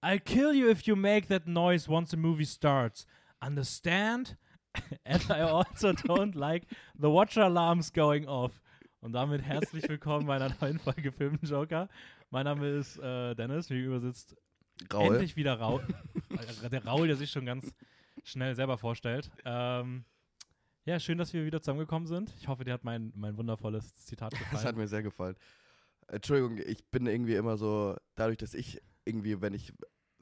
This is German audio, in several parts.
I'll kill you if you make that noise once the movie starts. Understand? And I also don't like the watch alarms going off. Und damit herzlich willkommen bei einer neuen Folge Film Joker. Mein Name ist äh, Dennis, mir übersitzt Raul. endlich wieder Raul. Äh, der Raul, der sich schon ganz schnell selber vorstellt. Ähm, ja, schön, dass wir wieder zusammengekommen sind. Ich hoffe, dir hat mein, mein wundervolles Zitat gefallen. Das hat mir sehr gefallen. Entschuldigung, ich bin irgendwie immer so, dadurch, dass ich irgendwie, wenn ich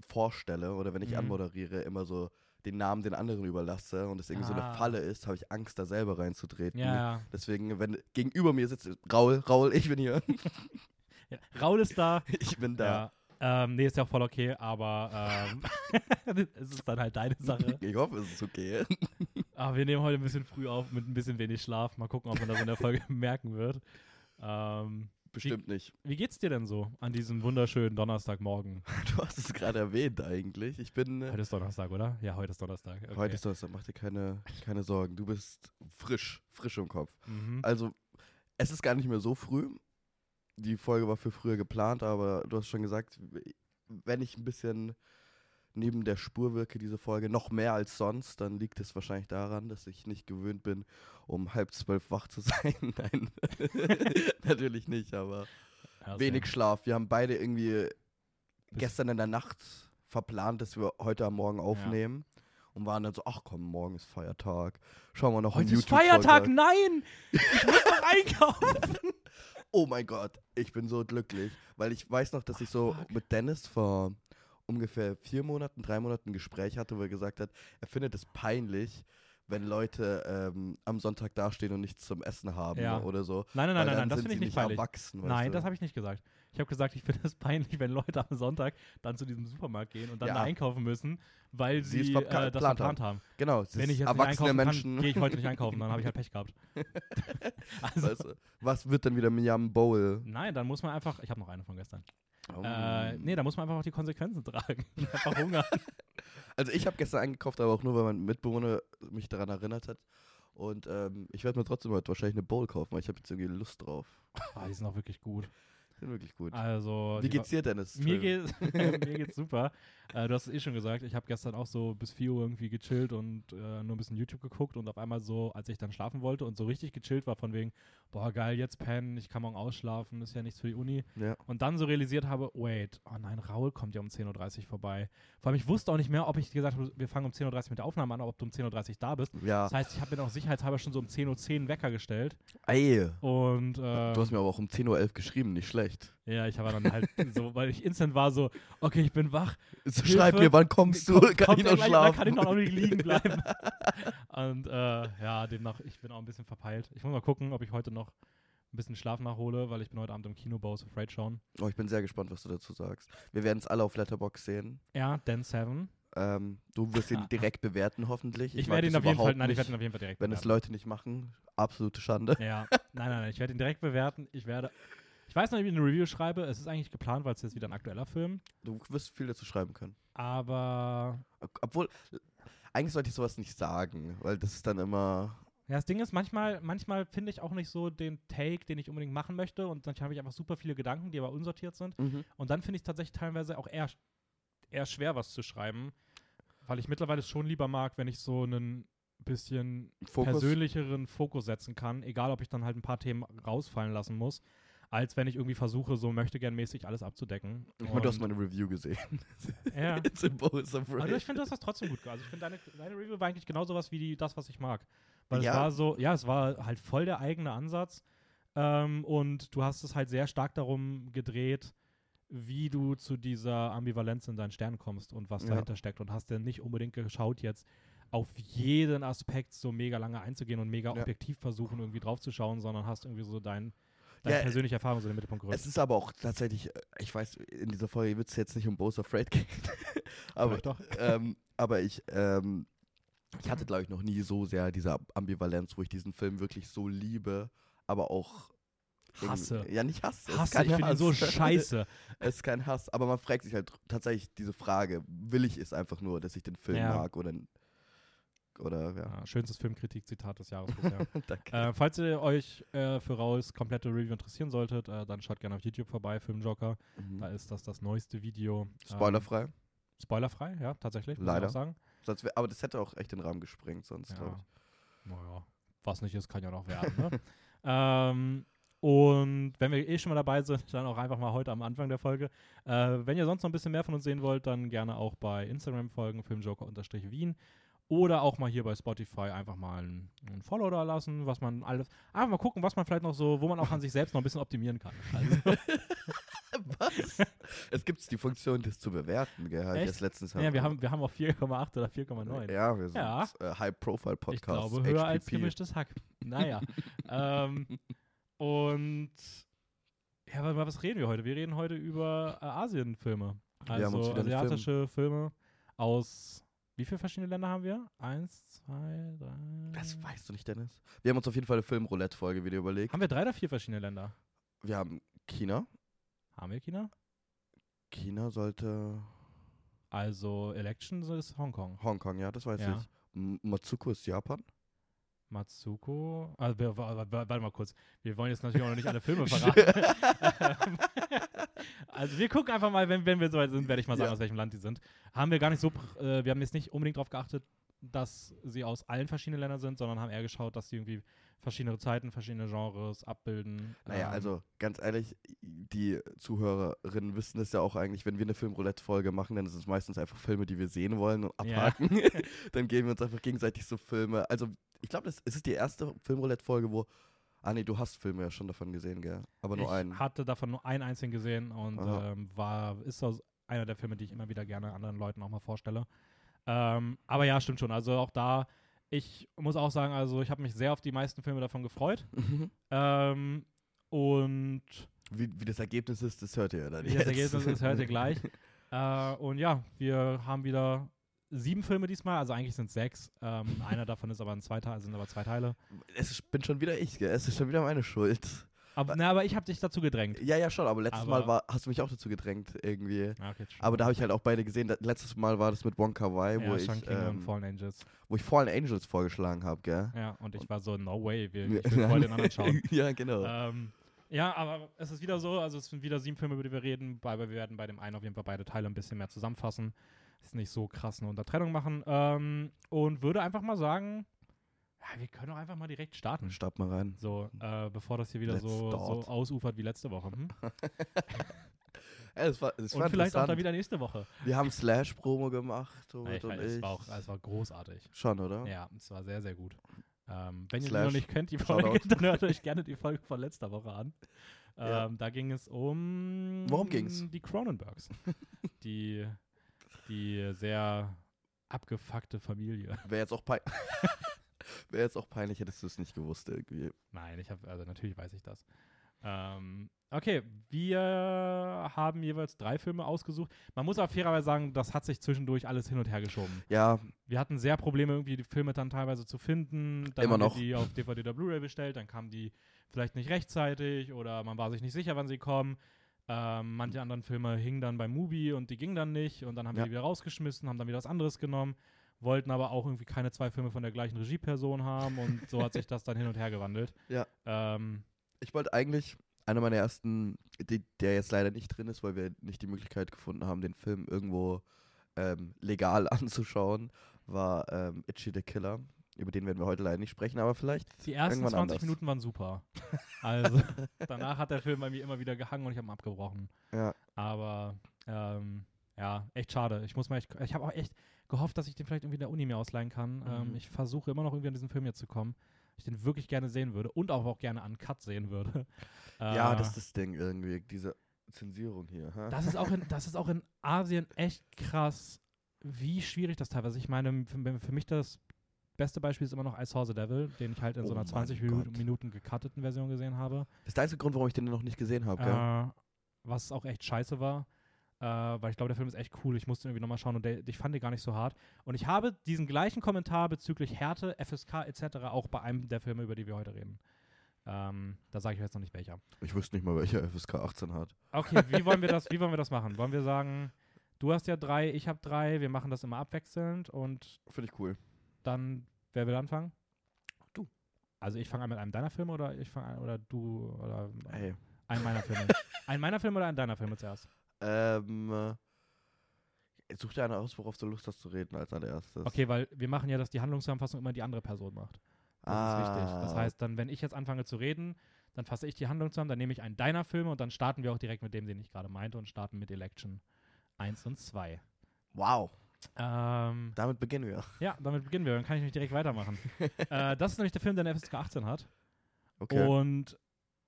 vorstelle oder wenn ich Mhm. anmoderiere, immer so den Namen den anderen überlasse und es irgendwie so Ah. eine Falle ist, habe ich Angst, da selber reinzutreten. ja, ja. Deswegen, wenn gegenüber mir sitzt Raul, Raul, ich bin hier. ja. Raul ist da. Ich bin da. Ja. Ähm, nee, ist ja auch voll okay, aber ähm, es ist dann halt deine Sache. Ich hoffe, es ist okay. Aber wir nehmen heute ein bisschen früh auf mit ein bisschen wenig Schlaf. Mal gucken, ob man das in der Folge merken wird. Ähm, Bestimmt nicht. wie geht's dir denn so an diesem wunderschönen Donnerstagmorgen? Du hast es gerade erwähnt eigentlich. Ich bin. Heute ist Donnerstag, oder? Ja, heute ist Donnerstag. Okay. Heute ist das, mach dir keine, keine Sorgen. Du bist frisch, frisch im Kopf. Mhm. Also, es ist gar nicht mehr so früh. Die Folge war für früher geplant, aber du hast schon gesagt, wenn ich ein bisschen neben der Spur wirke, diese Folge, noch mehr als sonst, dann liegt es wahrscheinlich daran, dass ich nicht gewöhnt bin, um halb zwölf wach zu sein. Nein, natürlich nicht, aber Ja, wenig. Schlaf. Wir haben beide irgendwie gestern in der Nacht verplant, dass wir heute am Morgen aufnehmen. Und waren dann so, ach komm, morgen ist Feiertag. Schauen wir noch Heute ist. Feiertag, nein! Ich muss doch einkaufen! Oh mein Gott, ich bin so glücklich, weil ich weiß noch, dass ich so mit Dennis vor ungefähr vier Monaten, drei Monaten ein Gespräch hatte, wo er gesagt hat, er findet es peinlich, wenn Leute ähm, am Sonntag dastehen und nichts zum Essen haben Ja. oder so. Nein, nein, nein, nein, nein, das finde ich sie nicht peinlich. erwachsen. Nein, du? das habe ich nicht gesagt. Ich habe gesagt, ich finde es peinlich, wenn Leute am Sonntag dann zu diesem Supermarkt gehen und dann Ja. da einkaufen müssen, weil Sie sie äh, das plant verplant haben. Genau, es Wenn ich jetzt erwachsene nicht einkaufen Menschen. kann, gehe ich heute nicht einkaufen, dann habe ich halt Pech gehabt. also, weißt du, was wird dann wieder mit Yam Bowl? nein, dann muss man einfach, ich habe noch eine von gestern. Oh. Äh, nee, da muss man einfach auch die Konsequenzen tragen. einfach hungern. Also ich habe gestern eingekauft, aber auch nur, weil mein Mitbewohner mich daran erinnert hat. Und ähm, ich werde mir trotzdem heute wahrscheinlich eine Bowl kaufen, weil ich habe jetzt irgendwie Lust drauf. Ah, die sind auch wirklich gut. Sind wirklich gut. Also, Wie die geht's dir, Dennis? Mir, geht, mir geht's super. Äh, du hast es eh schon gesagt, ich habe gestern auch so bis 4 Uhr irgendwie gechillt und äh, nur ein bisschen YouTube geguckt und auf einmal so, als ich dann schlafen wollte und so richtig gechillt war von wegen, boah geil, jetzt pennen, ich kann morgen ausschlafen, ist ja nichts für die Uni. Ja. Und dann so realisiert habe, wait, oh nein, Raul kommt ja um 10.30 Uhr vorbei. Vor allem, ich wusste auch nicht mehr, ob ich gesagt habe, wir fangen um 10.30 Uhr mit der Aufnahme an, ob du um 10.30 Uhr da bist. Ja. Das heißt, ich habe mir noch sicherheitshalber schon so um 10.10 Uhr 10 Wecker gestellt. Ey. Und äh, Du hast mir aber auch um 10.11 Uhr geschrieben, nicht schlecht. Ja, ich habe dann halt so, weil ich instant war so, okay, ich bin wach, So, schreib mir, wann kommst du? Kommt- kann ich noch schlafen? Kann ich noch nicht liegen bleiben. Und äh, ja, demnach, ich bin auch ein bisschen verpeilt. Ich muss mal gucken, ob ich heute noch ein bisschen Schlaf nachhole, weil ich bin heute Abend im Kino Bows of Afraid schauen. Oh, ich bin sehr gespannt, was du dazu sagst. Wir werden es alle auf Letterbox sehen. Ja, Dan Seven. Ähm, du wirst ihn direkt bewerten, hoffentlich. Ich, mag werde ihn auf jeden Fall, nein, ich werde ihn auf jeden Fall direkt Wenn es bewerten. Leute nicht machen, absolute Schande. Ja, nein, nein, nein, ich werde ihn direkt bewerten. Ich werde, ich weiß noch nicht, wie ich eine Review schreibe. Es ist eigentlich geplant, weil es jetzt wieder ein aktueller Film. Du wirst viel dazu schreiben können. Aber Ob- Obwohl, eigentlich sollte ich sowas nicht sagen, weil das ist dann immer. Ja, das Ding ist, manchmal, manchmal finde ich auch nicht so den Take, den ich unbedingt machen möchte. Und dann habe ich einfach super viele Gedanken, die aber unsortiert sind. Und dann finde ich tatsächlich teilweise auch eher, eher schwer, was zu schreiben. Weil ich mittlerweile es schon lieber mag, wenn ich so einen bisschen Fokus. persönlicheren Fokus setzen kann. Egal, ob ich dann halt ein paar Themen rausfallen lassen muss. Als wenn ich irgendwie versuche, so möchte gern mäßig alles abzudecken. Ich meine, du hast meine Review gesehen. Ja. It's a both of Also ich finde, du hast das trotzdem gut gemacht. Also ich finde, deine, deine Review war eigentlich genauso was wie die, das, was ich mag. Weil Ja. es war so, ja, es war halt voll der eigene Ansatz. Ähm, und du hast es halt sehr stark darum gedreht, wie du zu dieser Ambivalenz in deinen Stern kommst und was Ja. dahinter steckt. Und hast ja nicht unbedingt geschaut, jetzt auf jeden Aspekt so mega lange einzugehen und mega Ja. objektiv versuchen, irgendwie draufzuschauen, sondern hast irgendwie so dein, deine Ja, persönliche Erfahrung so in den Mittelpunkt gerückt. Es ist aber auch tatsächlich, äh, ich weiß, in dieser Folge wird es jetzt nicht um Both Afraid gehen. aber, doch. ähm, aber ich, ähm, ich hatte, glaube ich, noch nie so sehr diese Ambivalenz, wo ich diesen Film wirklich so liebe, aber auch Hasse. Ja, nicht Hass. Hasse, ich finde ihn so scheiße. es ist kein Hass, aber man fragt sich halt tatsächlich diese Frage, will ich es einfach nur, dass ich den Film Ja. mag oder oder ja. Ja, schönstes Filmkritik-Zitat des Jahres bisher. Äh, falls ihr euch äh, für Rauls komplette Review interessieren solltet, äh, dann schaut gerne auf YouTube vorbei, Filmjoker. Mhm. Da ist das das neueste Video. Ähm, Spoilerfrei. Spoilerfrei, ja, tatsächlich. muss Leider. Sagen. Wär, aber das hätte auch echt den Rahmen gesprengt, sonst, Ja. glaube ich. Naja, was nicht ist, kann ja noch werden. Ne? ähm, und wenn wir eh schon mal dabei sind, dann auch einfach mal heute am Anfang der Folge. Äh, wenn ihr sonst noch ein bisschen mehr von uns sehen wollt, dann gerne auch bei Instagram folgen, Filmjoker-Wien. Oder auch mal hier bei Spotify einfach mal ein, ein Follow da lassen, was man alles. Einfach mal gucken, was man vielleicht noch so, wo man auch an sich selbst noch ein bisschen optimieren kann. Also, Was? es gibt die Funktion, das zu bewerten, gell? Ich erst letztens ja, wir haben, wir haben auch 4,8 oder 4,9. Ja, wir sind Ja. äh, High-Profile-Podcast. Ich glaube, höher als HPP. gemischtes Hack. Naja. ähm, und ja, wa- was reden wir heute? Wir reden heute über äh, Asienfilme. Also einen asiatische Filme aus wie viele verschiedene Länder haben wir? Eins, zwei, drei. Das weißt du nicht, Dennis. Wir haben uns auf jeden Fall eine Film-Roulette-Folge wieder überlegt. haben wir drei oder vier verschiedene Länder? Wir haben China. Haben wir China? China sollte Also Election ist Hongkong. Hongkong, ja, das weiß Ja. ich. M Matsuko ist Japan. Matsuko. Also, warte mal kurz. Wir wollen jetzt natürlich auch noch nicht alle Filme verraten. also wir gucken einfach mal, wenn, wenn wir soweit sind, werde ich mal sagen, Ja. aus welchem Land die sind. Haben wir gar nicht so, äh, wir haben jetzt nicht unbedingt darauf geachtet, dass sie aus allen verschiedenen Ländern sind, sondern haben eher geschaut, dass sie irgendwie verschiedene Zeiten, verschiedene Genres abbilden. Naja, Ähm, also ganz ehrlich, die Zuhörerinnen wissen es ja auch eigentlich, wenn wir eine Film-Roulette-Folge machen, dann ist es meistens einfach Filme, die wir sehen wollen und Ja. abhaken. dann geben wir uns einfach gegenseitig so Filme. Also ich glaube, das es ist die erste Film-Roulette-Folge, wo. Ah nee, du hast Filme ja schon davon gesehen, gell? Aber nur ich einen. hatte davon nur einen einzigen gesehen und ähm, war, ist so einer der Filme, die ich immer wieder gerne anderen Leuten auch mal vorstelle. Ähm, aber ja, stimmt schon. Also auch da, ich muss auch sagen, also ich habe mich sehr auf die meisten Filme davon gefreut. Ähm, und wie, wie das Ergebnis ist, das hört ihr ja dann wie das. Ergebnis ist, hört ihr gleich. Äh, und ja, wir haben wieder sieben Filme diesmal, also eigentlich sind es sechs. Ähm, einer davon ist aber ein zweiter, sind aber zwei Teile. Es ist, bin schon wieder ich, gell? Es ist schon wieder meine Schuld. Aber, na, aber ich habe dich dazu gedrängt. Ja, ja, schon, aber letztes Aber- Mal war, hast du mich auch dazu gedrängt, irgendwie. Okay. Aber da habe ich halt auch beide gesehen. Letztes Mal war das mit Wonka Wai, wo, ja, ich, Sean und ähm, Fallen Angels. wo ich Fallen Angels vorgeschlagen habe, gell? Ja, und ich war so, no way, wir, ich will voll den anderen schauen. ja, genau. ähm, ja, aber es ist wieder so, also es sind wieder sieben Filme, über die wir reden, aber wir werden bei dem einen auf jeden Fall beide Teile ein bisschen mehr zusammenfassen. Ist nicht so krass eine Untertrennung machen. Ähm, und würde einfach mal sagen, ja, wir können doch einfach mal direkt starten. Start mal rein. So, äh, bevor das hier wieder so, so ausufert wie letzte Woche. Hm? Es war, es war Und vielleicht auch dann wieder nächste Woche. Wir haben Slash-Promo gemacht, Ja, ich ich. es, war auch, es war großartig. Schon, oder? Ja, es war sehr, sehr gut. Ähm, wenn ihr die Slash, noch nicht kennt, die Shoutout. Folge, dann hört euch gerne die Folge von letzter Woche an. Ähm, Ja. Da ging es um Worum ging's? die Cronenbergs. die, die sehr abgefuckte Familie. Wäre jetzt auch pein Wäre jetzt auch peinlich, hättest du es nicht gewusst irgendwie. Nein, ich habe, also natürlich weiß ich das. Ähm, okay, wir haben jeweils drei Filme ausgesucht. Man muss aber fairerweise sagen, das hat sich zwischendurch alles hin und her geschoben. Ja, Wir hatten sehr Probleme, irgendwie die Filme dann teilweise zu finden. Dann Immer haben wir noch. die auf DVD oder Blu-ray bestellt, dann kamen die vielleicht nicht rechtzeitig oder man war sich nicht sicher, wann sie kommen. Ähm, manche anderen Filme hingen dann beim Mubi und die gingen dann nicht und dann haben wir Ja. die wieder rausgeschmissen, haben dann wieder was anderes genommen, wollten aber auch irgendwie keine zwei Filme von der gleichen Regieperson haben und so hat sich das dann hin und her gewandelt. Ja. Ähm, ich wollte eigentlich, einer meiner ersten, die, der jetzt leider nicht drin ist, weil wir nicht die Möglichkeit gefunden haben, den Film irgendwo ähm, legal anzuschauen, war ähm, Itchy the Killer. Über den werden wir heute leider nicht sprechen, aber vielleicht. die ersten Irgendwann 20 anders. Minuten waren super. Also danach hat der Film bei mir immer wieder gehangen und ich habe ihn abgebrochen. Ja. Aber ähm, ja, echt schade. Ich muss mal echt, ich habe auch echt gehofft, dass ich den vielleicht irgendwie in der Uni mir ausleihen kann. Ähm, Mhm. ich versuche immer noch irgendwie an diesen Film jetzt zu kommen. Ich den wirklich gerne sehen würde und auch, auch gerne an Cut sehen würde. Ja, Äh, das ist das Ding irgendwie, diese Zensierung hier. hä? das ist auch in, das ist auch in Asien echt krass, wie schwierig das teilweise ist. Ich meine, für, für mich das beste Beispiel ist immer noch I Saw the Devil, den ich halt in so Oh einer mein 20 Gott. Minuten, gecutteten Version gesehen habe. Das ist der einzige Grund, warum ich den noch nicht gesehen habe? Äh, was auch echt scheiße war. Äh, weil ich glaube, der Film ist echt cool. Ich musste irgendwie nochmal schauen und der, ich fand den gar nicht so hart. Und ich habe diesen gleichen Kommentar bezüglich Härte, FSK etc. auch bei einem der Filme, über die wir heute reden. Ähm, da sage ich jetzt noch nicht welcher. Ich wüsste nicht mal, welcher FSK 18 hat. Okay, wie wollen wir das, wie wollen wir das machen? Wollen wir sagen, du hast ja drei, ich habe drei, wir machen das immer abwechselnd und Finde ich cool. dann, wer will anfangen? Du. Also ich fange an mit einem deiner Filme oder ich fange an, oder du oder Ey. ein meiner Filme. ein meiner Filme oder ein deiner Filme zuerst? Ähm, äh, such dir eine aus, worauf du Lust hast zu reden als allererstes. Okay, weil wir machen ja, dass die Handlungszusammenfassung immer die andere Person macht. Das ah. ist wichtig. Das heißt, dann, wenn ich jetzt anfange zu reden, dann fasse ich die Handlung zusammen, dann nehme ich einen deiner Filme und dann starten wir auch direkt mit dem, den ich gerade meinte und starten mit Election 1 und 2. Wow. Ähm, Damit beginnen wir. ja, damit beginnen wir. Dann kann ich nämlich direkt weitermachen. äh, das ist nämlich der Film, der eine FSK 18 hat. Okay. Und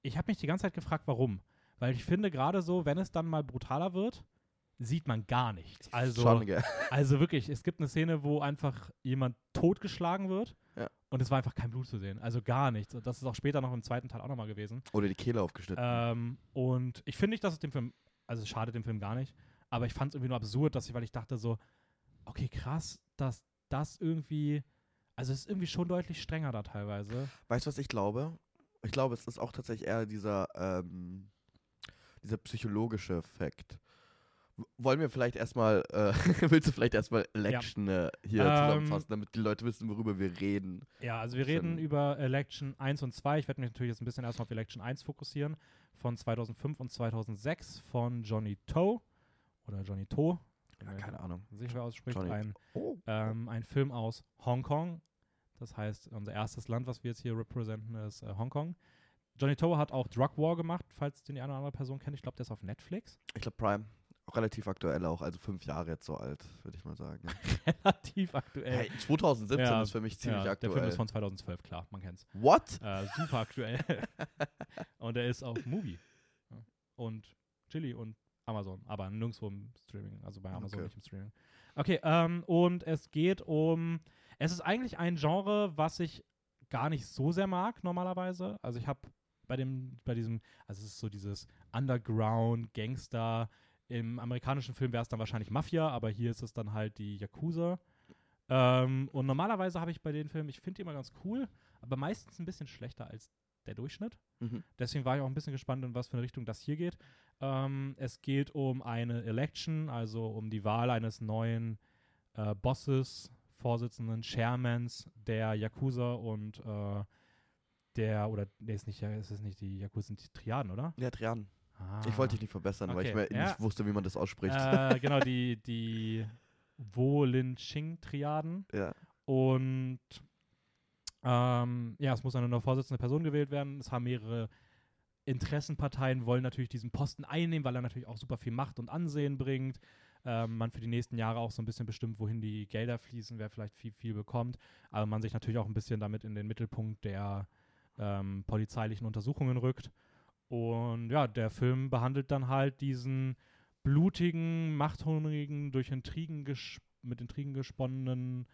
ich habe mich die ganze Zeit gefragt, warum. Weil ich finde, gerade so, wenn es dann mal brutaler wird, sieht man gar nichts. Also, Schon, also wirklich, es gibt eine Szene, wo einfach jemand totgeschlagen wird Ja. und es war einfach kein Blut zu sehen. Also gar nichts. Und das ist auch später noch im zweiten Teil auch nochmal gewesen. Oder die Kehle aufgeschnitten. Ähm, und ich finde nicht, dass es dem Film, also es schadet dem Film gar nicht, aber ich fand es irgendwie nur absurd, dass ich, weil ich dachte so, okay, krass, dass das irgendwie, also es ist irgendwie schon deutlich strenger da teilweise. Weißt du, was ich glaube? Ich glaube, es ist auch tatsächlich eher dieser, ähm, dieser psychologische Effekt. Wollen wir vielleicht erstmal, äh, willst du vielleicht erstmal Election äh, hier Ähm, zusammenfassen, damit die Leute wissen, worüber wir reden? Ja, also wir reden über Election 1 und 2. Ich werde mich natürlich jetzt ein bisschen erstmal auf Election 1 fokussieren. Von 2005 und 2006 von Johnny To. Oder Johnny To. Ja, keine Ahnung. Sicher ausspricht. Johnny Ein, Oh. ähm, ein Film aus Hongkong. Das heißt, unser erstes Land, was wir jetzt hier representen, ist äh, Hongkong. Johnny To hat auch Drug War gemacht, falls den die eine oder andere Person kennt. Ich glaube, der ist auf Netflix. Ich glaube Prime. Auch relativ aktuell auch, also fünf Jahre jetzt so alt, würde ich mal sagen. Relativ aktuell. Hey, 2017 Ja, ist für mich ziemlich ja, aktuell. Der Film ist von 2012, klar, man kennt's. What? Äh, super aktuell. und er ist auf Movie. Und Chili und Amazon, aber nirgendwo im Streaming, also bei Amazon Okay. nicht im Streaming. Okay, ähm, und es geht um. Es ist eigentlich ein Genre, was ich gar nicht so sehr mag, normalerweise. Also ich habe bei dem, bei diesem, also es ist so dieses Underground, Gangster. Im amerikanischen Film wäre es dann wahrscheinlich Mafia, aber hier ist es dann halt die Yakuza. Ähm, und normalerweise habe ich bei den Filmen, ich finde die immer ganz cool, aber meistens ein bisschen schlechter als der Durchschnitt. Mhm. Deswegen war ich auch ein bisschen gespannt, in was für eine Richtung das hier geht. Ähm, es geht um eine Election, also um die Wahl eines neuen äh, Bosses, Vorsitzenden, Chairmans der Yakuza und äh, der, oder, nee, ist nicht, es ist nicht die Yakuza, sind die Triaden, oder? Ja, Trian. Ah. Ich wollte dich nicht verbessern, weil ich Okay, mir ja. nicht wusste, wie man das ausspricht. Äh, genau, die, die Wo-Lin-Ching-Triaden. ja. Und ähm, ja, es muss eine neue Vorsitzende Person gewählt werden. Es haben mehrere Interessenparteien, wollen natürlich diesen Posten einnehmen, weil er natürlich auch super viel Macht und Ansehen bringt. Ähm, man für die nächsten Jahre auch so ein bisschen bestimmt, wohin die Gelder fließen, wer vielleicht viel, viel bekommt. Aber man sich natürlich auch ein bisschen damit in den Mittelpunkt der ähm, polizeilichen Untersuchungen rückt. Und ja, der Film behandelt dann halt diesen blutigen, machthungrigen, durch Intrigen mit Intrigen gesponnenen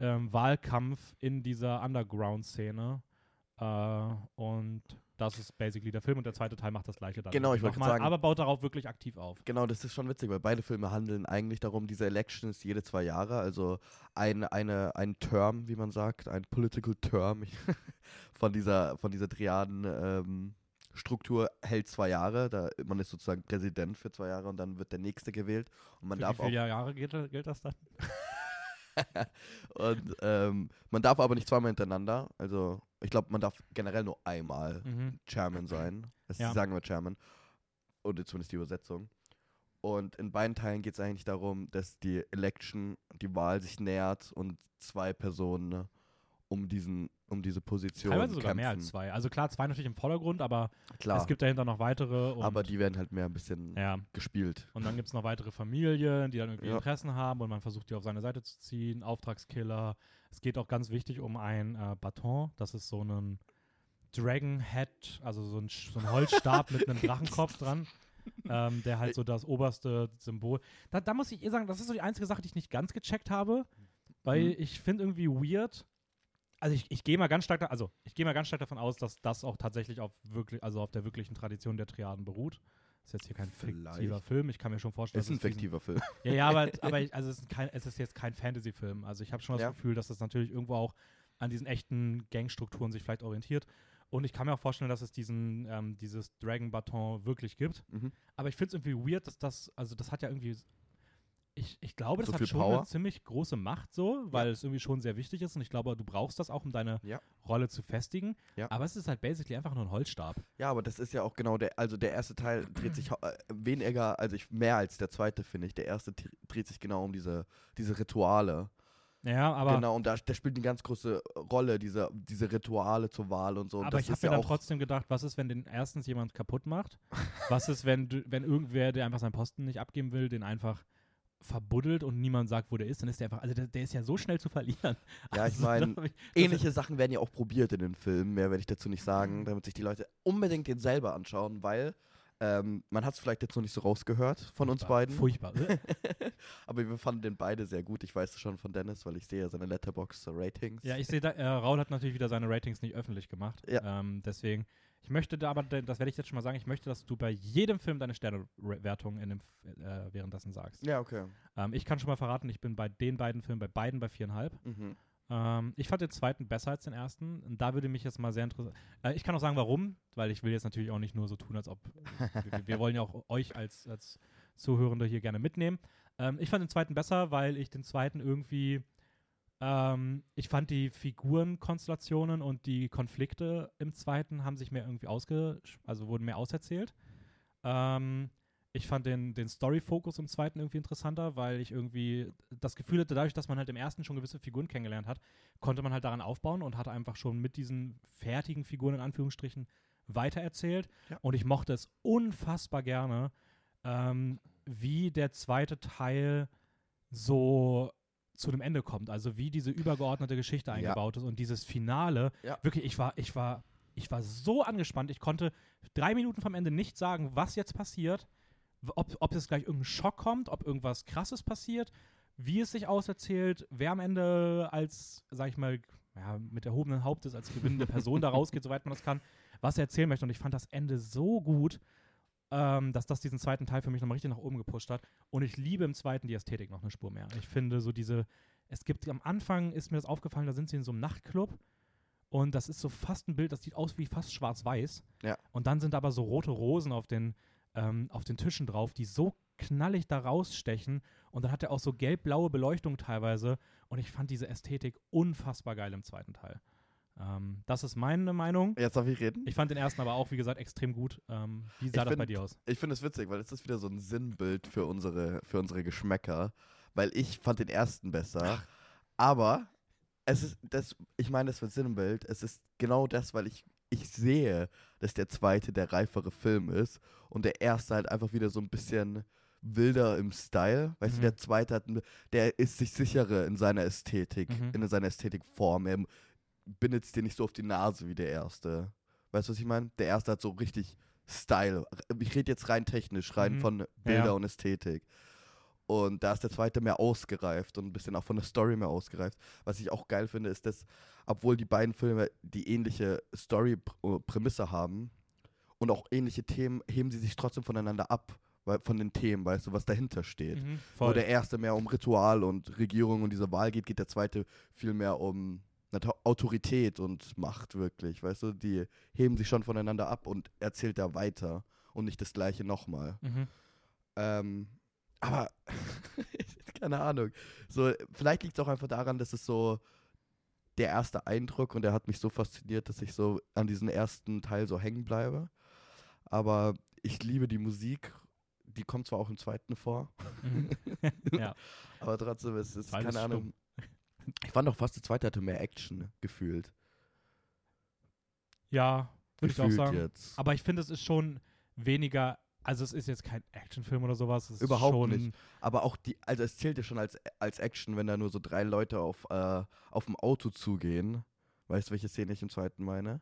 ähm, Wahlkampf in dieser Underground-Szene. Äh, und das ist basically der Film und der zweite Teil macht das gleiche dann. Genau, ich wollte sagen- Aber baut darauf wirklich aktiv auf. Genau, das ist schon witzig, weil beide Filme handeln eigentlich darum, diese Election ist jede zwei Jahre, also ein, eine, ein Term, wie man sagt, ein Political Term von dieser, von dieser Triaden ähm, Struktur hält zwei Jahre. Da, man ist sozusagen Präsident für zwei Jahre und dann wird der nächste gewählt. Und man Für darf wie auch viele Jahre gilt, gilt das dann? und ähm, man darf aber nicht zweimal hintereinander. Also ich glaube, man darf generell nur einmal Mhm. Chairman sein. Das Ja. sagen wir Chairman. Oder zumindest die Übersetzung. Und in beiden Teilen geht es eigentlich darum, dass die Election, die Wahl sich nähert und zwei Personen um diesen, um diese Position Teilweise sogar kämpfen. mehr als zwei. Also klar, zwei natürlich im Vordergrund, aber Klar, es gibt dahinter noch weitere. Und, aber die werden halt mehr ein bisschen ja, gespielt. und dann gibt es noch weitere Familien, die dann irgendwie Ja. Interessen haben und man versucht, die auf seine Seite zu ziehen. Auftragskiller. Es geht auch ganz wichtig um ein äh, Baton. Das ist so ein Dragon Head, also so ein, so ein Holzstab mit einem Drachenkopf dran. Ähm, der halt so das oberste Symbol. Da, da muss ich ihr sagen, das ist so die einzige Sache, die ich nicht ganz gecheckt habe, weil Mhm. ich finde irgendwie weird. Also ich, ich gehe mal ganz stark, da, also ich gehe mal ganz stark davon aus, dass das auch tatsächlich auf wirklich, also auf der wirklichen Tradition der Triaden beruht. Ist jetzt hier kein fiktiver Vielleicht. Film. Ich kann mir schon vorstellen, Ist ein dass es diesen- fiktiver Film. ja, ja, aber, aber ich, also es, ist kein, es ist jetzt kein Fantasy-Film. Also ich habe schon das Ja. Gefühl, dass es natürlich irgendwo auch an diesen echten Gangstrukturen sich vielleicht orientiert. Und ich kann mir auch vorstellen, dass es diesen, ähm, dieses Dragon Baton wirklich gibt. Mhm. Aber ich finde es irgendwie weird, dass das, also das hat ja irgendwie, ich, ich glaube, das So hat viel schon Power? eine ziemlich große Macht so, weil es irgendwie schon sehr wichtig ist und ich glaube, du brauchst das auch, um deine Ja. Rolle zu festigen. Ja. Aber es ist halt basically einfach nur ein Holzstab. Ja, aber das ist ja auch genau der, also der erste Teil dreht sich äh, weniger, also ich, mehr als der zweite, finde ich. Der erste dr- dreht sich genau um diese, diese Rituale. Ja, aber, genau, und da, der spielt eine ganz große Rolle, diese, diese Rituale zur Wahl und so. Und aber das ich habe mir ja dann trotzdem gedacht, was ist, wenn den erstens jemand kaputt macht? was ist, wenn, wenn irgendwer, der einfach seinen Posten nicht abgeben will, den einfach verbuddelt und niemand sagt, wo der ist, dann ist der einfach, also der, der ist ja so schnell zu verlieren. Ja, ich Also, ich, das- ähnliche Sachen werden ja auch probiert in den Filmen, mehr werde ich dazu nicht sagen, Mhm. damit sich die Leute unbedingt den selber anschauen, weil ähm, man hat es vielleicht jetzt noch nicht so rausgehört von uns Furchtbar, beiden. Furchtbar. Aber wir fanden den beide sehr gut. Ich weiß es schon von Dennis, weil ich sehe ja seine Letterbox-Ratings. Ja, ich sehe äh, Raul hat natürlich wieder seine Ratings nicht öffentlich gemacht. Ja. Ähm, deswegen, ich möchte da aber, das werde ich jetzt schon mal sagen, ich möchte, dass du bei jedem Film deine Sternewertung in dem, äh, währenddessen sagst. ja, okay. Ähm, ich kann schon mal verraten, ich bin bei den beiden Filmen, bei beiden bei viereinhalb. Mhm. Ähm, ich fand den zweiten besser als den ersten. Und da würde mich jetzt mal sehr interessieren. Äh, ich kann auch sagen, warum, weil ich will jetzt natürlich auch nicht nur so tun, als ob. wir, wir wollen ja auch euch als, als Zuhörende hier gerne mitnehmen. Ähm, ich fand den zweiten besser, weil ich den zweiten irgendwie. Ähm, ich fand die Figurenkonstellationen und die Konflikte im zweiten haben sich mehr irgendwie ausge. also wurden mehr auserzählt. Ähm, ich fand den, den Story-Fokus im zweiten irgendwie interessanter, weil ich irgendwie das Gefühl hatte, dadurch, dass man halt im ersten schon gewisse Figuren kennengelernt hat, konnte man halt daran aufbauen und hatte einfach schon mit diesen fertigen Figuren in Anführungsstrichen weitererzählt. Ja. Und ich mochte es unfassbar gerne, ähm, wie der zweite Teil so zu dem Ende kommt. Also wie diese übergeordnete Geschichte Ja. eingebaut ist und dieses Finale. Ja. Wirklich, ich war, ich war, ich war so angespannt. Ich konnte drei Minuten vom Ende nicht sagen, was jetzt passiert, ob, ob es gleich irgendein Schock kommt, ob irgendwas Krasses passiert, wie es sich auserzählt, wer am Ende als, sag ich mal, ja, mit erhobenen Hauptes als gewinnende Person da rausgeht, soweit man das kann, was er erzählen möchte. Und ich fand das Ende so gut, ähm, dass das diesen zweiten Teil für mich nochmal richtig nach oben gepusht hat. Und ich liebe im zweiten die Ästhetik noch eine Spur mehr. Ich finde so diese, es gibt am Anfang ist mir das aufgefallen, da sind sie in so einem Nachtclub und das ist so fast ein Bild, das sieht aus wie fast schwarz-weiß. Ja. Und dann sind aber so rote Rosen auf den, ähm, auf den Tischen drauf, die so knallig da rausstechen. Und dann hat er auch so gelb-blaue Beleuchtung teilweise. Und ich fand diese Ästhetik unfassbar geil im zweiten Teil. Ähm, das ist meine Meinung. Jetzt darf ich reden? Ich fand den ersten aber auch, wie gesagt, extrem gut. Ähm, wie sah Ich das bei find- dir aus? Ich finde es witzig, weil es ist wieder so ein Sinnbild für unsere, für unsere Geschmäcker. Weil ich fand den ersten besser. Aber es ist das, ich meine, das wird Sinnbild. Es ist genau das, weil ich, ich sehe, dass der zweite der reifere Film ist und der erste halt einfach wieder so ein bisschen wilder im Style. Weißt Mhm. du, der zweite hat, der ist sich sicherer in seiner Ästhetik, Mhm. in seiner Ästhetikform. Er bindet es dir nicht so auf die Nase wie der erste. Weißt du, was ich meine? Der erste hat so richtig Style. Ich rede jetzt rein technisch, rein Mhm. von Bilder Ja. und Ästhetik. Und da ist der zweite mehr ausgereift und ein bisschen auch von der Story mehr ausgereift. Was ich auch geil finde, ist, dass, obwohl die beiden Filme die ähnliche Story-Prämisse haben und auch ähnliche Themen, heben sie sich trotzdem voneinander ab, weil, von den Themen, weißt du, was dahinter steht. Mhm, Wo der erste mehr um Ritual und Regierung und diese Wahl geht, geht der zweite viel mehr um Autorität und Macht wirklich, weißt du, die heben sich schon voneinander ab und erzählt da weiter und nicht das gleiche nochmal. Mhm. Ähm, aber keine Ahnung. So, vielleicht liegt es auch einfach daran, dass es so der erste Eindruck und der hat mich so fasziniert, dass ich so an diesen ersten Teil so hängen bleibe. Aber ich liebe die Musik. Die kommt zwar auch im zweiten vor, Mhm. ja. aber trotzdem ist es, Beides keine Ahnung. Ich fand auch fast, der zweite hatte mehr Action gefühlt. ja, würde ich auch sagen. jetzt. Aber ich finde, es ist schon weniger, also es ist jetzt kein Actionfilm oder sowas. Überhaupt nicht. Aber auch die, also es zählt ja schon als, als Action, wenn da nur so drei Leute auf, äh, auf dem Auto zugehen. Weißt du, welche Szene ich im zweiten meine?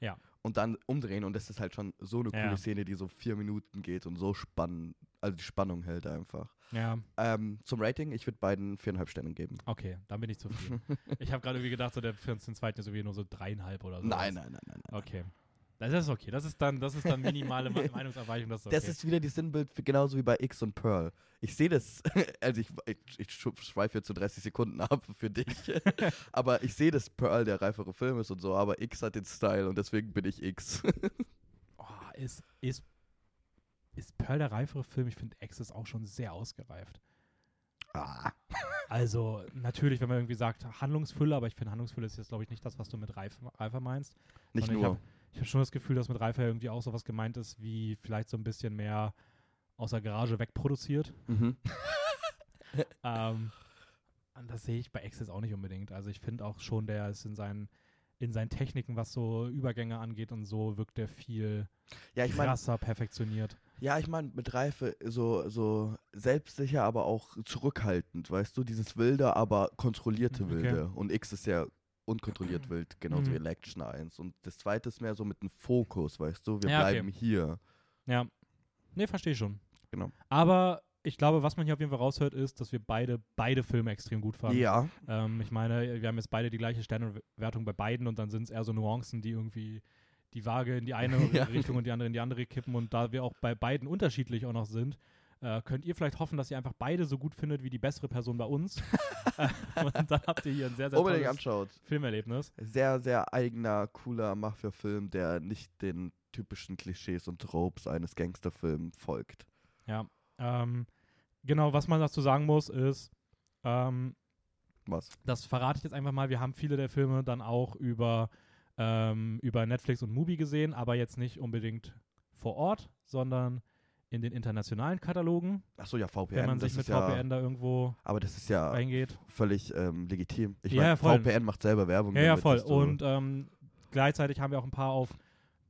Ja. Und dann umdrehen und das ist halt schon so eine coole Ja. Szene, die so vier Minuten geht und so spannend, also die Spannung hält einfach. Ja, Ähm, zum Rating, ich würde beiden viereinhalb Sterne geben. okay, dann bin ich zufrieden. ich habe gerade irgendwie gedacht, so der für uns den zweiten ist irgendwie nur so dreieinhalb oder so. Nein, nein, nein, nein. nein. Okay. Das ist okay. Das ist dann, das ist dann minimale Me- Meinungsabweichung. Das ist, okay. Das ist wieder die Sinnbild für, genauso wie bei X und Pearl. Ich sehe das, also ich, ich, ich schweife jetzt zu 30 Sekunden ab für dich, aber ich sehe, dass Pearl der reifere Film ist und so, aber X hat den Style und deswegen bin ich X. oh, ist, ist, ist Pearl der reifere Film? Ich finde, X ist auch schon sehr ausgereift. Ah. Also, natürlich, wenn man irgendwie sagt Handlungsfülle, aber ich finde, Handlungsfülle ist jetzt, glaube ich, nicht das, was du mit Reife, Reifer meinst. Nicht nur. Ich habe schon das Gefühl, dass mit Reifer irgendwie auch sowas gemeint ist, wie vielleicht so ein bisschen mehr aus der Garage wegproduziert. Mhm. ähm, das sehe ich bei Access auch nicht unbedingt. Also ich finde auch schon, der ist in seinen, in seinen Techniken, was so Übergänge angeht und so, wirkt der viel Ja, ich krasser perfektioniert. ja, ich meine, mit Reife so, so selbstsicher, aber auch zurückhaltend, weißt du? Dieses wilde, aber kontrollierte Okay. wilde. Und X ist ja unkontrolliert wild, genauso Mhm. wie Election 1. Und das zweite ist mehr so mit einem Fokus, weißt du? Wir Ja, okay. bleiben hier. Ja. Nee, verstehe schon. Genau. Aber ich glaube, was man hier auf jeden Fall raushört, ist, dass wir beide, beide Filme extrem gut fanden. Ja, Ähm, ich meine, wir haben jetzt beide die gleiche Sternewertung bei beiden und dann sind es eher so Nuancen, die irgendwie die Waage in die eine Ja. Richtung und die andere in die andere kippen. Und da wir auch bei beiden unterschiedlich auch noch sind, äh, könnt ihr vielleicht hoffen, dass ihr einfach beide so gut findet wie die bessere Person bei uns. Äh, und dann habt ihr hier ein sehr, sehr unbedingt tolles anschaut. Filmerlebnis. Sehr, sehr eigener, cooler Mafia-Film, der nicht den typischen Klischees und Tropes eines Gangsterfilms folgt. Ja. Ähm, genau, was man dazu sagen muss, ist, ähm, Was? das verrate ich jetzt einfach mal. Wir haben viele der Filme dann auch über, ähm, über Netflix und Mubi gesehen, aber jetzt nicht unbedingt vor Ort, sondern in den internationalen Katalogen, Achso, ja, VPN. wenn man sich mit ja, VPN da irgendwo Aber das ist ja reingeht. völlig ähm, legitim. Ich Ja, meine, ja, voll. VPN macht selber Werbung. Ja, ja, voll. Und ähm, gleichzeitig haben wir auch ein paar auf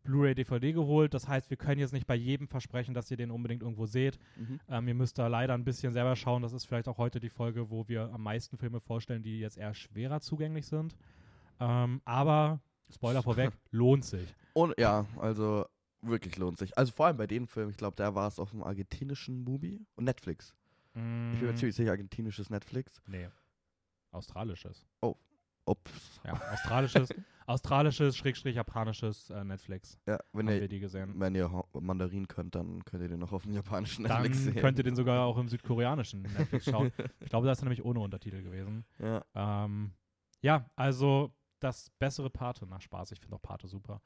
Blu-ray, DVD geholt. Das heißt, wir können jetzt nicht bei jedem versprechen, dass ihr den unbedingt irgendwo seht. Mhm. Ähm, ihr müsst da leider ein bisschen selber schauen. Das ist vielleicht auch heute die Folge, wo wir am meisten Filme vorstellen, die jetzt eher schwerer zugänglich sind. Ähm, aber, Spoiler vorweg, lohnt sich. Und ja, also wirklich lohnt sich. Also vor allem bei den Filmen, ich glaube, da war es auf dem argentinischen Movie und Netflix. Ich bin mir Mm, ziemlich sicher, argentinisches Netflix. Nee. Australisches. Ups. Ja, australisches, australisches, schrägstrich japanisches äh, Netflix. Ja, wenn ihr, die gesehen. wenn ihr Mandarin könnt, dann könnt ihr den noch auf dem japanischen Dann Netflix sehen. könnt ihr den sogar auch im südkoreanischen Netflix schauen. Ich glaube, da ist er nämlich ohne Untertitel gewesen. ja. Ähm, ja, also das bessere Pate, na Spaß, ich finde auch Pate super.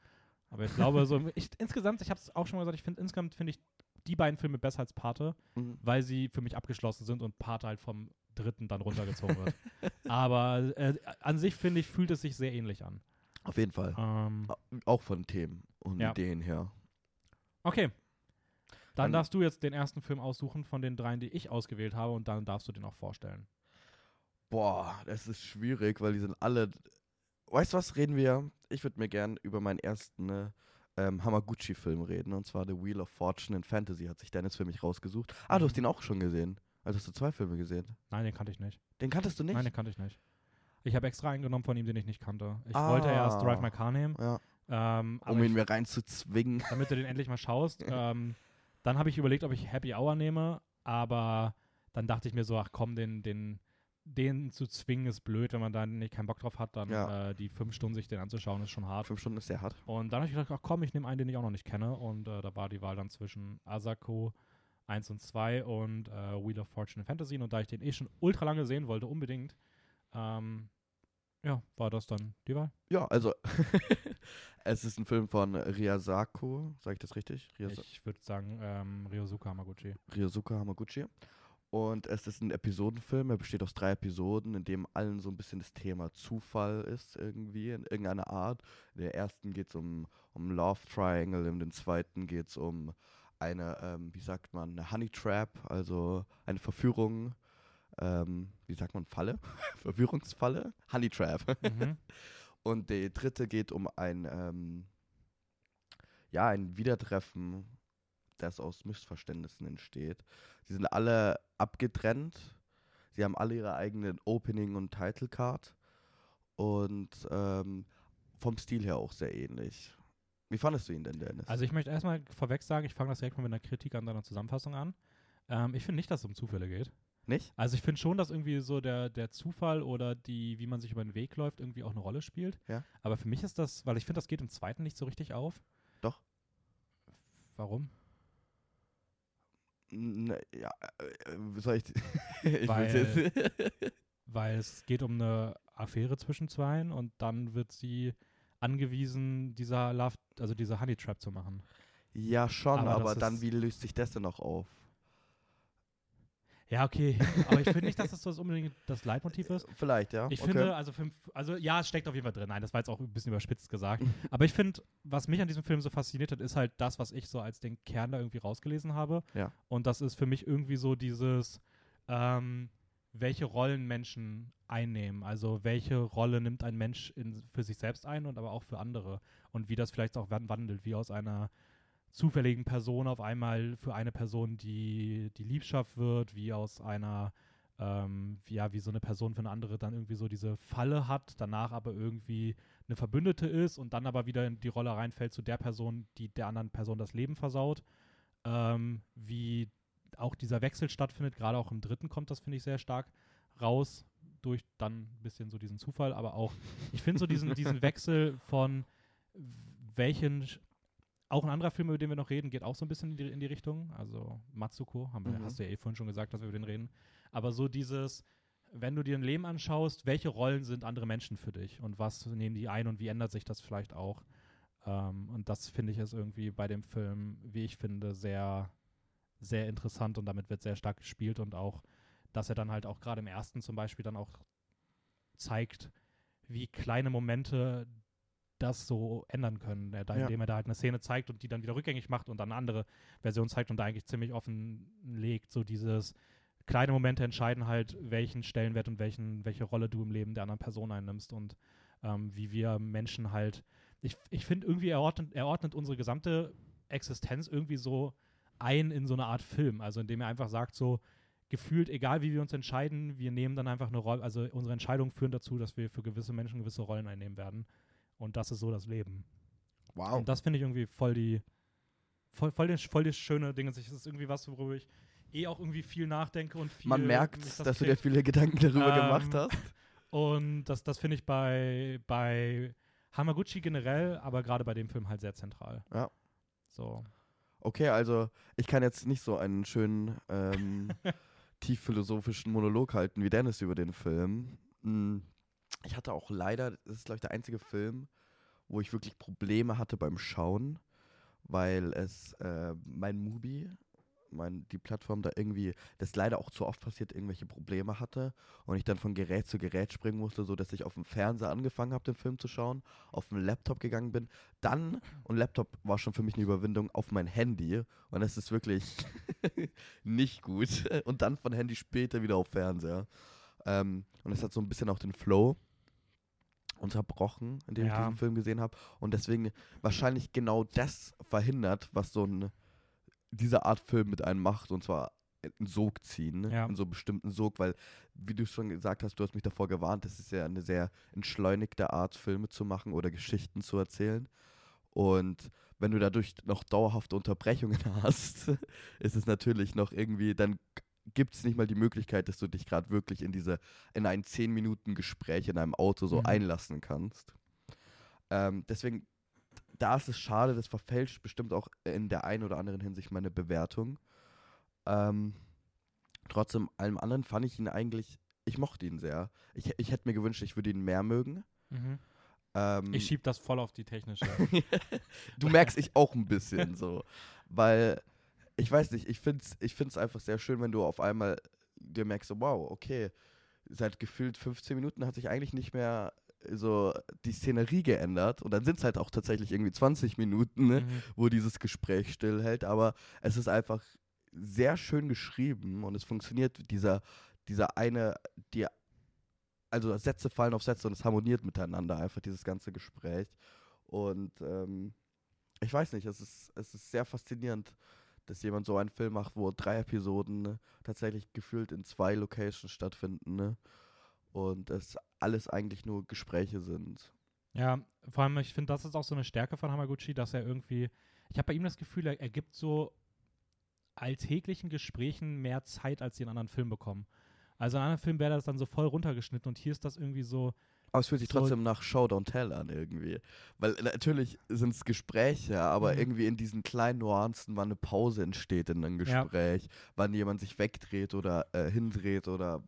Aber ich glaube, so ich, insgesamt, ich habe es auch schon mal gesagt, ich finde insgesamt finde ich die beiden Filme besser als Pate, Mhm. weil sie für mich abgeschlossen sind und Pate halt vom dritten dann runtergezogen wird. Aber äh, an sich finde ich, fühlt es sich sehr ähnlich an. Auf jeden Fall. Ähm, Auch von Themen und Ja. Ideen her. okay. Dann Dann- darfst du jetzt den ersten Film aussuchen von den dreien, die ich ausgewählt habe und dann darfst du den auch vorstellen. Boah, das ist schwierig, weil die sind alle. Weißt du was, reden wir? Ich würde mir gern über meinen ersten ne, ähm, Hamaguchi-Film reden. Und zwar The Wheel of Fortune in Fantasy hat sich Dennis für mich rausgesucht. Ah, du hast Mhm. den auch schon gesehen. Also hast du zwei Filme gesehen. Nein, den kannte ich nicht. Den kanntest du nicht? Nein, den kannte ich nicht. Ich habe extra eingenommen von ihm, den ich nicht kannte. Ich Ah. wollte erst Drive My Car nehmen, ja, ähm, um ihn mir reinzuzwingen. damit du den endlich mal schaust. ähm, dann habe ich überlegt, ob ich Happy Hour nehme, aber dann dachte ich mir so, ach komm, den, den, den zu zwingen ist blöd, wenn man da nicht keinen Bock drauf hat, dann Ja. äh, die fünf Stunden sich den anzuschauen, ist schon hart. Fünf Stunden ist sehr hart. Und dann habe ich gedacht, ach komm, ich nehme einen, den ich auch noch nicht kenne. Und äh, da war die Wahl dann zwischen Asako 1 und 2 und äh, Wheel of Fortune Fantasy. Und da ich den eh schon ultra lange sehen wollte, unbedingt, ähm, ja, war das dann die Wahl. Ja, also es ist ein Film von Ryasako, sage ich das richtig? Ryasa Ich würde sagen, ähm, Ryosuke Hamaguchi. Ryosuke Hamaguchi. Und es ist ein Episodenfilm, er besteht aus drei Episoden, in dem allen so ein bisschen das Thema Zufall ist irgendwie, in irgendeiner Art. In der ersten geht es um, um Love Triangle, in dem zweiten geht es um eine, ähm, wie sagt man, eine Honey Trap, also eine Verführung, ähm, wie sagt man, Falle? Verführungsfalle? Honey Trap. Mhm. Und der dritte geht um ein, ähm, ja, ein Wiedertreffen, das aus Missverständnissen entsteht. Sie sind alle abgetrennt. Sie haben alle ihre eigenen Opening- und Title-Card. Und ähm, vom Stil her auch sehr ähnlich. Wie fandest du ihn denn, Dennis? Also ich möchte erstmal vorweg sagen, ich fange das direkt mal mit einer Kritik an deiner Zusammenfassung an. Ähm, ich finde nicht, dass es um Zufälle geht. nicht? Also ich finde schon, dass irgendwie so der, der Zufall oder die, wie man sich über den Weg läuft, irgendwie auch eine Rolle spielt. Ja. Aber für mich ist das, weil ich finde, das geht im zweiten nicht so richtig auf. Doch. Warum? N- Ja, äh, soll ich. ich Weil-. Weil es geht um eine Affäre zwischen zweien und dann wird sie angewiesen, dieser Love, also diese Honey Trap zu machen. ja, schon, Aber aber, dann, wie löst sich das denn noch auf? Ja, okay. Aber ich finde nicht, dass das so unbedingt das Leitmotiv ist. Vielleicht, ja. Ich okay. finde, also, für, also ja, es steckt auf jeden Fall drin. Nein, das war jetzt auch ein bisschen überspitzt gesagt. Aber ich finde, was mich an diesem Film so fasziniert hat, ist halt das, was ich so als den Kern da irgendwie rausgelesen habe. Ja. Und das ist für mich irgendwie so dieses, ähm, welche Rollen Menschen einnehmen. Also welche Rolle nimmt ein Mensch in, für sich selbst ein und aber auch für andere. Und wie das vielleicht auch wandelt, wie aus einer zufälligen Person auf einmal für eine Person, die die Liebschaft wird, wie aus einer, ähm, wie, ja, wie so eine Person für eine andere dann irgendwie so diese Falle hat, danach aber irgendwie eine Verbündete ist und dann aber wieder in die Rolle reinfällt zu der Person, die der anderen Person das Leben versaut. Ähm, wie auch dieser Wechsel stattfindet, gerade auch im dritten kommt das, finde ich, sehr stark raus, durch dann ein bisschen so diesen Zufall, aber auch, ich finde so diesen, diesen Wechsel von welchen auch ein anderer Film, über den wir noch reden, geht auch so ein bisschen in die, in die Richtung. Also Matsuko, haben wir, mhm. hast du ja eh vorhin schon gesagt, dass wir über den reden. Aber so dieses, wenn du dir ein Leben anschaust, welche Rollen sind andere Menschen für dich und was nehmen die ein und wie ändert sich das vielleicht auch? Ähm, und das finde ich ist irgendwie bei dem Film, wie ich finde, sehr, sehr interessant und damit wird sehr stark gespielt und auch, dass er dann halt auch gerade im ersten zum Beispiel dann auch zeigt, wie kleine Momente das so ändern können, da, ja. indem er da halt eine Szene zeigt und die dann wieder rückgängig macht und dann eine andere Version zeigt und da eigentlich ziemlich offen legt, so dieses kleine Momente entscheiden halt, welchen Stellenwert und welchen, welche Rolle du im Leben der anderen Person einnimmst und ähm, wie wir Menschen halt, ich, ich finde irgendwie, er ordnet, er ordnet unsere gesamte Existenz irgendwie so ein in so eine Art Film, also indem er einfach sagt so, gefühlt, egal wie wir uns entscheiden, wir nehmen dann einfach eine Rolle, also unsere Entscheidungen führen dazu, dass wir für gewisse Menschen gewisse Rollen einnehmen werden. Und das ist so das Leben. Wow. Und das finde ich irgendwie voll die, voll, voll, die, voll die schöne Dinge. Es ist irgendwie was, worüber ich eh auch irgendwie viel nachdenke und viel. Man merkt, das dass krieg. du dir viele Gedanken darüber ähm, gemacht hast. Und das, das finde ich bei, bei Hamaguchi generell, aber gerade bei dem Film halt sehr zentral. Ja. So. Okay, also ich kann jetzt nicht so einen schönen ähm, tief philosophischen Monolog halten wie Dennis über den Film. Hm ich hatte auch leider, das ist glaube ich der einzige Film, wo ich wirklich Probleme hatte beim Schauen, weil es äh, mein Mubi, mein, die Plattform da irgendwie, das leider auch zu oft passiert, irgendwelche Probleme hatte und ich dann von Gerät zu Gerät springen musste, so dass ich auf dem Fernseher angefangen habe, den Film zu schauen, auf dem Laptop gegangen bin, dann, und Laptop war schon für mich eine Überwindung, auf mein Handy und das ist wirklich nicht gut und dann von Handy später wieder auf Fernseher. Ähm, und es hat so ein bisschen auch den Flow unterbrochen, indem ja. ich diesen Film gesehen habe. Und deswegen wahrscheinlich genau das verhindert, was so ein, diese Art Film mit einem macht. Und zwar einen Sog ziehen, ja. in so einen bestimmten Sog, weil, wie du schon gesagt hast, du hast mich davor gewarnt, das ist ja eine sehr entschleunigte Art, Filme zu machen oder Geschichten zu erzählen. Und wenn du dadurch noch dauerhafte Unterbrechungen hast, ist es natürlich noch irgendwie, dann gibt es nicht mal die Möglichkeit, dass du dich gerade wirklich in diese, in ein 10 Minuten Gespräch in einem Auto so mhm. einlassen kannst. Ähm, deswegen, da ist es schade, das verfälscht bestimmt auch in der einen oder anderen Hinsicht meine Bewertung. Ähm, trotzdem, allem anderen fand ich ihn eigentlich, ich mochte ihn sehr. Ich, ich hätte mir gewünscht, ich würde ihn mehr mögen. Mhm. Ähm, ich schieb das voll auf die technische. du merkst ich auch ein bisschen so. Weil ich weiß nicht, ich finde es ich find's einfach sehr schön, wenn du auf einmal dir merkst, so, wow, okay, seit gefühlt 15 Minuten hat sich eigentlich nicht mehr so die Szenerie geändert. Und dann sind es halt auch tatsächlich irgendwie 20 Minuten, ne, mhm. wo dieses Gespräch stillhält, aber es ist einfach sehr schön geschrieben und es funktioniert dieser, dieser eine, die, also Sätze fallen auf Sätze und es harmoniert miteinander einfach dieses ganze Gespräch. Und ähm, ich weiß nicht, es ist, es ist sehr faszinierend dass jemand so einen Film macht, wo drei Episoden ne, tatsächlich gefühlt in zwei Locations stattfinden, ne? Und es alles eigentlich nur Gespräche sind. Ja, vor allem, ich finde, das ist auch so eine Stärke von Hamaguchi, dass er irgendwie, ich habe bei ihm das Gefühl, er, er gibt so alltäglichen Gesprächen mehr Zeit, als die in anderen Filmen bekommen. Also in anderen Filmen wäre das dann so voll runtergeschnitten und hier ist das irgendwie so, aber es fühlt sich trotzdem nach Show Don't Tell an irgendwie. Weil natürlich sind es Gespräche, aber mhm. irgendwie in diesen kleinen Nuancen, wann eine Pause entsteht in einem Gespräch, ja. wann jemand sich wegdreht oder äh, hindreht oder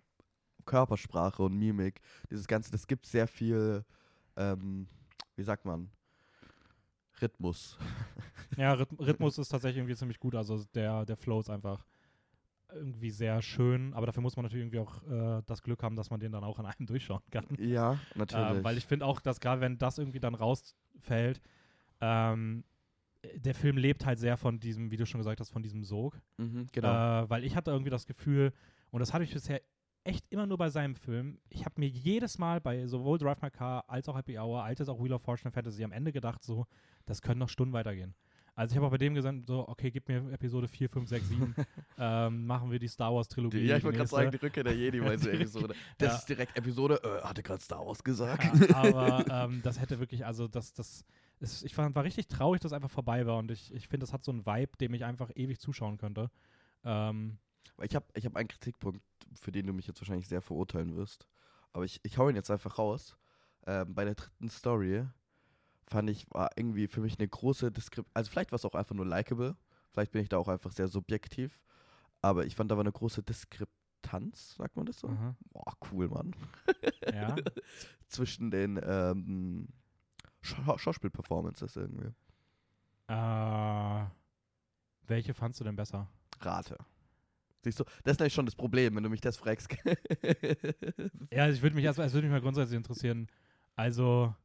Körpersprache und Mimik. Dieses Ganze, das gibt sehr viel, ähm, wie sagt man, Rhythmus. Ja, Rhythmus ist tatsächlich irgendwie ziemlich gut. Also der, der Flow ist einfach irgendwie sehr schön, aber dafür muss man natürlich irgendwie auch äh, das Glück haben, dass man den dann auch an einem durchschauen kann. Ja, natürlich. Ähm, weil ich finde auch, dass gerade wenn das irgendwie dann rausfällt, ähm, der Film lebt halt sehr von diesem, wie du schon gesagt hast, von diesem Sog. mhm, genau. Äh, weil ich hatte irgendwie das Gefühl, und das hatte ich bisher echt immer nur bei seinem Film, ich habe mir jedes Mal bei sowohl Drive My Car als auch Happy Hour, als auch Wheel of Fortune Fantasy am Ende gedacht, so, das können noch Stunden weitergehen. Also ich habe auch bei dem gesagt, so, okay, gib mir Episode 4, 5, 6, 7, ähm, machen wir die Star Wars Trilogie. ja, ich die wollte gerade sagen, die Rückkehr der Jedi war diese Die- Episode. Das ja. ist direkt Episode, äh, hatte gerade Star Wars gesagt. Ja, aber ähm, das hätte wirklich, also das, das, ist, ich fand, war richtig traurig, dass es einfach vorbei war und ich, ich finde, das hat so einen Vibe, dem ich einfach ewig zuschauen könnte. Ähm, Ich habe ich hab einen Kritikpunkt, für den du mich jetzt wahrscheinlich sehr verurteilen wirst. Aber ich, ich hau ihn jetzt einfach raus. Ähm, bei der dritten Story fand ich, war irgendwie für mich eine große Diskrepanz. Also vielleicht war es auch einfach nur likable. Vielleicht bin ich da auch einfach sehr subjektiv. Aber ich fand da war eine große Diskrepanz, sagt man das so? aha, Boah, cool, Mann. ja. Zwischen den ähm, Scha Schauspielperformances irgendwie. Äh, welche fandst du denn besser? Rate. Siehst du, das ist nämlich schon das Problem, wenn du mich das fragst. Ja, also ich würde mich erst, es würde mich mal grundsätzlich interessieren. Also,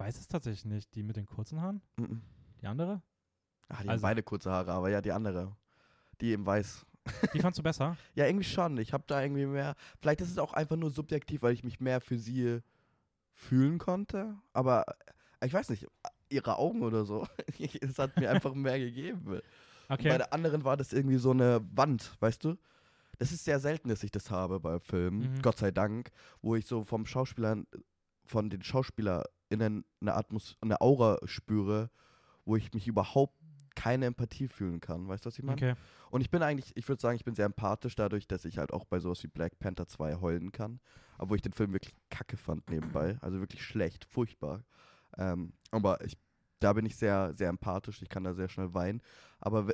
weiß es tatsächlich nicht. Die mit den kurzen Haaren? Mhm. Die andere? Ah, die haben Also- beide kurze Haare, aber ja, die andere. Die eben weiß. Die fandst du besser? Ja, irgendwie schon. Ich habe da irgendwie mehr. Vielleicht ist es auch einfach nur subjektiv, weil ich mich mehr für sie fühlen konnte. Aber äh, ich weiß nicht, ihre Augen oder so. Es hat mir einfach mehr gegeben. Und Bei Okay. der anderen war das irgendwie so eine Wand, weißt du? Das ist sehr selten, dass ich das habe bei Filmen, Mhm. Gott sei Dank, wo ich so vom Schauspielern, von den SchauspielerInnen eine Atmos eine Aura spüre, wo ich mich überhaupt keine Empathie fühlen kann. Weißt du, was ich meine? Okay. Und ich bin eigentlich, ich würde sagen, ich bin sehr empathisch dadurch, dass ich halt auch bei sowas wie Black Panther 2 heulen kann. Obwohl ich den Film wirklich kacke fand nebenbei. Also wirklich schlecht, furchtbar. Ähm, aber ich, da bin ich sehr, sehr empathisch. Ich kann da sehr schnell weinen. Aber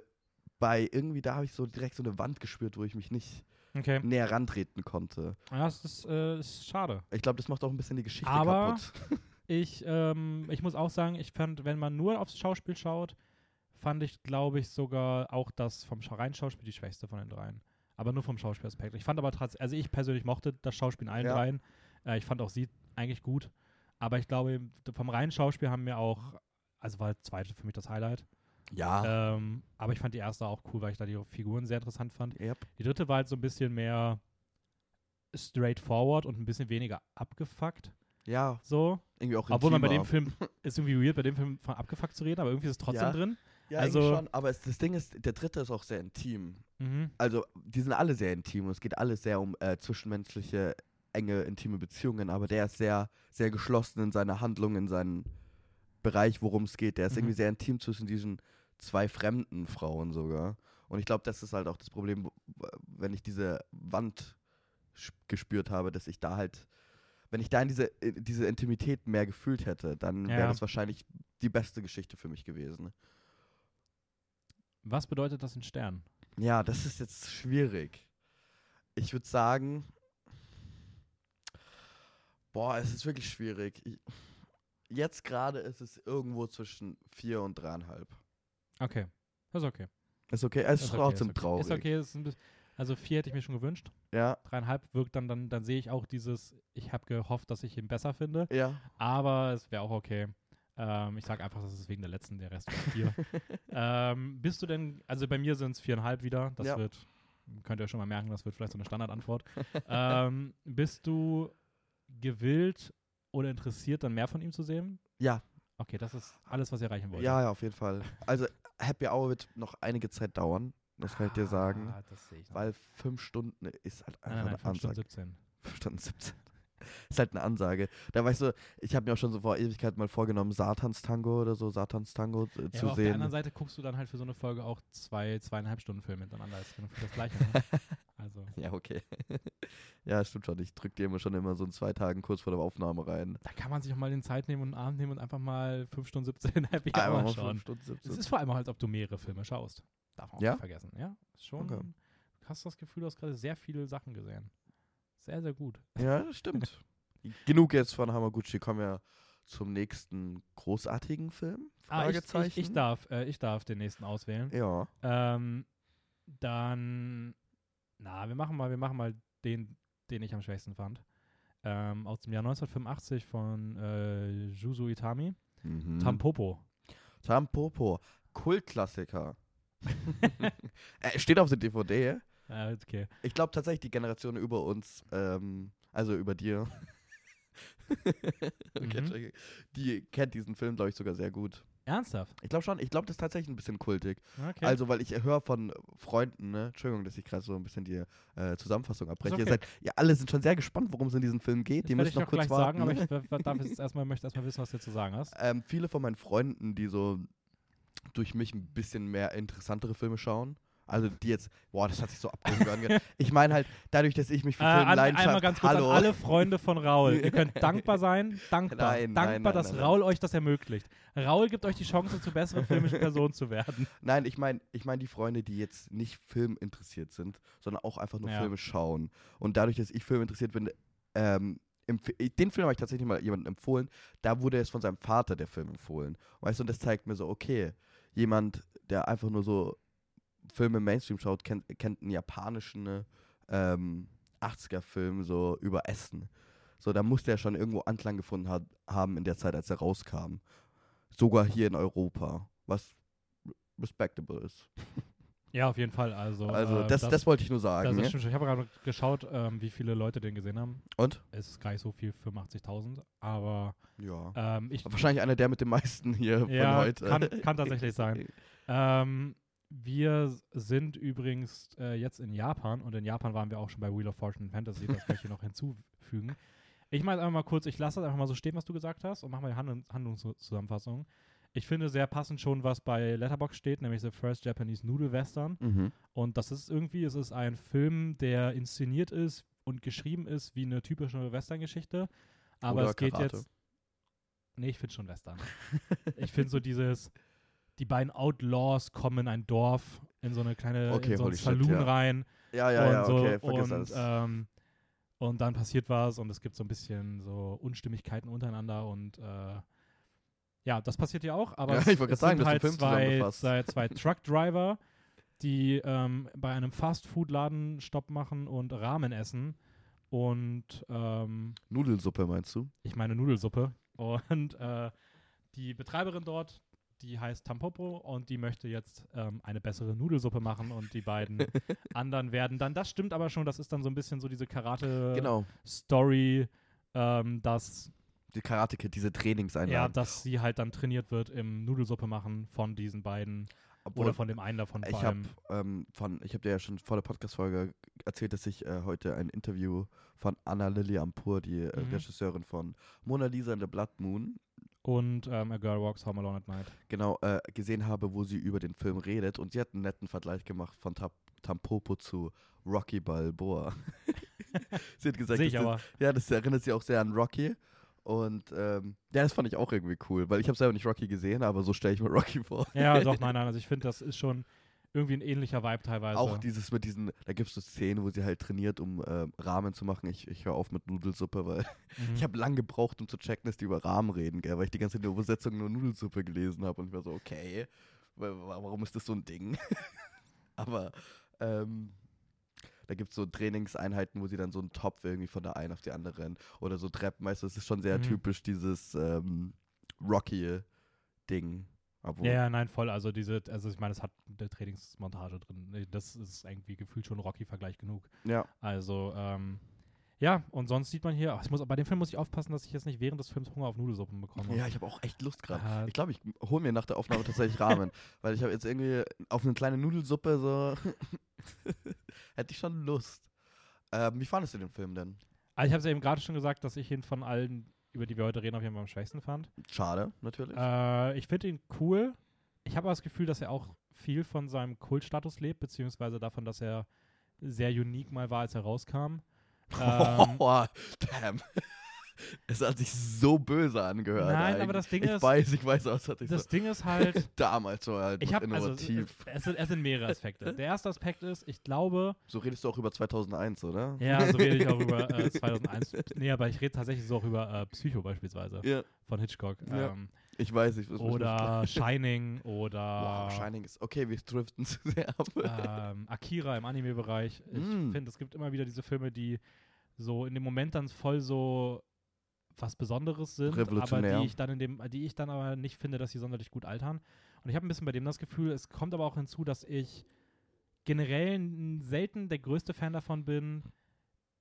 bei irgendwie, da habe ich so direkt so eine Wand gespürt, wo ich mich nicht Okay. näher rantreten konnte. Ja, das ist, äh, ist schade. Ich glaube, das macht auch ein bisschen die Geschichte Aber- kaputt. Ich, ähm, ich muss auch sagen, ich fand, wenn man nur aufs Schauspiel schaut, fand ich, glaube ich, sogar auch das vom reinen Schauspiel die schwächste von den dreien. Aber nur vom Schauspielaspekt. Ich fand aber trotzdem, also ich persönlich mochte das Schauspiel in allen Ja. dreien. Äh, ich fand auch sie eigentlich gut. Aber ich glaube, vom reinen Schauspiel haben mir auch, also war das zweite für mich das Highlight. Ja. Ähm, aber ich fand die erste auch cool, weil ich da die Figuren sehr interessant fand. Yep. Die dritte war halt so ein bisschen mehr straightforward und ein bisschen weniger abgefuckt. Ja, So. irgendwie auch Obwohl man bei dem. Film, ist irgendwie weird, bei dem Film von abgefuckt zu reden, aber irgendwie ist es trotzdem Ja. drin. Ja, also- schon. Aber es, das Ding ist, der dritte ist auch sehr intim. Mhm. also die sind alle sehr intim und es geht alles sehr um äh, zwischenmenschliche, enge, intime Beziehungen, aber der ist sehr, sehr geschlossen in seiner Handlung, in seinem Bereich, worum es geht. Der ist Mhm. irgendwie sehr intim zwischen diesen zwei fremden Frauen sogar. Und ich glaube, das ist halt auch das Problem, wenn ich diese Wand gespürt habe, dass ich da halt, wenn ich da in diese, in diese Intimität mehr gefühlt hätte, dann wäre Ja. das wahrscheinlich die beste Geschichte für mich gewesen. Was bedeutet das in Stern? Ja, das ist jetzt schwierig. Ich würde sagen, boah, es ist wirklich schwierig. Ich, jetzt gerade ist es irgendwo zwischen vier und dreieinhalb. Okay. Das ist okay. Ist okay, es ist okay, trotzdem ist okay. traurig. Ist okay, ist ein bisschen, also vier hätte ich mir schon gewünscht. Ja, Dreieinhalb wirkt dann, dann, dann sehe ich auch dieses, ich habe gehofft, dass ich ihn besser finde, ja. aber es wäre auch okay. Ähm, ich sage einfach, das ist wegen der letzten, der Rest war vier. ähm, bist du denn, also bei mir sind es viereinhalb wieder, das Ja. wird, könnt ihr schon mal merken, das wird vielleicht so eine Standardantwort. ähm, bist du gewillt oder interessiert, dann mehr von ihm zu sehen? Ja, Okay, das ist alles, was ihr erreichen wollt. ja, ja, auf jeden Fall. Also Happy Hour wird noch einige Zeit dauern, das kann ich dir sagen. Ah. Weil fünf Stunden ist halt einfach nein, nein, eine 5 Stunden Ansage. 17. 5 Stunden 17. ist halt eine Ansage. Da weißt du, ich habe mir auch schon so vor Ewigkeit mal vorgenommen, Satans Tango oder so, Satans Tango äh, Ja, zu aber auf der sehen. anderen Seite guckst du dann halt für so eine Folge auch zwei, zweieinhalb Stunden Film hintereinander. Das ist genau das Gleiche. Ne? Also, Ja, okay. ja, stimmt schon. Ich drück dir immer schon immer so in zwei Tagen kurz vor der Aufnahme rein. da kann man sich auch mal den Zeit nehmen und einen Abend nehmen und einfach mal 5 Stunden 17 Happy Hour mal schauen. fünf Stunden, 17. Es ist vor allem auch, als ob du mehrere Filme schaust. Darf man auch Ja? nicht vergessen. Ja, ist schon. Okay. Du hast das Gefühl, du hast gerade sehr viele Sachen gesehen. Sehr, sehr gut. Ja, das stimmt. Genug jetzt von Hamaguchi. Kommen wir zum nächsten großartigen Film? Ah, ich, Fragezeichen. ich, ich, darf, äh, ich darf den nächsten auswählen. Ja. Ähm, Dann, na, wir machen mal, wir machen mal den, den ich am schwächsten fand. Ähm, aus dem Jahr 1985 von äh, Juzo Itami. Mhm. Tampopo. Tampopo. Kultklassiker. äh, steht auf der DVD. Äh, okay. Ich glaube tatsächlich, die Generation über uns, ähm, also über dir, okay, Mhm. die kennt diesen Film, glaube ich, sogar sehr gut. Ernsthaft? Ich glaube schon, ich glaube, das ist tatsächlich ein bisschen kultig. Okay. Also, weil ich höre von Freunden, ne, Entschuldigung, dass ich gerade so ein bisschen die äh, Zusammenfassung abbreche. Ist Ihr okay. seid, ja, alle sind schon sehr gespannt, worum es in diesem Film geht. das Die müssen ich noch noch kurz warten. sagen, aber ich darf jetzt erstmal, möchte erstmal wissen, was du zu sagen hast. ähm, viele von meinen Freunden, die so durch mich ein bisschen mehr interessantere Filme schauen. Also die jetzt, boah, das hat sich so angehört. Ich meine halt, dadurch, dass ich mich für Äh, Filme an, leidenschaft... einmal ganz kurz Hallo. an alle Freunde von Raul. Ihr könnt dankbar sein, dankbar, Nein, dankbar, nein, nein, dass. Raul euch das ermöglicht. Raul gibt euch die Chance, zur besseren filmischen Person zu werden. Nein, ich meine ich mein die Freunde, die jetzt nicht filminteressiert sind, sondern auch einfach nur Ja. Filme schauen. Und dadurch, dass ich filminteressiert bin, ähm, empf- den Film habe ich tatsächlich mal jemandem empfohlen. Da wurde es von seinem Vater der Film empfohlen. Weißt du, und das zeigt mir so, okay, jemand, der einfach nur so Filme im Mainstream schaut, kennt, kennt einen japanischen ähm, 80er-Film so über Essen. So, da musste er schon irgendwo Anklang gefunden hat, haben in der Zeit, als er rauskam. Sogar hier in Europa. Was respectable ist. Ja, auf jeden Fall. Also, Also, äh, das, das, wollte ich nur das sagen. ist ne? schon, ich habe gerade geschaut, ähm, wie viele Leute den gesehen haben. Und? Es ist gar nicht so viel, 85.000. Aber Ja. ähm, ich, Wahrscheinlich einer der mit den meisten hier von Ja, heute. kann- kann tatsächlich sein. Ähm, wir sind übrigens äh, jetzt in Japan und in Japan waren wir auch schon bei Wheel of Fortune and Fantasy, das möchte ich noch hinzufügen. Ich mache einfach mal kurz, ich lasse das einfach mal so stehen, was du gesagt hast und mache mal die Handlung, Handlungszusammenfassung. Ich finde sehr passend schon, was bei Letterboxd steht, nämlich The First Japanese Noodle Western. Mhm. Und das ist irgendwie, es ist ein Film, der inszeniert ist und geschrieben ist wie eine typische Western-Geschichte. Aber Oder es geht Karate. jetzt. Nee, ich finde schon Western. ich finde so dieses, die beiden Outlaws kommen in ein Dorf, in so eine kleine, Okay, in so einen holy shit, Saloon ja. rein. Ja, ja, und ja, so, okay, vergiss und, alles. ähm, und dann passiert was und es gibt so ein bisschen so Unstimmigkeiten untereinander und äh, ja, das passiert ja auch, aber Ja, es, ich wollte es gerade sagen, sind halt zwei, zwei, zwei Truckdriver, die ähm, bei einem Fastfood-Laden Stopp machen und Ramen essen und ähm, Nudelsuppe meinst du? ich meine Nudelsuppe. Und äh, die Betreiberin dort, die heißt Tampopo und die möchte jetzt ähm, eine bessere Nudelsuppe machen und die beiden anderen werden dann, das stimmt aber schon, das ist dann so ein bisschen so diese Karate-Story, Genau. ähm, dass, Die Karate Kid, diese ja, Trainingseinlagen. dass sie halt dann trainiert wird im Nudelsuppe machen von diesen beiden Obwohl, oder von dem einen davon ich habe ähm, von, ich habe dir ja schon vor der Podcast-Folge erzählt, dass ich äh, heute ein Interview von Anna Lily Ampur, die äh, Mhm. Regisseurin von Mona Lisa and the Blood Moon, Und ähm, A Girl Walks Home Alone at Night. genau äh, gesehen habe, wo sie über den Film redet und sie hat einen netten Vergleich gemacht von Tap Tampopo zu Rocky Balboa. sie hat gesagt, Sehe ich das- aber. Ja, das erinnert sich auch sehr an Rocky. Und ähm, ja, das fand ich auch irgendwie cool, weil ich habe selber nicht Rocky gesehen, aber so stelle ich mir Rocky vor. Ja, doch, nein, nein. Also ich finde, das ist schon irgendwie ein ähnlicher Vibe teilweise. Auch dieses mit diesen, da gibt es so Szenen, wo sie halt trainiert, um ähm, Rahmen zu machen. Ich, ich höre auf mit Nudelsuppe, weil Mhm. ich habe lang gebraucht, um zu checken, dass die über Rahmen reden, gell, weil ich die ganze Zeit in der Übersetzung nur Nudelsuppe gelesen habe und ich war so, okay, wa- wa- warum ist das so ein Ding? aber ähm, da gibt es so Trainingseinheiten, wo sie dann so einen Topf irgendwie von der einen auf die andere rennen oder so Treppen, weißt du, das ist schon sehr Mhm. typisch dieses ähm, Rocky-Ding. Obwohl, Ja, nein, voll. Also diese, also ich meine, es hat eine Trainingsmontage drin. Das ist irgendwie gefühlt schon Rocky-Vergleich genug. ja. Also, ähm, ja, und sonst sieht man hier, ach, ich muss, bei dem Film muss ich aufpassen, dass ich jetzt nicht während des Films Hunger auf Nudelsuppen bekomme. Ja, ich habe auch echt Lust gerade. Äh, Ich glaube, ich hole mir nach der Aufnahme tatsächlich Ramen, weil ich habe jetzt irgendwie auf eine kleine Nudelsuppe so hätte ich schon Lust. Ähm, wie fandest du den Film denn? also ich habe es ja eben gerade schon gesagt, dass ich ihn von allen, über die wir heute reden, auf jeden Fall am schwächsten fand. Schade, natürlich. Äh, ich finde ihn cool. Ich habe aber das Gefühl, dass er auch viel von seinem Kultstatus lebt, beziehungsweise davon, dass er sehr unique mal war, als er rauskam. Ähm, oh, damn. Es hat sich so böse angehört. Nein, eigentlich. aber das Ding ich ist- weiß, ich weiß, aber es hat sich das so Ding ist halt, damals so halt ich habe also es, innovativ. es, sind, es sind mehrere Aspekte. Der erste Aspekt ist, ich glaube, so redest du auch über 2001, oder? ja, so rede ich auch über äh, 2001. Nee, aber ich rede tatsächlich so auch über äh, Psycho beispielsweise Ja. von Hitchcock. Ja. Ähm, Ich weiß, ich weiß Oder Shining oder. Wow, Shining ist okay, wir driften zu sehr ab. Ähm, Akira im Anime-Bereich. Ich mm. finde, es gibt immer wieder diese Filme, die so in dem Moment dann voll so was Besonderes sind, aber die ich dann in dem, die ich dann aber nicht finde, dass sie sonderlich gut altern. Und ich habe ein bisschen bei dem das Gefühl, es kommt aber auch hinzu, dass ich generell selten der größte Fan davon bin,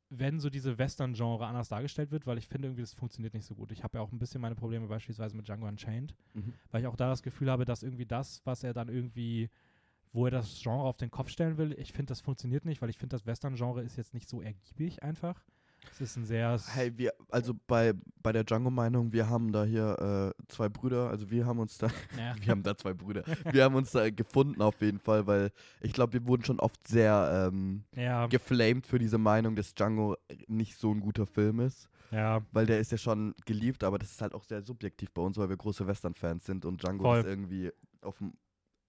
wenn so diese Western-Genre anders dargestellt wird, weil ich finde irgendwie, das funktioniert nicht so gut. Ich habe ja auch ein bisschen meine Probleme beispielsweise mit Django Unchained, mhm. weil ich auch da das Gefühl habe, dass irgendwie das, was er dann irgendwie, wo er das Genre auf den Kopf stellen will, ich finde, das funktioniert nicht, weil ich finde, das Western-Genre ist jetzt nicht so ergiebig einfach. Es ist ein sehr. Hey, wir, also bei, bei der Django-Meinung, wir haben da hier äh, zwei Brüder, also wir haben uns da, ja. wir haben da zwei Brüder, wir haben uns da gefunden auf jeden Fall, weil ich glaube, wir wurden schon oft sehr ähm, ja. geflamed für diese Meinung, dass Django nicht so ein guter Film ist. Ja. Weil der ist ja schon geliebt, aber das ist halt auch sehr subjektiv bei uns, weil wir große Western-Fans sind und Django Voll. ist irgendwie auf dem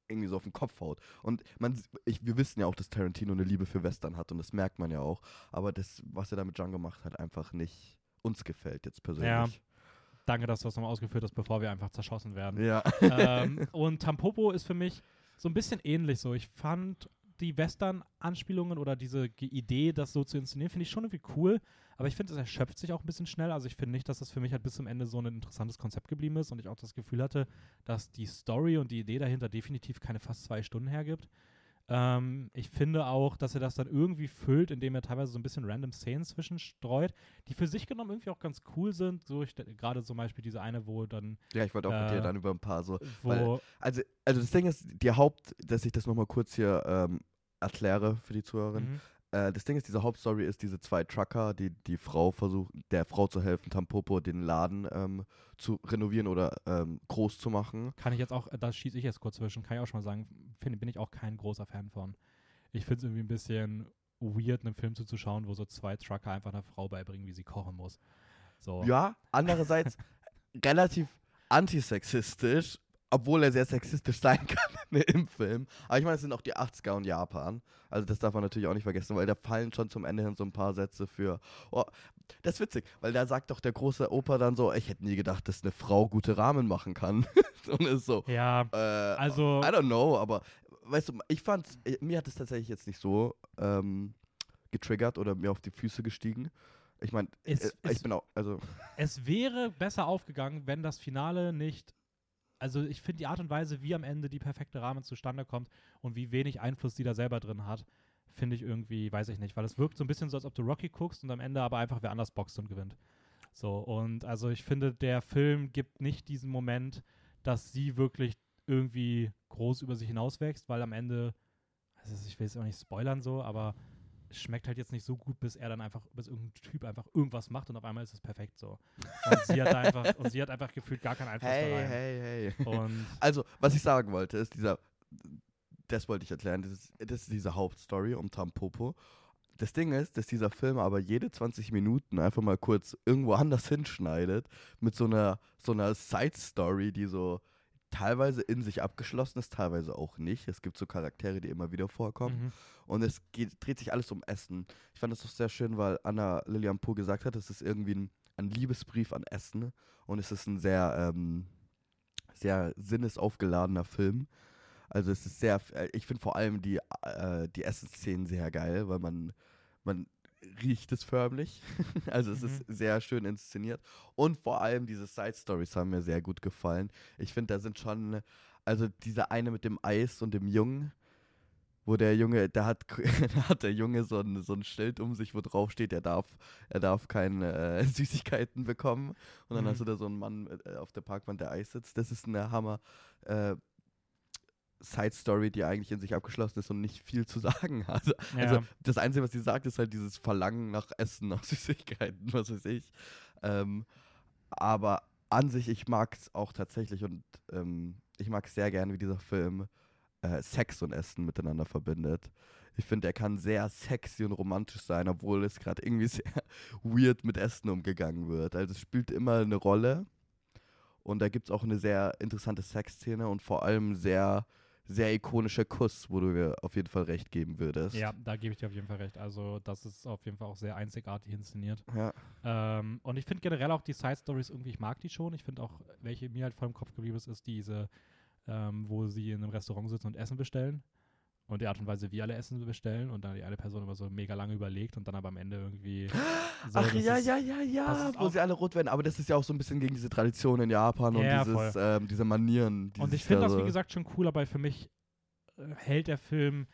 irgendwie so auf den Kopf haut. Und man, ich, wir wissen ja auch, dass Tarantino eine Liebe für Western hat und das merkt man ja auch. Aber das, was er da mit Django macht, hat einfach nicht uns gefällt jetzt persönlich. Ja. Danke, dass du das nochmal ausgeführt hast, bevor wir einfach zerschossen werden. Ja. Ähm, und Tampopo ist für mich so ein bisschen ähnlich so. Ich fand die Western-Anspielungen oder diese Idee, das so zu inszenieren, finde ich schon irgendwie cool. Aber ich finde, es erschöpft sich auch ein bisschen schnell. Also ich finde nicht, dass das für mich halt bis zum Ende so ein interessantes Konzept geblieben ist und ich auch das Gefühl hatte, dass die Story und die Idee dahinter definitiv keine fast zwei Stunden hergibt. Ähm, ich finde auch, dass er das dann irgendwie füllt, indem er teilweise so ein bisschen random Szenen zwischenstreut, die für sich genommen irgendwie auch ganz cool sind. So gerade zum Beispiel diese eine, wo dann. Ja, ich wollte auch äh, mit dir äh, dann über ein paar so. Weil, also, also das Ding ist, die Haupt, dass ich das nochmal kurz hier ähm, erkläre für die Zuhörerin. Mhm. Äh, das Ding ist, diese Hauptstory ist diese zwei Trucker, die die Frau versuchen, der Frau zu helfen, Tampopo den Laden ähm, zu renovieren oder ähm, groß zu machen. Kann ich jetzt auch, da schieße ich jetzt kurz zwischen, kann ich auch schon mal sagen, find, bin ich auch kein großer Fan von. Ich finde es irgendwie ein bisschen weird, einem Film zuzuschauen, wo so zwei Trucker einfach einer Frau beibringen, wie sie kochen muss. So. Ja, andererseits relativ antisexistisch, obwohl er sehr sexistisch sein kann im Film. Aber ich meine, es sind auch die 80er und Japan. Also das darf man natürlich auch nicht vergessen, weil da fallen schon zum Ende hin so ein paar Sätze für. Oh, das ist witzig, weil da sagt doch der große Opa dann so, ich hätte nie gedacht, dass eine Frau gute Rahmen machen kann. und ist so. Ja, äh, also. I don't know, aber weißt du, ich fand, mir hat es tatsächlich jetzt nicht so ähm, getriggert oder mir auf die Füße gestiegen. Ich meine, äh, ich bin auch, also. Es wäre besser aufgegangen, wenn das Finale nicht also ich finde die Art und Weise, wie am Ende die perfekte Rahmen zustande kommt und wie wenig Einfluss die da selber drin hat, finde ich irgendwie, weiß ich nicht, weil es wirkt so ein bisschen so, als ob du Rocky guckst und am Ende aber einfach wer anders boxt und gewinnt. So, und also ich finde, der Film gibt nicht diesen Moment, dass sie wirklich irgendwie groß über sich hinauswächst, weil am Ende, also ich will es auch nicht spoilern so, aber schmeckt halt jetzt nicht so gut, bis er dann einfach, bis irgendein Typ einfach irgendwas macht und auf einmal ist es perfekt so. Und sie hat einfach, und sie hat einfach gefühlt gar keinen Einfluss hey, da rein. Hey, hey, Und also, was ich sagen wollte, ist dieser, das wollte ich erklären, das ist, das ist diese Hauptstory um Tampopo. Das Ding ist, dass dieser Film aber jede 20 Minuten einfach mal kurz irgendwo anders hinschneidet mit so einer, so einer Side-Story, die so teilweise in sich abgeschlossen ist, teilweise auch nicht. Es gibt so Charaktere, die immer wieder vorkommen. Mhm. Und es geht, dreht sich alles um Essen. Ich fand das auch sehr schön, weil Anna Lilian Poe gesagt hat, es ist irgendwie ein, ein, Liebesbrief an Essen. Und es ist ein sehr, ähm, sehr sinnesaufgeladener Film. Also es ist sehr, äh, ich finde vor allem die, äh, die Essensszenen sehr geil, weil man, man riecht es förmlich. also es mhm. ist sehr schön inszeniert. Und vor allem diese Side Stories haben mir sehr gut gefallen. Ich finde, da sind schon, also diese eine mit dem Eis und dem Jungen, wo der Junge, da hat, da hat der Junge so ein, so ein Schild um sich, wo drauf steht, er darf, er darf keine äh, Süßigkeiten bekommen. Und dann mhm. hast du da so einen Mann äh, auf der Parkbahn, der Eis sitzt. Das ist eine Hammer. Äh, Side-Story, die eigentlich in sich abgeschlossen ist und nicht viel zu sagen hat. Ja. Also das Einzige, was sie sagt, ist halt dieses Verlangen nach Essen, nach Süßigkeiten, was weiß ich. Ähm, aber an sich, ich mag es auch tatsächlich und ähm, ich mag sehr gerne, wie dieser Film äh, Sex und Essen miteinander verbindet. Ich finde, er kann sehr sexy und romantisch sein, obwohl es gerade irgendwie sehr weird mit Essen umgegangen wird. Also es spielt immer eine Rolle und da gibt es auch eine sehr interessante Sexszene und vor allem sehr sehr ikonischer Kuss, wo du mir auf jeden Fall recht geben würdest. Ja, da gebe ich dir auf jeden Fall recht. Also, das ist auf jeden Fall auch sehr einzigartig inszeniert. Ja. Ähm, und ich finde generell auch die Side Stories irgendwie, ich mag die schon. Ich finde auch, welche mir halt voll im Kopf geblieben ist, ist diese, ähm, wo sie in einem Restaurant sitzen und Essen bestellen. Und die Art und Weise, wie alle Essen bestellen und dann die eine Person immer so mega lange überlegt und dann aber am Ende irgendwie. So, Ach ja, ist- ja, ja, ja, wo sie alle rot werden. Aber das ist ja auch so ein bisschen gegen diese Tradition in Japan Ja, und dieses, ähm, diese Manieren. Die Und ich finde da das, wie gesagt, schon cool, aber für mich äh, hält der Film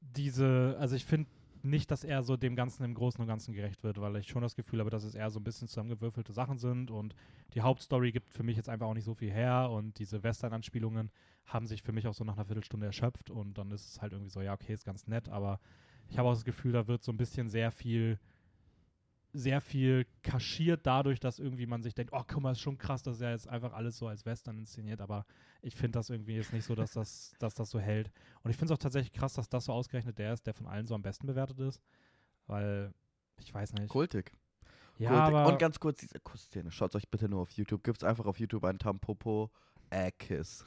diese, also ich finde nicht, dass er so dem Ganzen im Großen und Ganzen gerecht wird, weil ich schon das Gefühl habe, dass es eher so ein bisschen zusammengewürfelte Sachen sind und die Hauptstory gibt für mich jetzt einfach auch nicht so viel her und diese Western-Anspielungen haben sich für mich auch so nach einer Viertelstunde erschöpft und dann ist es halt irgendwie so, ja, okay, ist ganz nett, aber ich habe auch das Gefühl, da wird so ein bisschen sehr viel sehr viel kaschiert dadurch, dass irgendwie man sich denkt, oh, guck mal, ist schon krass, dass er jetzt einfach alles so als Western inszeniert, aber ich finde das irgendwie jetzt nicht so, dass das, dass das so hält. Und ich finde es auch tatsächlich krass, dass das so ausgerechnet der ist, der von allen so am besten bewertet ist, weil ich weiß nicht. Kultig. Ja, Kultig. und ganz kurz, diese Kussszene. Schaut euch bitte nur auf YouTube. Gibt's einfach auf YouTube einen Tampopo Kiss.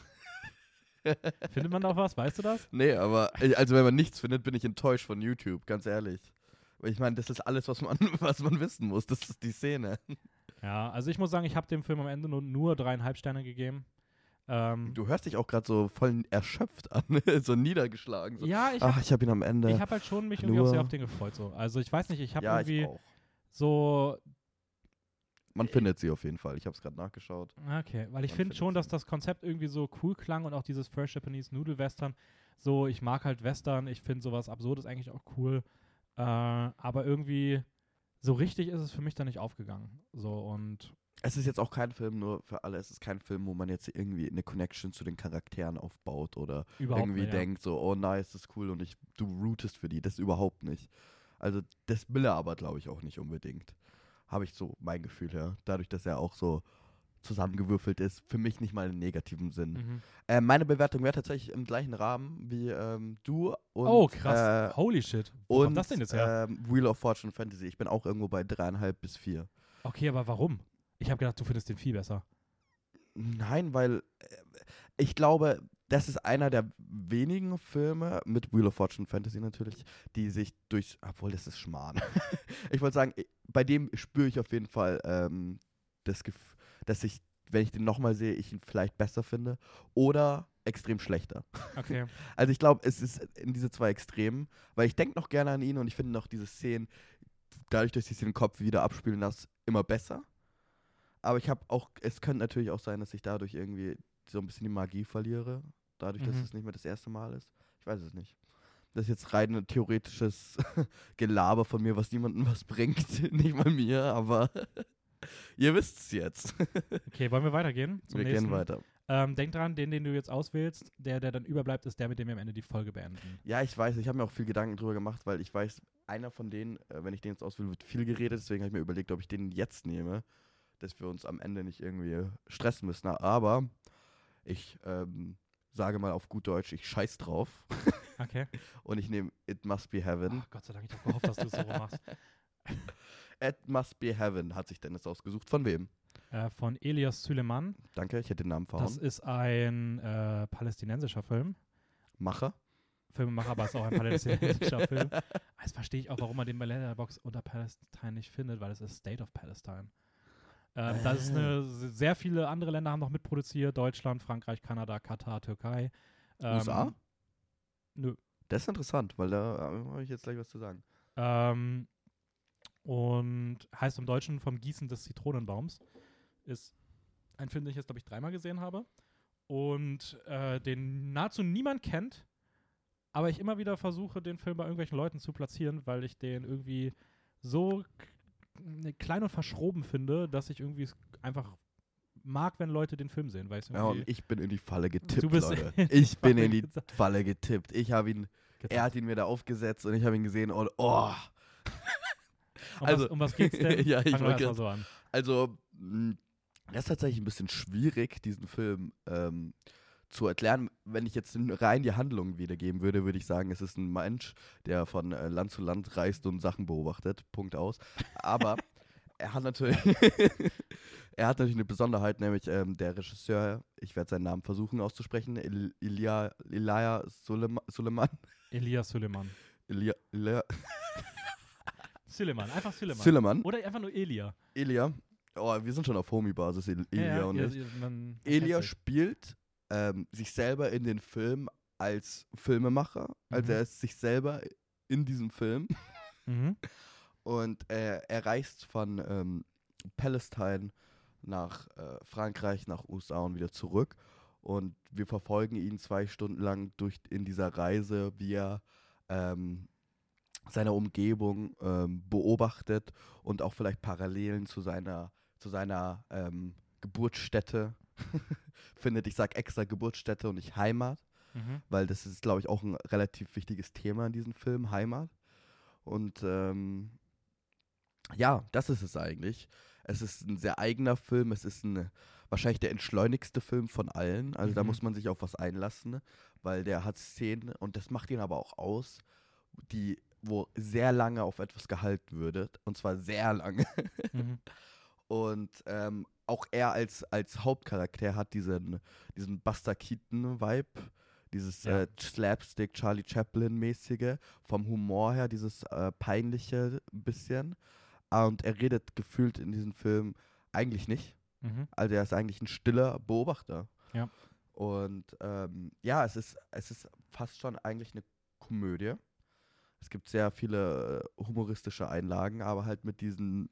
findet man da auch was? Weißt du das? Nee, aber äh, also wenn man nichts findet, bin ich enttäuscht von YouTube, ganz ehrlich. Ich meine, das ist alles, was man, was man wissen muss. Das ist die Szene. Ja, also ich muss sagen, ich habe dem Film am Ende nur, nur dreieinhalb Sterne gegeben. Ähm, Du hörst dich auch gerade so voll erschöpft an, so niedergeschlagen. So. ja, ich habe ich habe ihn am Ende. ich hab halt schon mich irgendwie auch sehr auf den gefreut. So. Also ich weiß nicht, ich habe ja, ich irgendwie auch. so Man findet sie auf jeden Fall. Ich habe es gerade nachgeschaut. Okay, weil ich finde schon, dass das Konzept irgendwie so cool klang und auch dieses First Japanese Noodle Western. So, ich mag halt Western, ich finde sowas Absurdes eigentlich auch cool. Äh, aber irgendwie so richtig ist es für mich dann nicht aufgegangen. So und Es ist jetzt auch kein Film nur für alle. Es ist kein Film, wo man jetzt irgendwie eine Connection zu den Charakteren aufbaut oder überhaupt irgendwie nicht. ja. denkt so, oh nice, das ist cool und ich, du rootest für die. Das überhaupt nicht. Also das will er aber, glaube ich, auch nicht unbedingt. Habe ich so mein Gefühl her. Dadurch, dass er auch so zusammengewürfelt ist, für mich nicht mal im negativen Sinn. Mhm. Äh, meine Bewertung wäre tatsächlich im gleichen Rahmen wie ähm, du und, oh, krass. äh, Holy shit. Wo kommt und das denn jetzt her? ähm, Wheel of Fortune Fantasy. Ich bin auch irgendwo bei dreieinhalb bis vier. okay, aber warum? Ich habe gedacht, du findest den viel besser. Nein, weil äh, ich glaube, das ist einer der wenigen Filme mit Wheel of Fortune Fantasy natürlich, die sich durch, obwohl das ist Schmarrn. ich wollte sagen, bei dem spüre ich auf jeden Fall ähm, das Gefühl, dass ich, wenn ich den nochmal sehe, ich ihn vielleicht besser finde oder extrem schlechter. Okay. Also ich glaube, es ist in diese zwei Extremen, weil ich denke noch gerne an ihn und ich finde noch diese Szenen, dadurch, dass ich sie den Kopf wieder abspielen lasse, immer besser. Aber ich habe auch, es könnte natürlich auch sein, dass ich dadurch irgendwie so ein bisschen die Magie verliere, dadurch, dass Mhm. es nicht mehr das erste Mal ist. Ich weiß es nicht. Das ist jetzt rein ein theoretisches Gelaber von mir, was niemandem was bringt. nicht mal mir, aber ihr wisst es jetzt. Okay, wollen wir weitergehen? Wir nächsten? gehen weiter. Ähm, denk dran, den, den du jetzt auswählst, der, der dann überbleibt, ist der, mit dem wir am Ende die Folge beenden. Ja, ich weiß, ich habe mir auch viel Gedanken drüber gemacht, weil ich weiß, einer von denen, äh, wenn ich den jetzt auswähle, wird viel geredet, deswegen habe ich mir überlegt, ob ich den jetzt nehme, dass wir uns am Ende nicht irgendwie stressen müssen. Aber ich ähm, sage mal auf gut Deutsch, ich scheiß drauf Okay. und ich nehme It Must Be Oh, Heaven. Gott sei Dank, ich habe gehofft, dass du es so machst. It Must Be Heaven hat sich Dennis ausgesucht. Von wem? Äh, von Elias Süleyman. Danke, ich hätte den Namen Das verhauen. ist ein äh, palästinensischer Film. Macher. Filmemacher, aber es ist auch ein palästinensischer Film. Jetzt verstehe ich auch, warum man den bei Letterboxd unter Palestine nicht findet, weil es ist State of Palestine. Ähm, Das ist eine, sehr viele andere Länder haben noch mitproduziert. Deutschland, Frankreich, Kanada, Katar, Türkei. Ähm, USA? Nö. Das ist interessant, weil da äh, habe ich jetzt gleich was zu sagen. Ähm, und heißt im Deutschen vom Gießen des Zitronenbaums. Ist ein Film, den ich jetzt, glaube ich, dreimal gesehen habe. Und äh, den nahezu niemand kennt, aber ich immer wieder versuche, den Film bei irgendwelchen Leuten zu platzieren, weil ich den irgendwie so ne, klein und verschroben finde, dass ich irgendwie es einfach mag, wenn Leute den Film sehen. Weil ich's Ja, und ich bin in die Falle getippt, Du bist Leute. Ich bin in die getippt. Falle getippt. Ich habe ihn Er hat ihn mir da aufgesetzt und ich habe ihn gesehen und oh. Um, also- was, um was geht's denn? Ja, ich wollte mal so an. Also, mh, das ist tatsächlich ein bisschen schwierig, diesen Film ähm, zu erklären. Wenn ich jetzt rein die Handlung wiedergeben würde, würde ich sagen, es ist ein Mensch, der von äh, Land zu Land reist und Sachen beobachtet. Punkt aus. Aber er hat natürlich, er hat natürlich eine Besonderheit, nämlich ähm, der Regisseur, ich werde seinen Namen versuchen auszusprechen, Il Ilia, Ilya Suleiman. Elias Suleiman. Elia, Elia. Suleiman, einfach Suleiman. Suleiman. Oder einfach nur Elia. Elia. Oh, wir sind schon auf Homie-Basis, Elia ja, ja, und ja, ich. man Elia spielt ähm, sich selber in den Film als Filmemacher. Also Mhm. er ist sich selber in diesem Film. Mhm. Und äh, er reist von ähm, Palästina nach äh, Frankreich, nach USA und wieder zurück. Und wir verfolgen ihn zwei Stunden lang durch in dieser Reise, wie er ähm, seine Umgebung ähm, beobachtet und auch vielleicht Parallelen zu seiner, zu seiner ähm, Geburtsstätte findet. Ich sage extra Geburtsstätte und nicht Heimat Mhm. weil das ist, glaube ich, auch ein relativ wichtiges Thema in diesem Film, Heimat. Und ähm, ja, das ist es eigentlich. Es ist ein sehr eigener Film, es ist ein, wahrscheinlich der entschleunigste Film von allen. Also da Mhm. muss man sich auf was einlassen, weil der hat Szenen und das macht ihn aber auch aus, die, wo sehr lange auf etwas gehalten würde. Und zwar sehr lange. Mhm. Und ähm, auch er als, als Hauptcharakter hat diesen, diesen Buster Keaton-Vibe, dieses Ja. äh, Slapstick, Charlie Chaplin-mäßige, vom Humor her, dieses äh, peinliche ein bisschen. Ah, Und er redet gefühlt in diesem Film eigentlich nicht. Mhm. Also er ist eigentlich ein stiller Beobachter. Ja. Und ähm, ja, es ist, es ist fast schon eigentlich eine Komödie. Es gibt sehr viele äh, humoristische Einlagen, aber halt mit diesen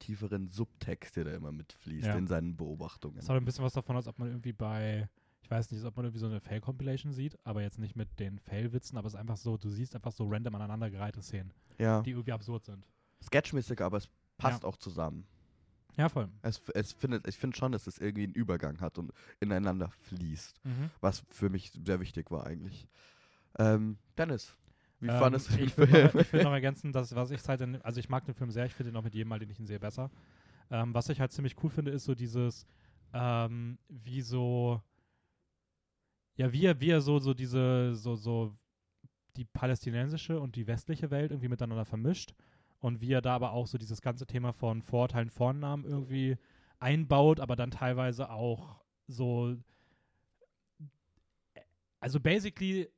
tieferen Subtext, der da immer mitfließt Ja. in seinen Beobachtungen. Es hat ein bisschen was davon, als ob man irgendwie bei, ich weiß nicht, ob man irgendwie so eine Fail-Compilation sieht, aber jetzt nicht mit den Fail-Witzen, aber es ist einfach so, du siehst einfach so random aneinandergereihte Szenen, Ja, die irgendwie absurd sind. sketchmäßig, aber es passt auch zusammen. Ja, voll. Es, es findet, ich finde schon, dass es irgendwie einen Übergang hat und ineinander fließt, Mhm. was für mich sehr wichtig war eigentlich. Ähm, Dennis, wie Ähm, fandest du den ich will noch, Film? ich will noch ergänzen, dass was ich halt, in, also ich mag den Film sehr, ich finde ihn auch mit jedem Mal, den ich ihn sehe, besser. Ähm, was ich halt ziemlich cool finde, ist so dieses, ähm, wie so, ja, wie er, wie er so, so diese, so, so die palästinensische und die westliche Welt irgendwie miteinander vermischt und wie er da aber auch so dieses ganze Thema von Vorurteilen, Vornamen irgendwie einbaut, aber dann teilweise auch so, also basically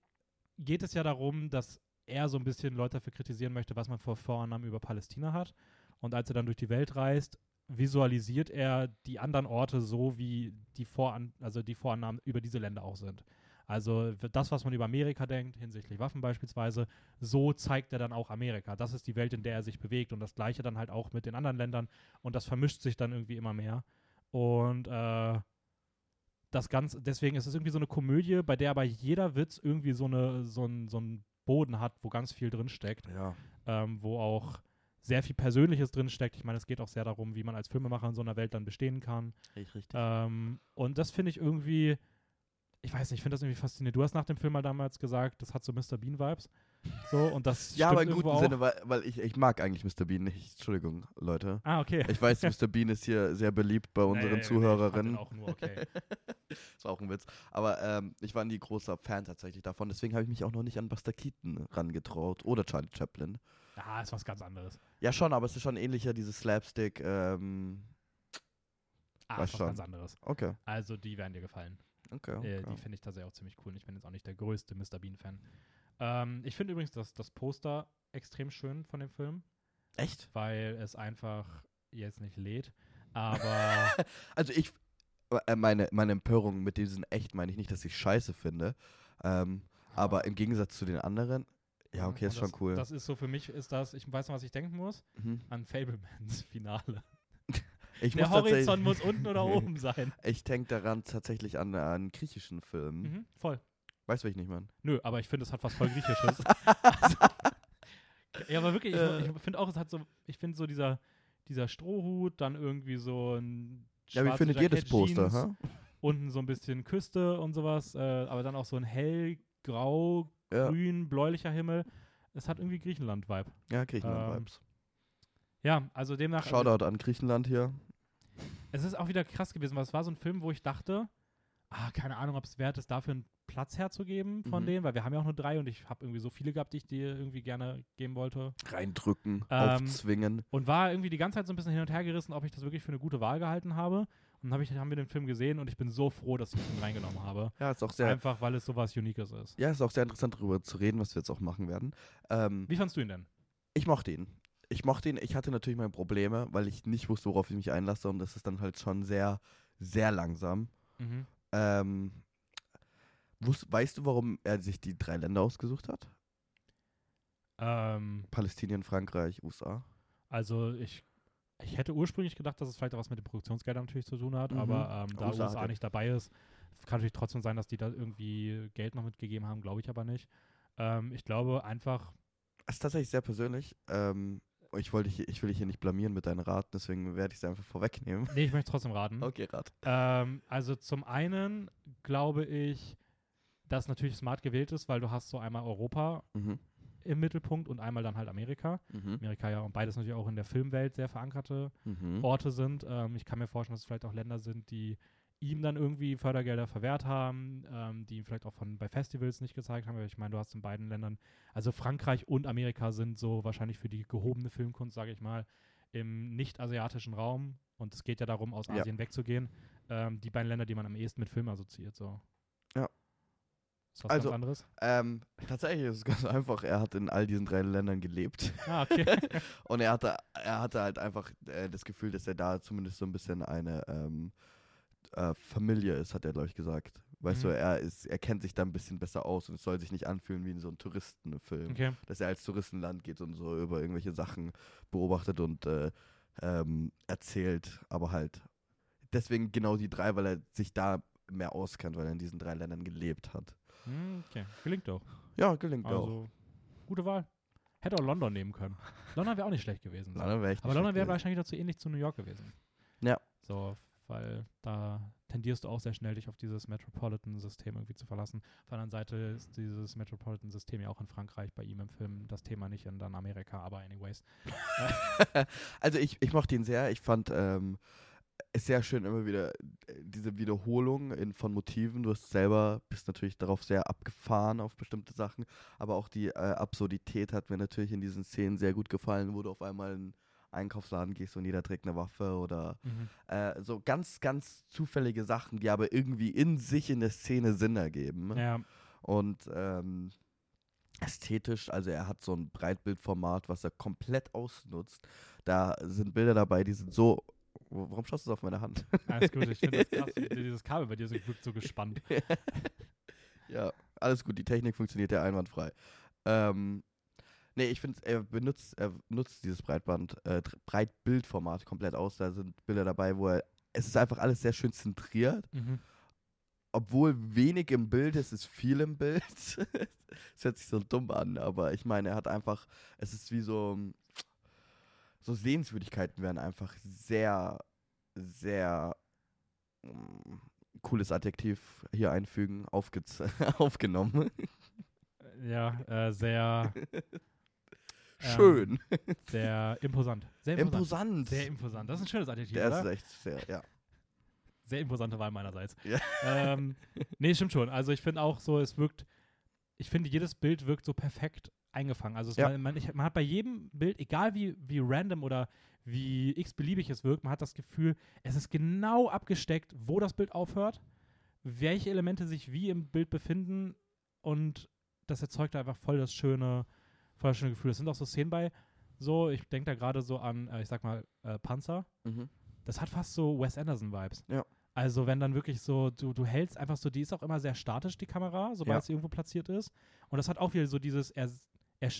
geht es ja darum, dass er so ein bisschen Leute dafür kritisieren möchte, was man vor Vornamen über Palästina hat. Und als er dann durch die Welt reist, visualisiert er die anderen Orte so, wie die, Voran also die Vorannahmen über diese Länder auch sind. Also das, was man über Amerika denkt, hinsichtlich Waffen beispielsweise, so zeigt er dann auch Amerika. Das ist die Welt, in der er sich bewegt und das gleiche dann halt auch mit den anderen Ländern und das vermischt sich dann irgendwie immer mehr. Und äh, das Ganze, deswegen ist es irgendwie so eine Komödie, bei der aber jeder Witz irgendwie so, eine, so, ein, so einen Boden hat, wo ganz viel drin steckt Ja, ähm, wo auch sehr viel Persönliches drin steckt. Ich meine, es geht auch sehr darum, wie man als Filmemacher in so einer Welt dann bestehen kann. richtig. Ähm, und das finde ich irgendwie, ich weiß nicht, ich finde das irgendwie faszinierend. Du hast nach dem Film mal damals gesagt, das hat so Mr. Bean-Vibes. So, und das ja, aber gutem auch. Sinne, weil, weil ich, ich mag eigentlich Mr. Bean nicht. Entschuldigung, Leute. Ah, okay. Ich weiß, Mr. Bean ist hier sehr beliebt bei unseren Nee, nee, nee, Zuhörerinnen. Den auch nur okay. Das war auch ein Witz. Aber ähm, ich war nie großer Fan tatsächlich davon. Deswegen habe ich mich auch noch nicht an Buster Keaton rangetraut. Oder Charlie Chaplin. Ah, ist was ganz anderes. Ja, schon, aber es ist schon ähnlicher, dieses Slapstick. Ähm, Ah, ist was schon. ganz anderes. okay, Also, die werden dir gefallen. Okay. Äh, okay. die finde ich tatsächlich auch ziemlich cool. Und Ich bin jetzt auch nicht der größte Mr. Bean-Fan. Ähm, ich finde übrigens das, das Poster extrem schön von dem Film. Echt? weil es einfach jetzt nicht lädt. Aber Also ich, äh, meine, meine Empörung mit diesem echt meine ich nicht, dass ich scheiße finde. Ähm, aber im Gegensatz zu den anderen, ja, okay, ist und schon das, cool. Das ist so für mich, ist das, ich weiß noch, was ich denken muss, Mhm. an Fablemans Finale. Ich Der Horizont muss unten oder oben sein. Ich denke daran tatsächlich an einen griechischen Film. Mhm, voll. Weißt du, was ich nicht meine? Nö, aber ich finde, es hat was voll Griechisches. also, ja, aber wirklich, ich, Äh. ich finde auch, es hat so, ich finde so dieser, dieser Strohhut, dann irgendwie so ein Ja, wie findet ihr das Poster? Ha? Unten so ein bisschen Küste und sowas, äh, aber dann auch so ein hellgrau, Ja, grün, bläulicher Himmel. Es hat irgendwie Griechenland-Vibe. ja Griechenland-Vibes. Ja, also demnach. Also, Shoutout an Griechenland hier. Es ist auch wieder krass gewesen, weil es war so ein Film, wo ich dachte, ah, keine Ahnung, ob es wert ist, dafür einen Platz herzugeben von Mhm. denen, weil wir haben ja auch nur drei und ich habe irgendwie so viele gehabt, die ich dir irgendwie gerne geben wollte. Reindrücken, Ähm, aufzwingen. Und war irgendwie die ganze Zeit so ein bisschen hin und her gerissen, ob ich das wirklich für eine gute Wahl gehalten habe. Und dann hab ich, haben wir den Film gesehen und ich bin so froh, dass ich ihn reingenommen habe. Ja, ist auch sehr, Einfach, weil es sowas Uniques ist. ja, ist auch sehr interessant darüber zu reden, was wir jetzt auch machen werden. Ähm, Wie fandst du ihn denn? ich mochte ihn. Ich mochte ihn. Ich hatte natürlich meine Probleme, weil ich nicht wusste, worauf ich mich einlasse und das ist dann halt schon sehr, sehr langsam. Mhm. Ähm, wus- weißt du, warum er sich die drei Länder ausgesucht hat? Ähm, Palästinien, Frankreich, USA. also ich, ich hätte ursprünglich gedacht, dass es vielleicht auch was mit den Produktionsgeldern natürlich zu tun hat, Mhm. aber ähm, da USA USA, nicht dabei ist, kann natürlich trotzdem sein, dass die da irgendwie Geld noch mitgegeben haben, glaube ich aber nicht. Ähm, ich glaube einfach, Es ist tatsächlich sehr persönlich. Ähm, ich, wollte hier, ich will dich hier nicht blamieren mit deinen Raten, deswegen werde ich sie einfach vorwegnehmen. nee, ich möchte trotzdem raten. Okay, Rat. Ähm, also zum einen glaube ich, dass natürlich smart gewählt ist, weil du hast so einmal Europa Mhm. im Mittelpunkt und einmal dann halt Amerika. Mhm. Amerika ja und beides natürlich auch in der Filmwelt sehr verankerte Mhm. Orte sind. Ähm, ich kann mir vorstellen, dass es vielleicht auch Länder sind, die ihm dann irgendwie Fördergelder verwehrt haben, ähm, die ihn vielleicht auch von bei Festivals nicht gezeigt haben. Ich meine, du hast in beiden Ländern, also Frankreich und Amerika sind so wahrscheinlich für die gehobene Filmkunst, sage ich mal, im nicht-asiatischen Raum. Und es geht ja darum, aus Ja. Asien wegzugehen. Ähm, die beiden Länder, die man am ehesten mit Film assoziiert. So. Ja. Ist was Also- ganz anderes? Ähm, tatsächlich ist es ganz einfach. Er hat in all diesen drei Ländern gelebt. Ah, okay. Und er hatte, er hatte halt einfach äh, das Gefühl, dass er da zumindest so ein bisschen eine ähm, äh, Familie ist, hat er, glaube ich, gesagt. Weißt Mhm. du, er ist, er kennt sich da ein bisschen besser aus und es soll sich nicht anfühlen wie in so einem Touristenfilm. okay. Dass er als Touristenland geht und so über irgendwelche Sachen beobachtet und äh, ähm, erzählt, aber halt deswegen genau die drei, weil er sich da mehr auskennt, weil er in diesen drei Ländern gelebt hat. Hm, okay. Gelingt doch. Ja, gelingt auch. Also, gute Wahl. Hätte auch London nehmen können. London wäre auch nicht schlecht gewesen. London wär Aber London wäre wahrscheinlich dazu ähnlich zu New York gewesen. Ja. So, weil da tendierst du auch sehr schnell, dich auf dieses Metropolitan-System irgendwie zu verlassen. Auf der anderen Seite ist dieses Metropolitan-System ja auch in Frankreich bei ihm im Film das Thema nicht in dann Amerika, aber anyways. also ich, ich mochte ihn sehr. Ich fand ähm, es sehr schön immer wieder äh, diese Wiederholung in, von Motiven. Du hast selber bist natürlich darauf sehr abgefahren auf bestimmte Sachen, aber auch die äh, Absurdität hat mir natürlich in diesen Szenen sehr gut gefallen, wo du auf einmal in einen Einkaufsladen gehst und jeder trägt eine Waffe oder äh, so ganz, ganz zufällige Sachen, die aber irgendwie in sich in der Szene Sinn ergeben. Ja, Und ähm, ästhetisch, also er hat so ein Breitbildformat, was er komplett ausnutzt. Da sind Bilder dabei, die sind so. Warum schaust du auf meine Hand? alles gut. Ich finde das krass. Dieses Kabel bei dir so- so gespannt. ja, alles gut, die Technik funktioniert ja einwandfrei. Ähm, nee, ich finde, er benutzt, er nutzt dieses Breitband, äh, Breitbildformat komplett aus. Da sind Bilder dabei, wo er. Es ist einfach alles sehr schön zentriert. Mhm. obwohl wenig im Bild ist, ist viel im Bild. Es hört sich so dumm an, aber ich meine, er hat einfach, es ist wie so, so Sehenswürdigkeiten werden einfach sehr, sehr mm, cooles Adjektiv hier einfügen, aufgenommen. Ja, äh, sehr, Ähm, Schön. sehr imposant. Sehr imposant. Imposant. Sehr imposant. Das ist ein schönes Adjektiv, Der oder? ist echt sehr, ja. Sehr imposante Wahl meinerseits. Ja. Ähm, nee, stimmt schon. Also ich finde auch so, es wirkt, ich finde, jedes Bild wirkt so perfekt eingefangen. Also Ja. man, man, ich, man hat bei jedem Bild, egal wie, wie random oder wie x-beliebig es wirkt, man hat das Gefühl, es ist genau abgesteckt, wo das Bild aufhört, welche Elemente sich wie im Bild befinden und das erzeugt einfach voll das schöne, voll das schöne Gefühl. Es sind auch so Szenen bei, so, ich denke da gerade so an, äh, ich sag mal, äh, Panzer, Mhm. das hat fast so Wes Anderson-Vibes. Ja. Also wenn dann wirklich so, du, du hältst einfach so, die ist auch immer sehr statisch, die Kamera, sobald Ja. sie irgendwo platziert ist. Und das hat auch wieder so dieses, er, er,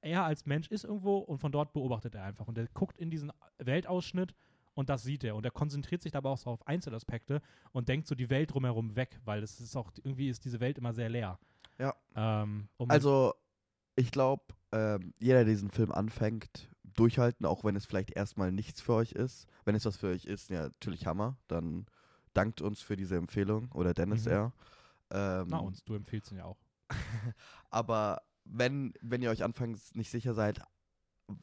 er als Mensch ist irgendwo und von dort beobachtet er einfach. Und er guckt in diesen Weltausschnitt und das sieht er. Und er konzentriert sich dabei auch so auf Einzelaspekte und denkt so die Welt drumherum weg, weil es ist auch, irgendwie ist diese Welt immer sehr leer. Ja. Ähm, um Also, ich glaube, ähm, jeder, der diesen Film anfängt, durchhalten, auch wenn es vielleicht erstmal nichts für euch ist. Wenn es was für euch ist, ja, natürlich Hammer. Dann dankt uns für diese Empfehlung oder Dennis Mhm. R. Ähm, na uns, du empfiehlst ihn ja auch. Aber wenn, wenn ihr euch anfangs nicht sicher seid,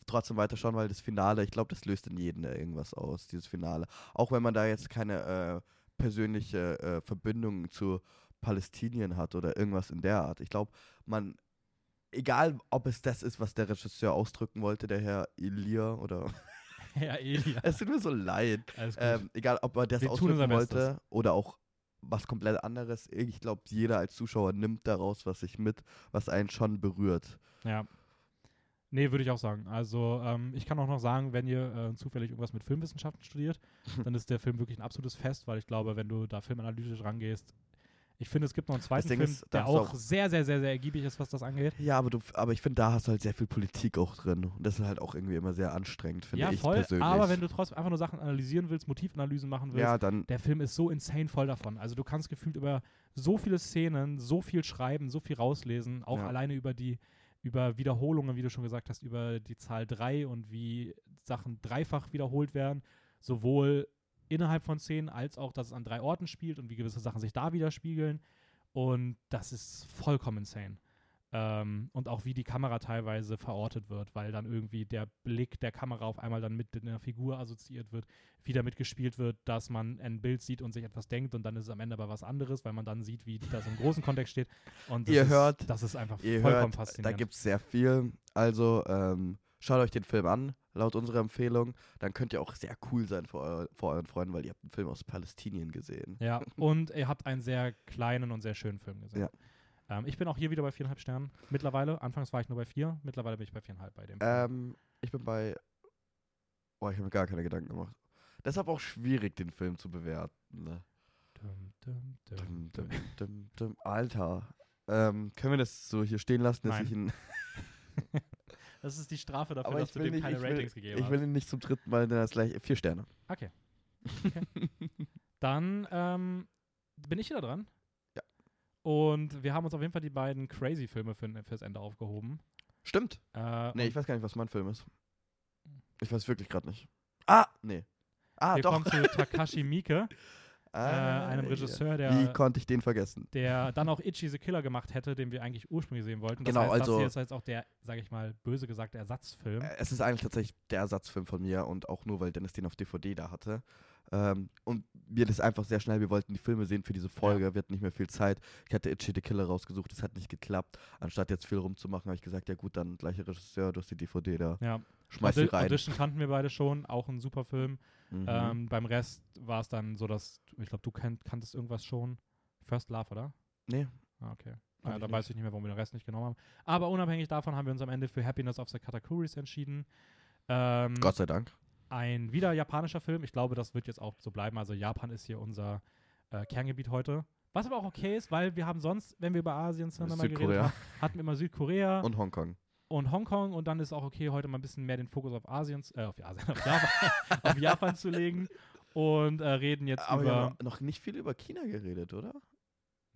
trotzdem weiterschauen, weil das Finale, ich glaube, das löst in jedem irgendwas aus, dieses Finale. Auch wenn man da jetzt keine äh, persönliche äh, Verbindung zu Palästinien hat oder irgendwas in der Art. Ich glaube, man, egal ob es das ist, was der Regisseur ausdrücken wollte, der Herr Elia oder Ja, Elia. es tut mir so leid. Ähm, egal, ob er das Wir ausdrücken wollte oder auch was komplett anderes. Ich glaube, jeder als Zuschauer nimmt daraus was sich mit, was einen schon berührt. Ja. Nee, würde ich auch sagen. Also, ähm, ich kann auch noch sagen, wenn ihr äh, zufällig irgendwas mit Filmwissenschaften studiert, dann ist der Film wirklich ein absolutes Fest, weil ich glaube, wenn du da filmanalytisch rangehst, ich finde, es gibt noch einen zweiten Ding Film, ist, der auch auch- sehr, sehr, sehr, sehr ergiebig ist, was das angeht. Ja, aber, du, aber ich finde, da hast du halt sehr viel Politik auch drin. Und das ist halt auch irgendwie immer sehr anstrengend, finde ja, ich voll. persönlich. Aber wenn du trotzdem einfach nur Sachen analysieren willst, Motivanalysen machen willst, ja, dann der Film ist so insane voll davon. Also du kannst gefühlt über so viele Szenen, so viel schreiben, so viel rauslesen, auch Ja. alleine über die über Wiederholungen, wie du schon gesagt hast, über die Zahl 3 und wie Sachen dreifach wiederholt werden, sowohl innerhalb von Szenen als auch, dass es an drei Orten spielt und wie gewisse Sachen sich da widerspiegeln. Und das ist vollkommen insane. Ähm, und auch wie die Kamera teilweise verortet wird, weil dann irgendwie der Blick der Kamera auf einmal dann mit einer Figur assoziiert wird, wie damit gespielt wird, dass man ein Bild sieht und sich etwas denkt und dann ist es am Ende aber was anderes, weil man dann sieht, wie das im großen Kontext steht. Und das Ihr ist, hört- das ist einfach vollkommen hört, da faszinierend. gibt es sehr viel. Also ähm, schaut euch den Film an, laut unserer Empfehlung. Dann könnt ihr auch sehr cool sein vor, eu vor euren Freunden, weil ihr habt einen Film aus Palästinien gesehen. Ja, und ihr habt einen sehr kleinen und sehr schönen Film gesehen. Ja. Ähm, ich bin auch hier wieder bei viereinhalb Sternen. Mittlerweile, anfangs war ich nur bei vier, mittlerweile bin ich bei viereinhalb bei dem. Film. Ähm, ich bin bei. Boah, ich habe mir gar keine Gedanken gemacht. Deshalb auch schwierig, den Film zu bewerten. Ne? Dum, dum, dum. Alter. Ähm, können wir das so hier stehen lassen, dass Nein. ich ihn. Das ist die Strafe dafür, Aber dass du dem nicht, keine will, Ratings gegeben ich will hast. ihn nicht zum dritten Mal, denn er ist gleich vier Sterne. Okay. okay. Dann ähm, bin ich wieder dran. Ja. Und wir haben uns auf jeden Fall die beiden Crazy-Filme für, fürs Ende aufgehoben. Stimmt. Äh, Nee, ich weiß gar nicht, was mein Film ist. Ich weiß wirklich gerade nicht. Ah, nee. Ah, wir doch. kommen zu Takashi Miike, äh, Ah, einem ja. Regisseur, Wie der, konnte ich den vergessen? der dann auch Itchy the Killer gemacht hätte, den wir eigentlich ursprünglich sehen wollten. Das Genau, heißt, das also- hier ist jetzt auch der, sage ich mal, böse gesagt, Ersatzfilm. Äh, Es ist eigentlich tatsächlich der Ersatzfilm von mir und auch nur, weil Dennis den auf DVD da hatte. Ähm, und wir das einfach sehr schnell, wir wollten die Filme sehen für diese Folge, wir hatten nicht mehr viel Zeit. Ich hatte Itchy the Killer rausgesucht, das hat nicht geklappt. Anstatt jetzt viel rumzumachen, habe ich gesagt, ja gut, dann gleicher Regisseur, du hast die DVD da, ja. Schmeiß sie rein. Audition kannten wir beide schon, auch ein super Film. Mhm. Ähm, beim Rest war es dann so, dass, ich glaube, du kennt, kanntest irgendwas schon. First Love, oder? nee, Ah, okay. Ja, da weiß ich nicht mehr, warum wir den Rest nicht genommen haben. Aber unabhängig davon haben wir uns am Ende für Happiness of the Katakuris entschieden. Ähm, Gott sei Dank. Ein wieder japanischer Film. Ich glaube, das wird jetzt auch so bleiben. Also Japan ist hier unser äh, Kerngebiet heute. Was aber auch okay ist, weil wir haben sonst, wenn wir über Asien Cinema geredet haben, hatten wir immer Südkorea und, und Hongkong. Und dann ist auch okay, heute mal ein bisschen mehr den Fokus auf Asien, äh, auf, Asien, auf, Japan, auf Japan zu legen und äh, reden jetzt Aber wir über. haben noch- noch nicht viel über China geredet, oder?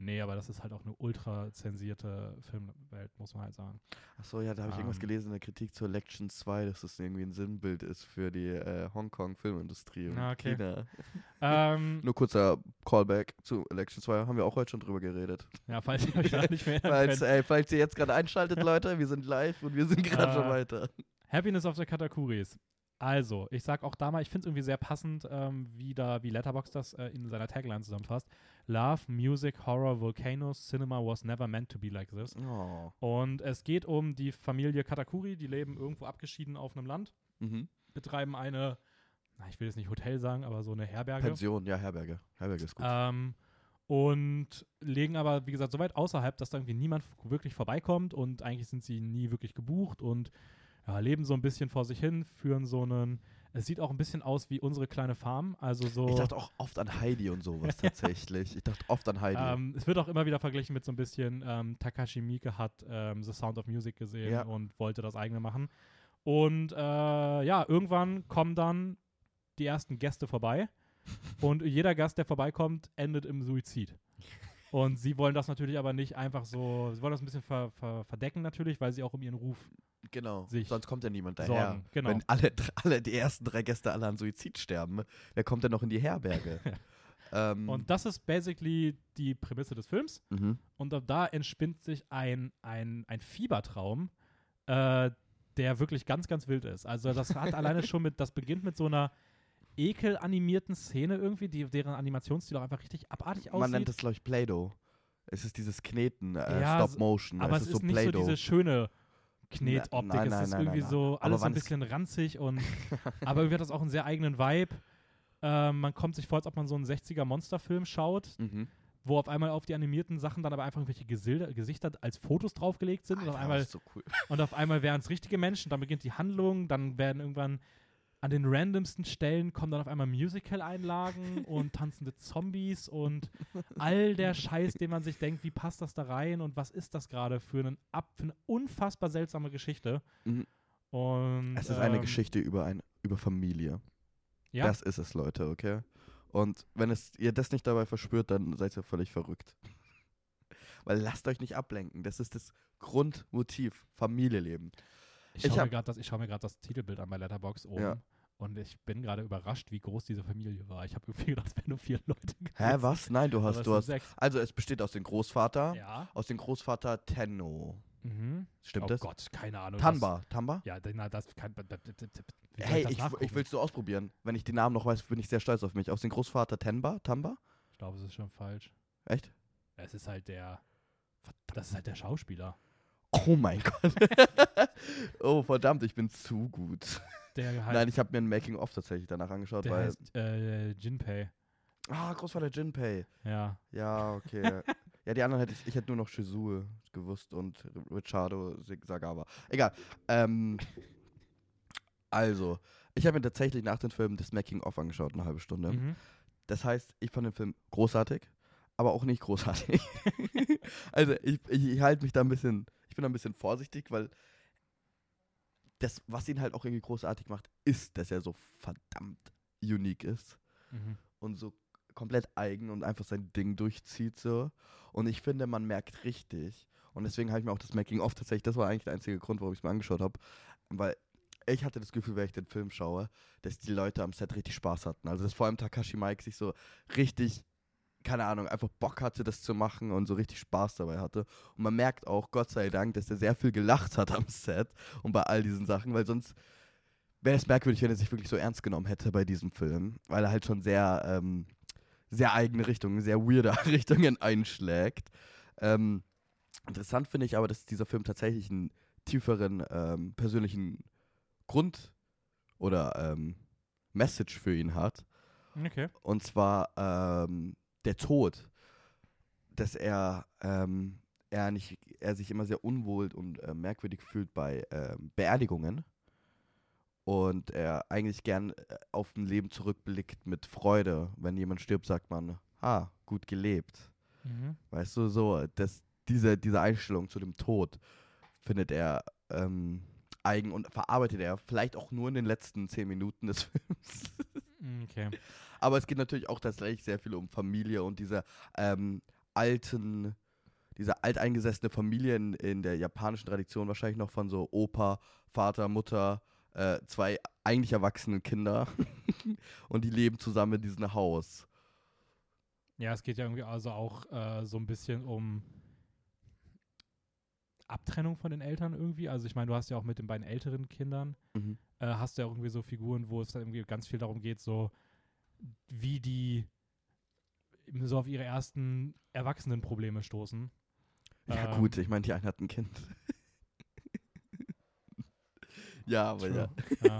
Nee, aber das ist halt auch eine ultra zensierte Filmwelt, muss man halt sagen. Achso, ja, da habe ich irgendwas Ähm. gelesen in der Kritik zur Election 2, dass das irgendwie ein Sinnbild ist für die äh, Hongkong-Filmindustrie und Ah, okay. China. ähm, Nur kurzer Callback zu Election 2, haben wir auch heute schon drüber geredet. ja, falls ihr euch da nicht mehr Falls, ey, falls ihr jetzt gerade einschaltet, Leute, wir sind live und wir sind gerade Äh, schon weiter. Happiness of the Katakuris. Also, ich sag auch da mal, ich finde es irgendwie sehr passend, ähm, wie da, wie Letterboxd das äh, in seiner Tagline zusammenfasst. Love, Music, Horror, Volcanoes, Cinema was never meant to be like this. Oh. Und es geht um die Familie Katakuri, die leben irgendwo abgeschieden auf einem Land, Mhm. betreiben eine, na, ich will jetzt nicht Hotel sagen, aber so eine Herberge. Pension, ja, Herberge. Herberge ist gut. Ähm, und legen aber, wie gesagt, so weit außerhalb, dass da irgendwie niemand wirklich vorbeikommt und eigentlich sind sie nie wirklich gebucht und ja, leben so ein bisschen vor sich hin, führen so einen, es sieht auch ein bisschen aus wie unsere kleine Farm, also so. Ich dachte auch oft an Heidi und sowas tatsächlich. Ich dachte oft an Heidi. ähm, es wird auch immer wieder verglichen mit so ein bisschen, ähm, Takashi Miike hat ähm, The Sound of Music gesehen Ja. und wollte das eigene machen. Und äh, ja, irgendwann kommen dann die ersten Gäste vorbei und jeder Gast, der vorbeikommt, endet im Suizid. Und sie wollen das natürlich aber nicht einfach so, sie wollen das ein bisschen ver, ver, verdecken natürlich, weil sie auch um ihren Ruf genau. sich Sonst kommt ja niemand daher. sorgen. Genau. Wenn alle, alle, die ersten drei Gäste alle an Suizid sterben, wer kommt denn noch in die Herberge? ähm, Und das ist basically die Prämisse des Films. mhm. Und da entspinnt sich ein, ein, ein Fiebertraum, äh, der wirklich ganz, ganz wild ist. Also das hat alleine schon mit, das beginnt mit so einer, ekelanimierten Szene irgendwie, die, deren Animationsstil auch einfach richtig abartig aussieht. Man nennt das, glaube ich, Play-Doh. Es ist dieses Kneten, äh, Ja, Stop-Motion. aber es es ist ist so nicht so diese schöne Knetoptik. Nein, es nein, ist nein, irgendwie so alles so ein es- bisschen ranzig und aber irgendwie hat das auch einen sehr eigenen Vibe. Ähm, man kommt sich vor, als ob man so einen 60er Monsterfilm schaut, mhm. wo auf einmal auf die animierten Sachen dann aber einfach irgendwelche Gesilder, Gesichter als Fotos draufgelegt sind und auf Alter, einmal so cool. und auf einmal wären es richtige Menschen, dann beginnt die Handlung, dann werden irgendwann an den randomsten Stellen kommen dann auf einmal Musical-Einlagen und tanzende Zombies und all der Scheiß, den man sich denkt, wie passt das da rein und was ist das gerade für, einen für eine unfassbar seltsame Geschichte. Mhm. Und, Es ist eine ähm, Geschichte über, ein, über Familie. Ja, Das ist es, Leute, okay? Und wenn es, ihr das nicht dabei verspürt, dann seid ihr völlig verrückt. Weil lasst euch nicht ablenken. Das ist das Grundmotiv. Familie leben. ich ich schaue mir gerade das, schau das Titelbild an bei Letterbox oben. Ja. Und ich bin gerade überrascht, wie groß diese Familie war. Ich habe irgendwie gedacht, es wären nur vier Leute gewesen. Hä, was? Nein, du hast, es du hast. sechs. Also es besteht aus dem Großvater, Ja. aus dem Großvater Tenno. Mhm. Stimmt oh das? Gott, keine Ahnung. Tamba. Tamba? Ja, na, das kann. Hey, ich ich, ich will es so ausprobieren. Wenn ich den Namen noch weiß, bin ich sehr stolz auf mich. Aus dem Großvater Tenba? Tamba? Ich glaube, es ist schon falsch. Echt? Es ist halt der. Das ist halt der Schauspieler. Oh mein Gott. oh, verdammt, ich bin zu gut. Der halt. Nein, ich habe mir ein Making-of tatsächlich danach angeschaut, der weil. heißt äh, Jinpei. Ah, Großvater Jinpei. Ja. Ja, okay. ja, die anderen hätte ich, ich hätte nur noch Shizue gewusst und Richardo Sagawa. Egal. Ähm, also, ich habe mir tatsächlich nach dem Film das Making-of angeschaut, eine halbe Stunde. Mhm. Das heißt, ich fand den Film großartig, aber auch nicht großartig. also, ich, ich, ich halte mich da ein bisschen, ich bin da ein bisschen vorsichtig, weil das, was ihn halt auch irgendwie großartig macht, ist, dass er so verdammt unique ist Mhm. und so komplett eigen und einfach sein Ding durchzieht so. Und ich finde, man merkt richtig. Und deswegen habe ich mir auch das Making of tatsächlich, das war eigentlich der einzige Grund, warum ich es mir angeschaut habe, weil ich hatte das Gefühl, wenn ich den Film schaue, dass die Leute am Set richtig Spaß hatten. Also dass vor allem Takashi Mike sich so richtig, keine Ahnung, einfach Bock hatte, das zu machen und so richtig Spaß dabei hatte. Und man merkt auch, Gott sei Dank, dass er sehr viel gelacht hat am Set und bei all diesen Sachen, weil sonst wäre es merkwürdig, wenn er sich wirklich so ernst genommen hätte bei diesem Film, weil er halt schon sehr, ähm, sehr eigene Richtungen, sehr weirde Richtungen einschlägt. Ähm, interessant finde ich aber, dass dieser Film tatsächlich einen tieferen ähm, persönlichen Grund oder ähm, Message für ihn hat. Okay. Und zwar ähm, der Tod, dass er, ähm, er, nicht, er sich immer sehr unwohl und äh, merkwürdig fühlt bei ähm, Beerdigungen. Und er eigentlich gern äh, auf ein Leben zurückblickt mit Freude. Wenn jemand stirbt, sagt man, ah, gut gelebt. Mhm. Weißt du, so, dass diese, diese Einstellung zu dem Tod findet er ähm, eigen und verarbeitet er vielleicht auch nur in den letzten zehn Minuten des Films. Okay. Aber es geht natürlich auch tatsächlich sehr viel um Familie und diese ähm, alten, diese alteingesessene Familie in, in der japanischen Tradition, wahrscheinlich noch von so Opa, Vater, Mutter, äh, zwei eigentlich erwachsenen Kinder und die leben zusammen in diesem Haus. Ja, es geht ja irgendwie also auch äh, so ein bisschen um Abtrennung von den Eltern irgendwie. Also ich meine, du hast ja auch mit den beiden älteren Kindern, Mhm. äh, hast du ja irgendwie so Figuren, wo es dann irgendwie ganz viel darum geht, so wie die so auf ihre ersten Erwachsenenprobleme stoßen. Ja, Ähm, gut, ich meine, die eine hat ein Kind. ja, aber ja. Ja.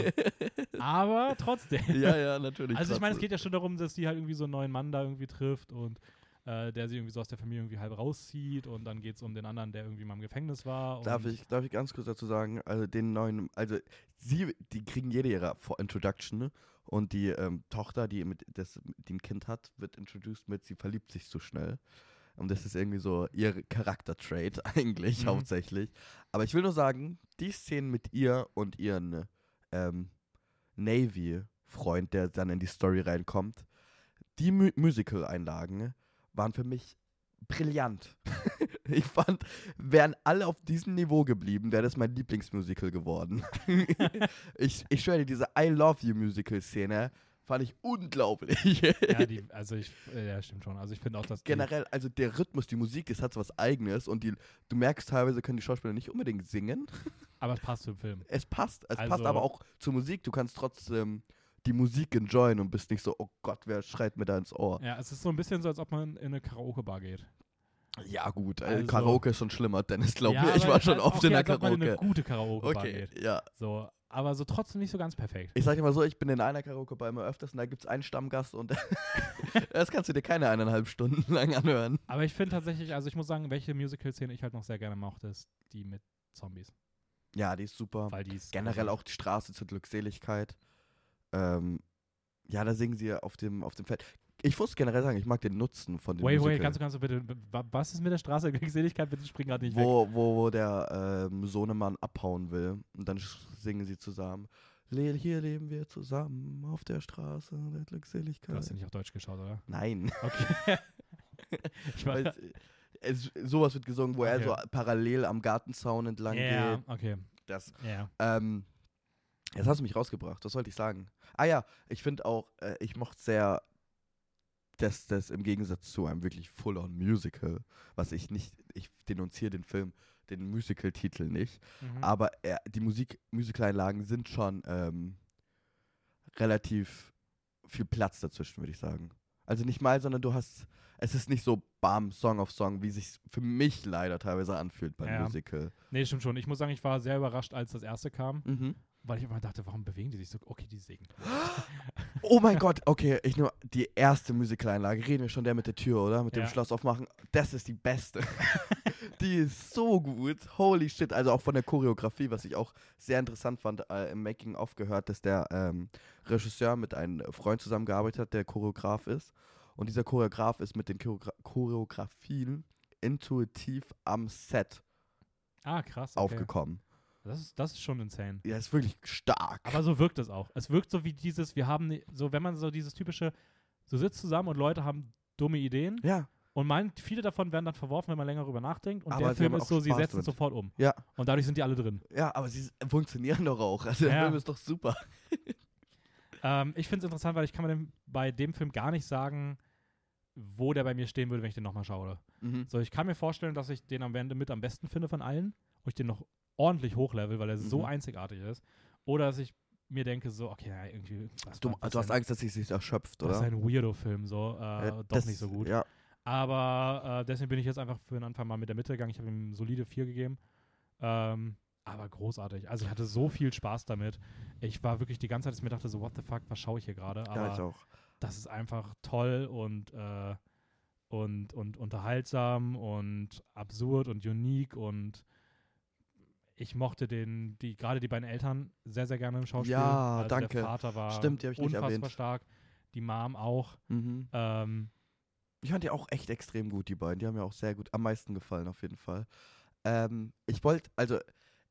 Aber trotzdem. ja, ja, natürlich. Also ich meine, es geht ja schon darum, dass sie halt irgendwie so einen neuen Mann da irgendwie trifft und äh, der sie irgendwie so aus der Familie irgendwie halb rauszieht und dann geht es um den anderen, der irgendwie mal im Gefängnis war. Darf ich, darf ich ganz kurz dazu sagen, also den neuen, also sie, die kriegen jede ihre Introduction ne? und die ähm, Tochter, die mit das, die ein Kind hat, wird introduced mit, sie verliebt sich zu schnell. Und das ist irgendwie so ihr Charakter-Trait eigentlich Mhm. hauptsächlich. Aber ich will nur sagen, die Szenen mit ihr und ihren ähm, Navy-Freund, der dann in die Story reinkommt, die Mu Musical-Einlagen waren für mich brillant. ich fand, wären alle auf diesem Niveau geblieben, wäre das mein Lieblingsmusical geworden. ich, ich schwöre dir, diese I Love You Musical-Szene fand ich unglaublich. ja, die, also ich, ja, stimmt schon. Also ich finde auch, dass Generell, also der Rhythmus, die Musik, das hat so was Eigenes und die, du merkst teilweise können die Schauspieler nicht unbedingt singen. aber es passt zum Film. Es passt, es passt Also- aber auch zur Musik. Du kannst trotzdem die Musik enjoyen und bist nicht so, oh Gott, wer schreit mir da ins Ohr. Ja, es ist so ein bisschen so, als ob man in eine Karaoke-Bar geht. Ja, gut, Also- Karaoke ist schon schlimmer, Dennis, glaub ja, mir. Ich war schon oft okay, in der ob man in eine Karaoke. gute Karaoke-Bar Okay, geht. ja. So, aber so trotzdem nicht so ganz perfekt. Ich sag dir mal so, ich bin in einer Karaoke-Bar immer öfters und da gibt's einen Stammgast und das kannst du dir keine eineinhalb Stunden lang anhören. Aber ich finde tatsächlich, also ich muss sagen, welche Musical-Szene ich halt noch sehr gerne mochte, ist die mit Zombies. Ja, die ist super. Weil die ist Generell auch die Straße zur Glückseligkeit. Ähm, ja, da singen sie auf dem, auf dem Feld. Ich muss generell sagen, ich mag den Nutzen von dem Wait, Musical. wait, kannst du, kannst du bitte, wa- was ist mit der Straße der Glückseligkeit? Bitte spring gerade nicht weg. wo, wo, wo der ähm, Sohnemann abhauen will. Und dann singen sie zusammen. Le hier leben wir zusammen auf der Straße der Du Glückseligkeit. hast ja nicht auf Deutsch geschaut, oder? Nein. Okay. ich Weil es, es, sowas wird gesungen, wo er Okay. so parallel am Gartenzaun entlang ja, geht. okay. Das, Ja. ähm, jetzt hast du mich rausgebracht, was sollte ich sagen? Ah ja, ich finde auch, äh, ich mochte sehr, dass das im Gegensatz zu einem wirklich full-on Musical, was ich nicht, ich denunziere den Film, den Musical-Titel nicht, Mhm. aber er, die Musik, Musical-Einlagen sind schon ähm, relativ viel Platz dazwischen, würde ich sagen. Also nicht mal, sondern du hast, es ist nicht so bam, Song auf Song, wie sich für mich leider teilweise anfühlt beim Ja. Musical. Nee, stimmt schon. Ich muss sagen, ich war sehr überrascht, als das erste kam, Mhm. Weil ich immer dachte, warum bewegen die sich so? Okay, die singen. Oh mein Gott, okay, ich nur die erste Musical-Einlage. Reden wir schon der mit der Tür, oder? Mit dem Ja. Schloss aufmachen. Das ist die beste. die ist so gut. Holy shit. Also auch von der Choreografie, was ich auch sehr interessant fand, äh, im Making-of gehört, dass der ähm, Regisseur mit einem Freund zusammengearbeitet hat, der Choreograf ist. Und dieser Choreograf ist mit den Choreogra Choreografien intuitiv am Set Ah, krass. Okay. aufgekommen. Das ist, das ist schon insane. Ja, ist wirklich stark. Aber so wirkt es auch. Es wirkt so wie dieses, wir haben, so wenn man so dieses typische, so sitzt zusammen und Leute haben dumme Ideen ja, und meint, viele davon werden dann verworfen, wenn man länger drüber nachdenkt und Aber der sie Film ist so, sie Spaß setzen es damit. sofort um. ja. Und dadurch sind die alle drin. Ja, aber sie funktionieren doch auch. Also der Ja. Film ist doch super. Ähm, ich finde es interessant, weil ich kann mir dem, bei dem Film gar nicht sagen, wo der bei mir stehen würde, wenn ich den nochmal schaue. Mhm. So, ich kann mir vorstellen, dass ich den am Ende mit am besten finde von allen und ich den noch ordentlich hochlevel, weil er so Mhm. einzigartig ist. Oder dass ich mir denke, so, okay, ja, irgendwie. Du, du hast ein, Angst, dass sie sich erschöpft, Das oder? ist ein Weirdo-Film, so. Äh, Ja, doch das- nicht so gut. Ja, Aber äh, deswegen bin ich jetzt einfach für den Anfang mal mit der Mitte gegangen. Ich habe ihm solide 4 gegeben. Ähm, aber großartig. Also ich hatte so viel Spaß damit. Ich war wirklich die ganze Zeit, dass ich mir dachte, so, what the fuck, was schaue ich hier gerade? ja, ich auch. das ist einfach toll und, äh, und, und unterhaltsam und absurd und unique und ich mochte den, die, gerade die beiden Eltern sehr, sehr gerne im Schauspiel. Ja, also danke. Der Vater war Stimmt, unfassbar stark. Die Mom auch. Mhm. Ähm, Ich fand die auch echt extrem gut, die beiden. Die haben mir auch sehr gut, am meisten gefallen, auf jeden Fall. Ähm, ich wollte, also,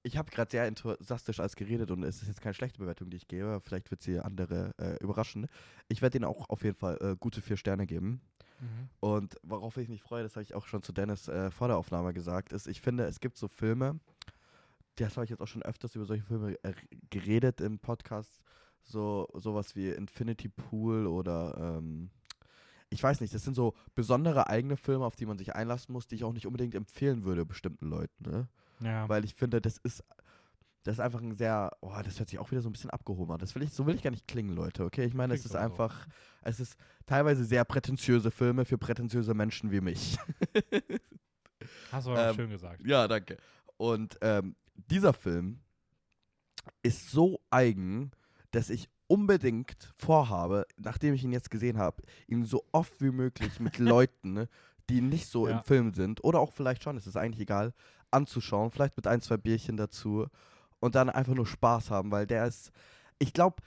ich habe gerade sehr enthusiastisch als geredet und es ist jetzt keine schlechte Bewertung, die ich gebe. Vielleicht wird sie andere äh, überraschen. Ich werde ihnen auch auf jeden Fall äh, gute vier Sterne geben. mhm. Und worauf ich mich freue, das habe ich auch schon zu Dennis äh, vor der Aufnahme gesagt, ist, ich finde, es gibt so Filme, das habe ich jetzt auch schon öfters über solche Filme äh, geredet im Podcast, so sowas wie Infinity Pool oder ähm, ich weiß nicht, das sind so besondere eigene Filme, auf die man sich einlassen muss, die ich auch nicht unbedingt empfehlen würde bestimmten Leuten, ne? Ja. Weil ich finde, das ist das ist einfach ein sehr, oh, das hört sich auch wieder so ein bisschen abgehoben an. Das will ich, so will ich gar nicht klingen, Leute, okay? Ich meine, es Klingt ist aber so. einfach, es ist teilweise sehr prätentiöse Filme für prätentiöse Menschen wie mich. Hast du aber ähm, schön gesagt. ja, danke. Und ähm, dieser Film ist so eigen, dass ich unbedingt vorhabe, nachdem ich ihn jetzt gesehen habe, ihn so oft wie möglich mit Leuten, ne, die nicht so Ja. im Film sind, oder auch vielleicht schon, es ist eigentlich egal, anzuschauen, vielleicht mit ein, zwei Bierchen dazu und dann einfach nur Spaß haben, weil der ist, ich glaube,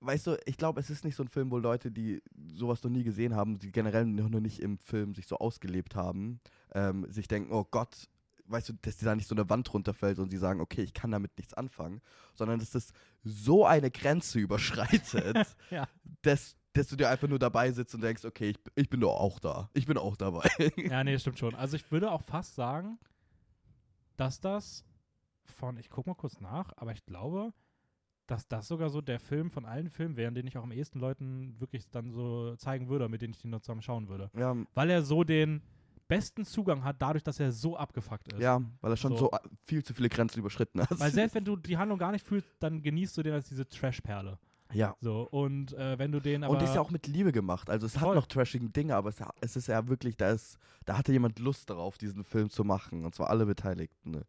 weißt du, ich glaube, es ist nicht so ein Film, wo Leute, die sowas noch nie gesehen haben, die generell noch nicht im Film sich so ausgelebt haben, ähm, sich denken, oh Gott, weißt du, dass da nicht so eine Wand runterfällt und sie sagen, okay, ich kann damit nichts anfangen, sondern dass das so eine Grenze überschreitet, Ja. dass, dass du dir einfach nur dabei sitzt und denkst, okay, ich, ich bin doch auch da. Ich bin auch dabei. Ja, nee, stimmt schon. Also ich würde auch fast sagen, dass das von, ich guck mal kurz nach, aber ich glaube, dass das sogar so der Film von allen Filmen wäre, den ich auch am ehesten Leuten wirklich dann so zeigen würde, mit denen ich den noch zusammen schauen würde. ja, Weil er so den besten Zugang hat, dadurch, dass er so abgefuckt ist. ja, weil er schon So. so, viel zu viele Grenzen überschritten hat. Weil selbst wenn du die Handlung gar nicht fühlst, dann genießt du den als diese Trash-Perle. Ja. So, und äh, wenn du den aber. Und ist ja auch mit Liebe gemacht. Also es Voll. hat noch trashigen Dinge, aber es, es ist ja wirklich, da ist, da hatte jemand Lust darauf, diesen Film zu machen. Und zwar alle Beteiligten. Ne?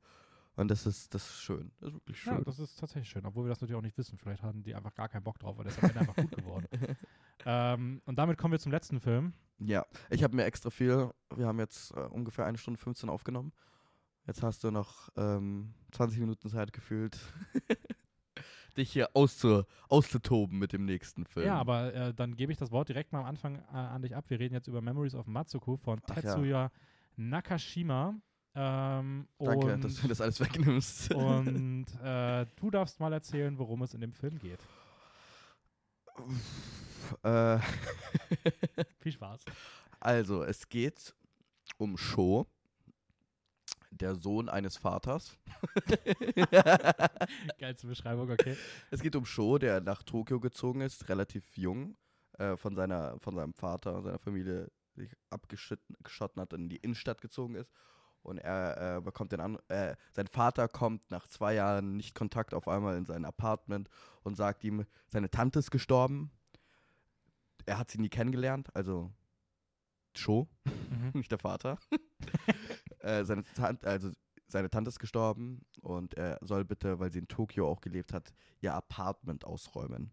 Und das ist, das ist schön. Das ist wirklich schön. Ja, das ist tatsächlich schön, obwohl wir das natürlich auch nicht wissen. Vielleicht hatten die einfach gar keinen Bock drauf, weil der ist am Ende einfach gut geworden. Ähm, und damit kommen wir zum letzten Film. Ja, ich habe mir extra viel, wir haben jetzt äh, ungefähr eine Stunde 15 aufgenommen. Jetzt hast du noch ähm, 20 Minuten Zeit gefühlt, dich hier auszu auszutoben mit dem nächsten Film. Ja, aber äh, dann gebe ich das Wort direkt mal am Anfang äh, an dich ab. Wir reden jetzt über Memories of Matsuko von Ach ja. Tetsuya Nakashima. Ähm, Danke, und, dass du das alles wegnimmst. Und äh, du darfst mal erzählen, worum es in dem Film geht. äh, Viel Spaß. also, es geht um Sho, der Sohn eines Vaters. Geilste Beschreibung, okay. Es geht um Sho, der nach Tokio gezogen ist, relativ jung, äh, von, seiner, von seinem Vater und seiner Familie sich abgeschotten hat und in die Innenstadt gezogen ist. Und er äh, bekommt den an, äh, sein Vater kommt nach zwei Jahren nicht Kontakt auf einmal in sein Apartment und sagt ihm, seine Tante ist gestorben. Er hat sie nie kennengelernt, also Sho, Mhm. nicht der Vater. äh, seine, Tante, also seine Tante ist gestorben und er soll bitte, weil sie in Tokio auch gelebt hat, ihr Apartment ausräumen.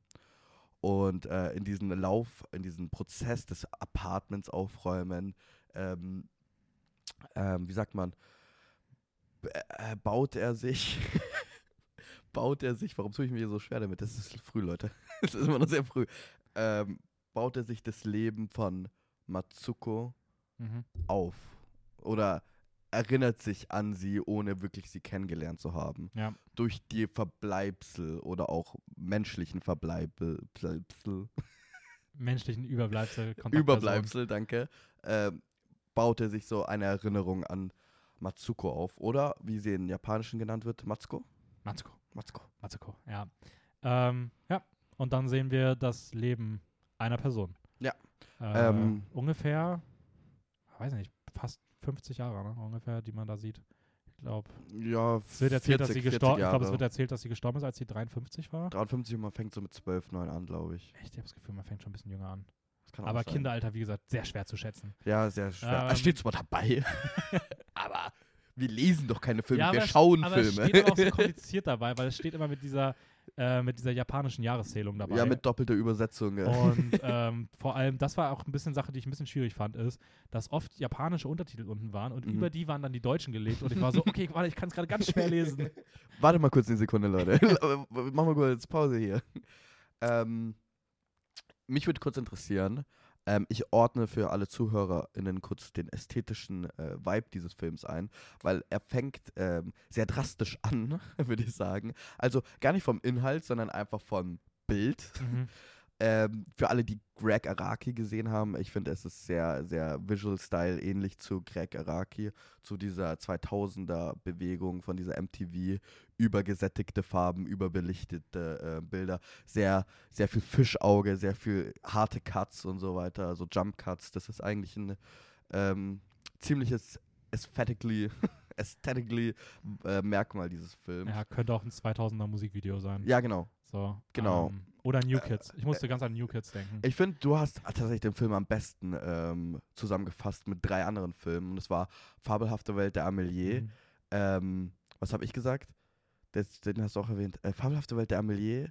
Und äh, in diesem Lauf, in diesem Prozess des Apartments aufräumen, ähm, ähm, wie sagt man, äh, baut er sich, baut er sich, warum tue ich mir hier so schwer damit? Das ist früh, Leute. Das ist immer noch sehr früh. Ähm, baut er sich das Leben von Matsuko Mhm. auf oder erinnert sich an sie, ohne wirklich sie kennengelernt zu haben. Ja. Durch die Verbleibsel oder auch menschlichen Verbleibsel, Menschlichen Überbleibsel. Überbleibsel, danke, ähm, baut er sich so eine Erinnerung an Matsuko auf. Oder, wie sie in Japanischen genannt wird, Matsuko? Matsuko. Matsuko. Matsuko, ja. Ähm, ja, und dann sehen wir das Leben einer Person. Ja. Äh, Ähm, ungefähr, weiß nicht, fast 50 Jahre, ne? ungefähr, die man da sieht. Ich glaube, Ja, es wird erzählt, dass sie 40 gestorben Ich glaube, es wird erzählt, dass sie gestorben ist, als sie 53 war. 53 und man fängt so mit 12, 9 an, glaube ich. Echt, ich habe das Gefühl, man fängt schon ein bisschen jünger an. Aber sein. Kinderalter, wie gesagt, sehr schwer zu schätzen. Ja, sehr schwer. Ähm, steht zwar dabei, aber wir lesen doch keine Filme, Ja, wir es- schauen aber Filme. es steht auch so kompliziert dabei, weil es steht immer mit dieser, äh, mit dieser japanischen Jahreszählung dabei. ja, mit doppelter Übersetzung. ja. Und ähm, vor allem, das war auch ein bisschen Sache, die ich ein bisschen schwierig fand, ist, dass oft japanische Untertitel unten waren und Mhm. über die waren dann die Deutschen gelegt. Und ich war so, okay, warte, ich kann es gerade ganz schwer lesen. Warte mal kurz eine Sekunde, Leute. Machen wir kurz Pause hier. Ähm, mich würde kurz interessieren, ähm, ich ordne für alle ZuhörerInnen kurz den ästhetischen äh, Vibe dieses Films ein, weil er fängt ähm, sehr drastisch an, würde ich sagen. Also gar nicht vom Inhalt, sondern einfach vom Bild. Mhm. Ähm, für alle, die Greg Araki gesehen haben, ich finde, es ist sehr, sehr Visual Style ähnlich zu Greg Araki, zu dieser 2000er Bewegung von dieser MTV, übergesättigte Farben, überbelichtete äh, Bilder, sehr, sehr viel Fischauge, sehr viel harte Cuts und so weiter, so Jump Cuts. Das ist eigentlich ein ähm, ziemliches aesthetically, aesthetically äh, Merkmal dieses Films. Ja, könnte auch ein 2000er Musikvideo sein. Ja, genau. So, genau. Ähm, oder New Kids. Ich musste ganz an New Kids denken. Ich finde, du hast tatsächlich den Film am besten ähm, zusammengefasst mit drei anderen Filmen. Und es war Fabelhafte Welt der Amelie. Mhm. Ähm, was habe ich gesagt? Das, den hast du auch erwähnt. Äh, Fabelhafte Welt der Amelie.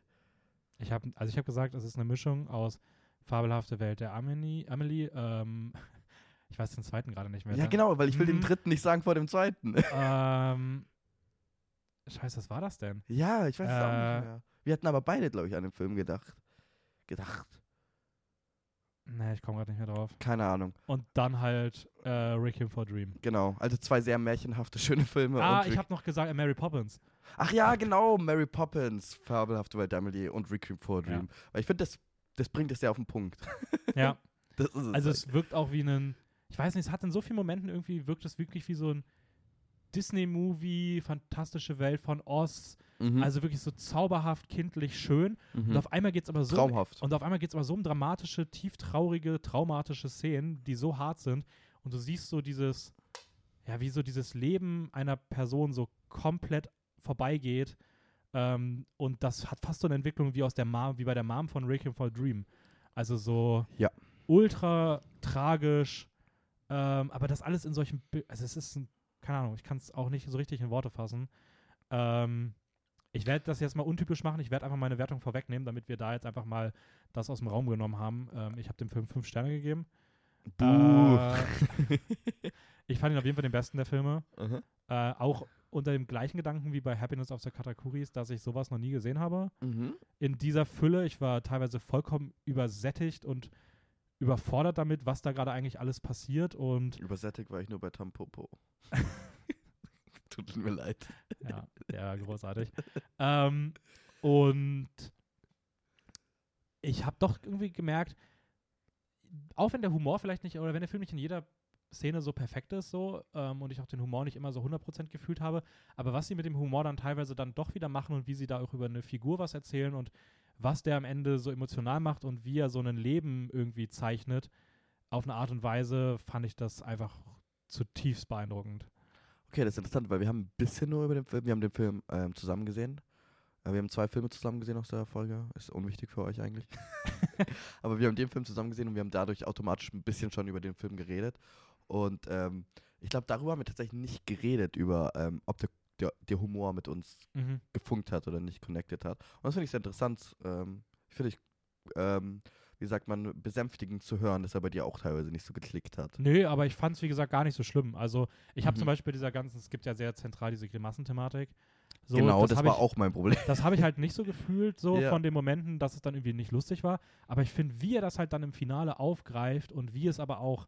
Ich habe also ich habe gesagt, es ist eine Mischung aus Fabelhafte Welt der Amelie, Amelie ähm, ich weiß den zweiten gerade nicht mehr. Ja, genau, weil ich will den Mhm. dritten nicht sagen vor dem zweiten. Ähm, Scheiße, was war das denn? ja, ich weiß es auch Äh. nicht mehr. Wir hatten aber beide, glaube ich, an den Film gedacht. Gedacht. Nee, ich komme gerade nicht mehr drauf. Keine Ahnung. Und dann halt äh, Requiem for Dream. Genau. Also zwei sehr märchenhafte, schöne Filme. Ah, ich habe noch gesagt äh, Mary Poppins. Ach ja, genau. Mary Poppins, Fabelhafte Welt Amelie und Requiem for a Ja. Dream. Weil ich finde, das, das bringt es ja auf den Punkt. Ja, Das ist es. also halt. es wirkt auch wie ein, ich weiß nicht, es hat in so vielen Momenten irgendwie, wirkt es wirklich wie so ein Disney-Movie, fantastische Welt von Oz. Mhm. Also wirklich so zauberhaft, kindlich, schön. Mhm. Und auf einmal geht es aber so Traumhaft. Und auf einmal geht es aber so um dramatische, tieftraurige, traumatische Szenen, die so hart sind. Und du siehst so dieses, ja, wie so dieses Leben einer Person so komplett vorbeigeht. Ähm, und das hat fast so eine Entwicklung wie aus der Mom, wie bei der Mom von Requiem for a Dream. Also so Ja. ultra tragisch, ähm, aber das alles in solchen, also es ist, ein, keine Ahnung, ich kann es auch nicht so richtig in Worte fassen. Ähm, ich werde das jetzt mal untypisch machen. Ich werde einfach meine Wertung vorwegnehmen, damit wir da jetzt einfach mal das aus dem Raum genommen haben. Ähm, ich habe dem Film fünf Sterne gegeben. Äh, ich fand ihn auf jeden Fall den besten der Filme. Aha. Äh, auch unter dem gleichen Gedanken wie bei Happiness of the Katakuris, dass ich sowas noch nie gesehen habe. Mhm. In dieser Fülle, ich war teilweise vollkommen übersättigt und überfordert damit, was da gerade eigentlich alles passiert. Und Übersättigt war ich nur bei Tampopo. Tut mir leid. ja, war großartig. ähm, und ich habe doch irgendwie gemerkt, auch wenn der Humor vielleicht nicht, oder wenn der Film nicht in jeder Szene so perfekt ist, so, ähm, und ich auch den Humor nicht immer so 100% gefühlt habe, aber was sie mit dem Humor dann teilweise dann doch wieder machen und wie sie da auch über eine Figur was erzählen und was der am Ende so emotional macht und wie er so ein Leben irgendwie zeichnet, auf eine Art und Weise fand ich das einfach zutiefst beeindruckend. Okay, das ist interessant, weil wir haben ein bisschen nur über den Film, wir haben den Film ähm, zusammen gesehen. Äh, wir haben zwei Filme zusammen gesehen aus der Folge. Ist unwichtig für euch eigentlich. Aber wir haben den Film zusammen gesehen und wir haben dadurch automatisch ein bisschen schon über den Film geredet. Und ähm, ich glaube, darüber haben wir tatsächlich nicht geredet, über ähm, ob der, der, der Humor mit uns Mhm. gefunkt hat oder nicht connected hat. Und das finde ich sehr interessant. Ähm, ich finde ich, ähm, wie sagt man, besänftigend zu hören, dass er bei dir auch teilweise nicht so geklickt hat. Nö, aber ich fand es, wie gesagt, gar nicht so schlimm. Also, ich habe Mhm. zum Beispiel dieser ganzen, es gibt ja sehr zentral diese Grimassenthematik. So, genau, das, hab war ich, auch mein Problem. Das habe ich halt nicht so gefühlt, so Ja. von den Momenten, dass es dann irgendwie nicht lustig war. Aber ich finde, wie er das halt dann im Finale aufgreift und wie es aber auch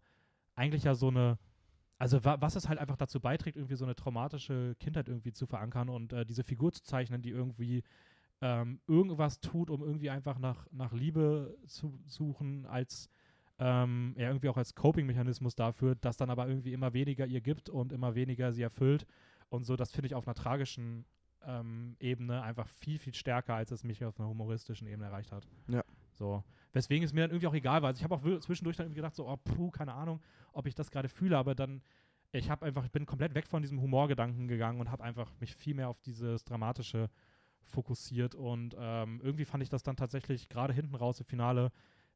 eigentlich ja so eine, also wa was es halt einfach dazu beiträgt, irgendwie so eine traumatische Kindheit irgendwie zu verankern und äh, diese Figur zu zeichnen, die irgendwie ähm, irgendwas tut, um irgendwie einfach nach, nach Liebe zu suchen, als ähm, ja irgendwie auch als Coping-Mechanismus dafür, dass dann aber irgendwie immer weniger ihr gibt und immer weniger sie erfüllt. Und so, das finde ich auf einer tragischen ähm, Ebene einfach viel, viel stärker, als es mich auf einer humoristischen Ebene erreicht hat. Ja. So. Weswegen es mir dann irgendwie auch egal war. Also ich habe auch zwischendurch dann irgendwie gedacht, so, oh, puh, keine Ahnung, ob ich das gerade fühle, aber dann, ich habe einfach, ich bin komplett weg von diesem Humorgedanken gegangen und habe einfach mich viel mehr auf dieses Dramatische fokussiert und ähm, irgendwie fand ich das dann tatsächlich gerade hinten raus im Finale,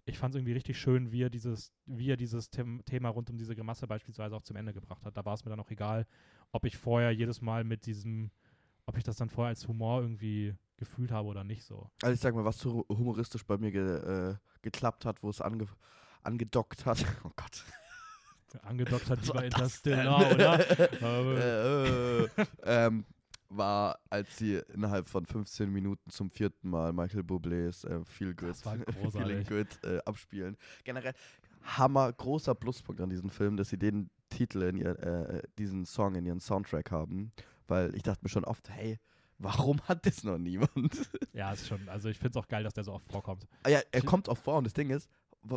ich fand es irgendwie richtig schön, wie er dieses, wie er dieses Them Thema rund um diese Grimasse beispielsweise auch zum Ende gebracht hat. Da war es mir dann auch egal, ob ich vorher jedes Mal mit diesem, ob ich das dann vorher als Humor irgendwie gefühlt habe oder nicht so. Also ich sag mal, was so humoristisch bei mir ge, äh, geklappt hat, wo es ange, angedockt hat. Oh Gott. Angedockt hat bei das Interstellar, oder? äh, äh, ähm, war, als sie innerhalb von 15 Minuten zum vierten Mal Michael Bublés äh, Feel Good, Feeling. Good äh, abspielen. Generell hammer, großer Pluspunkt an diesem Film, dass sie den Titel in ihr, äh, diesen Song in ihren Soundtrack haben, weil ich dachte mir schon oft, hey, warum hat das noch niemand? Ja, ist schon, also ich finde es auch geil, dass der so oft vorkommt. Ah ja, er Ich- kommt auch vor und das Ding ist,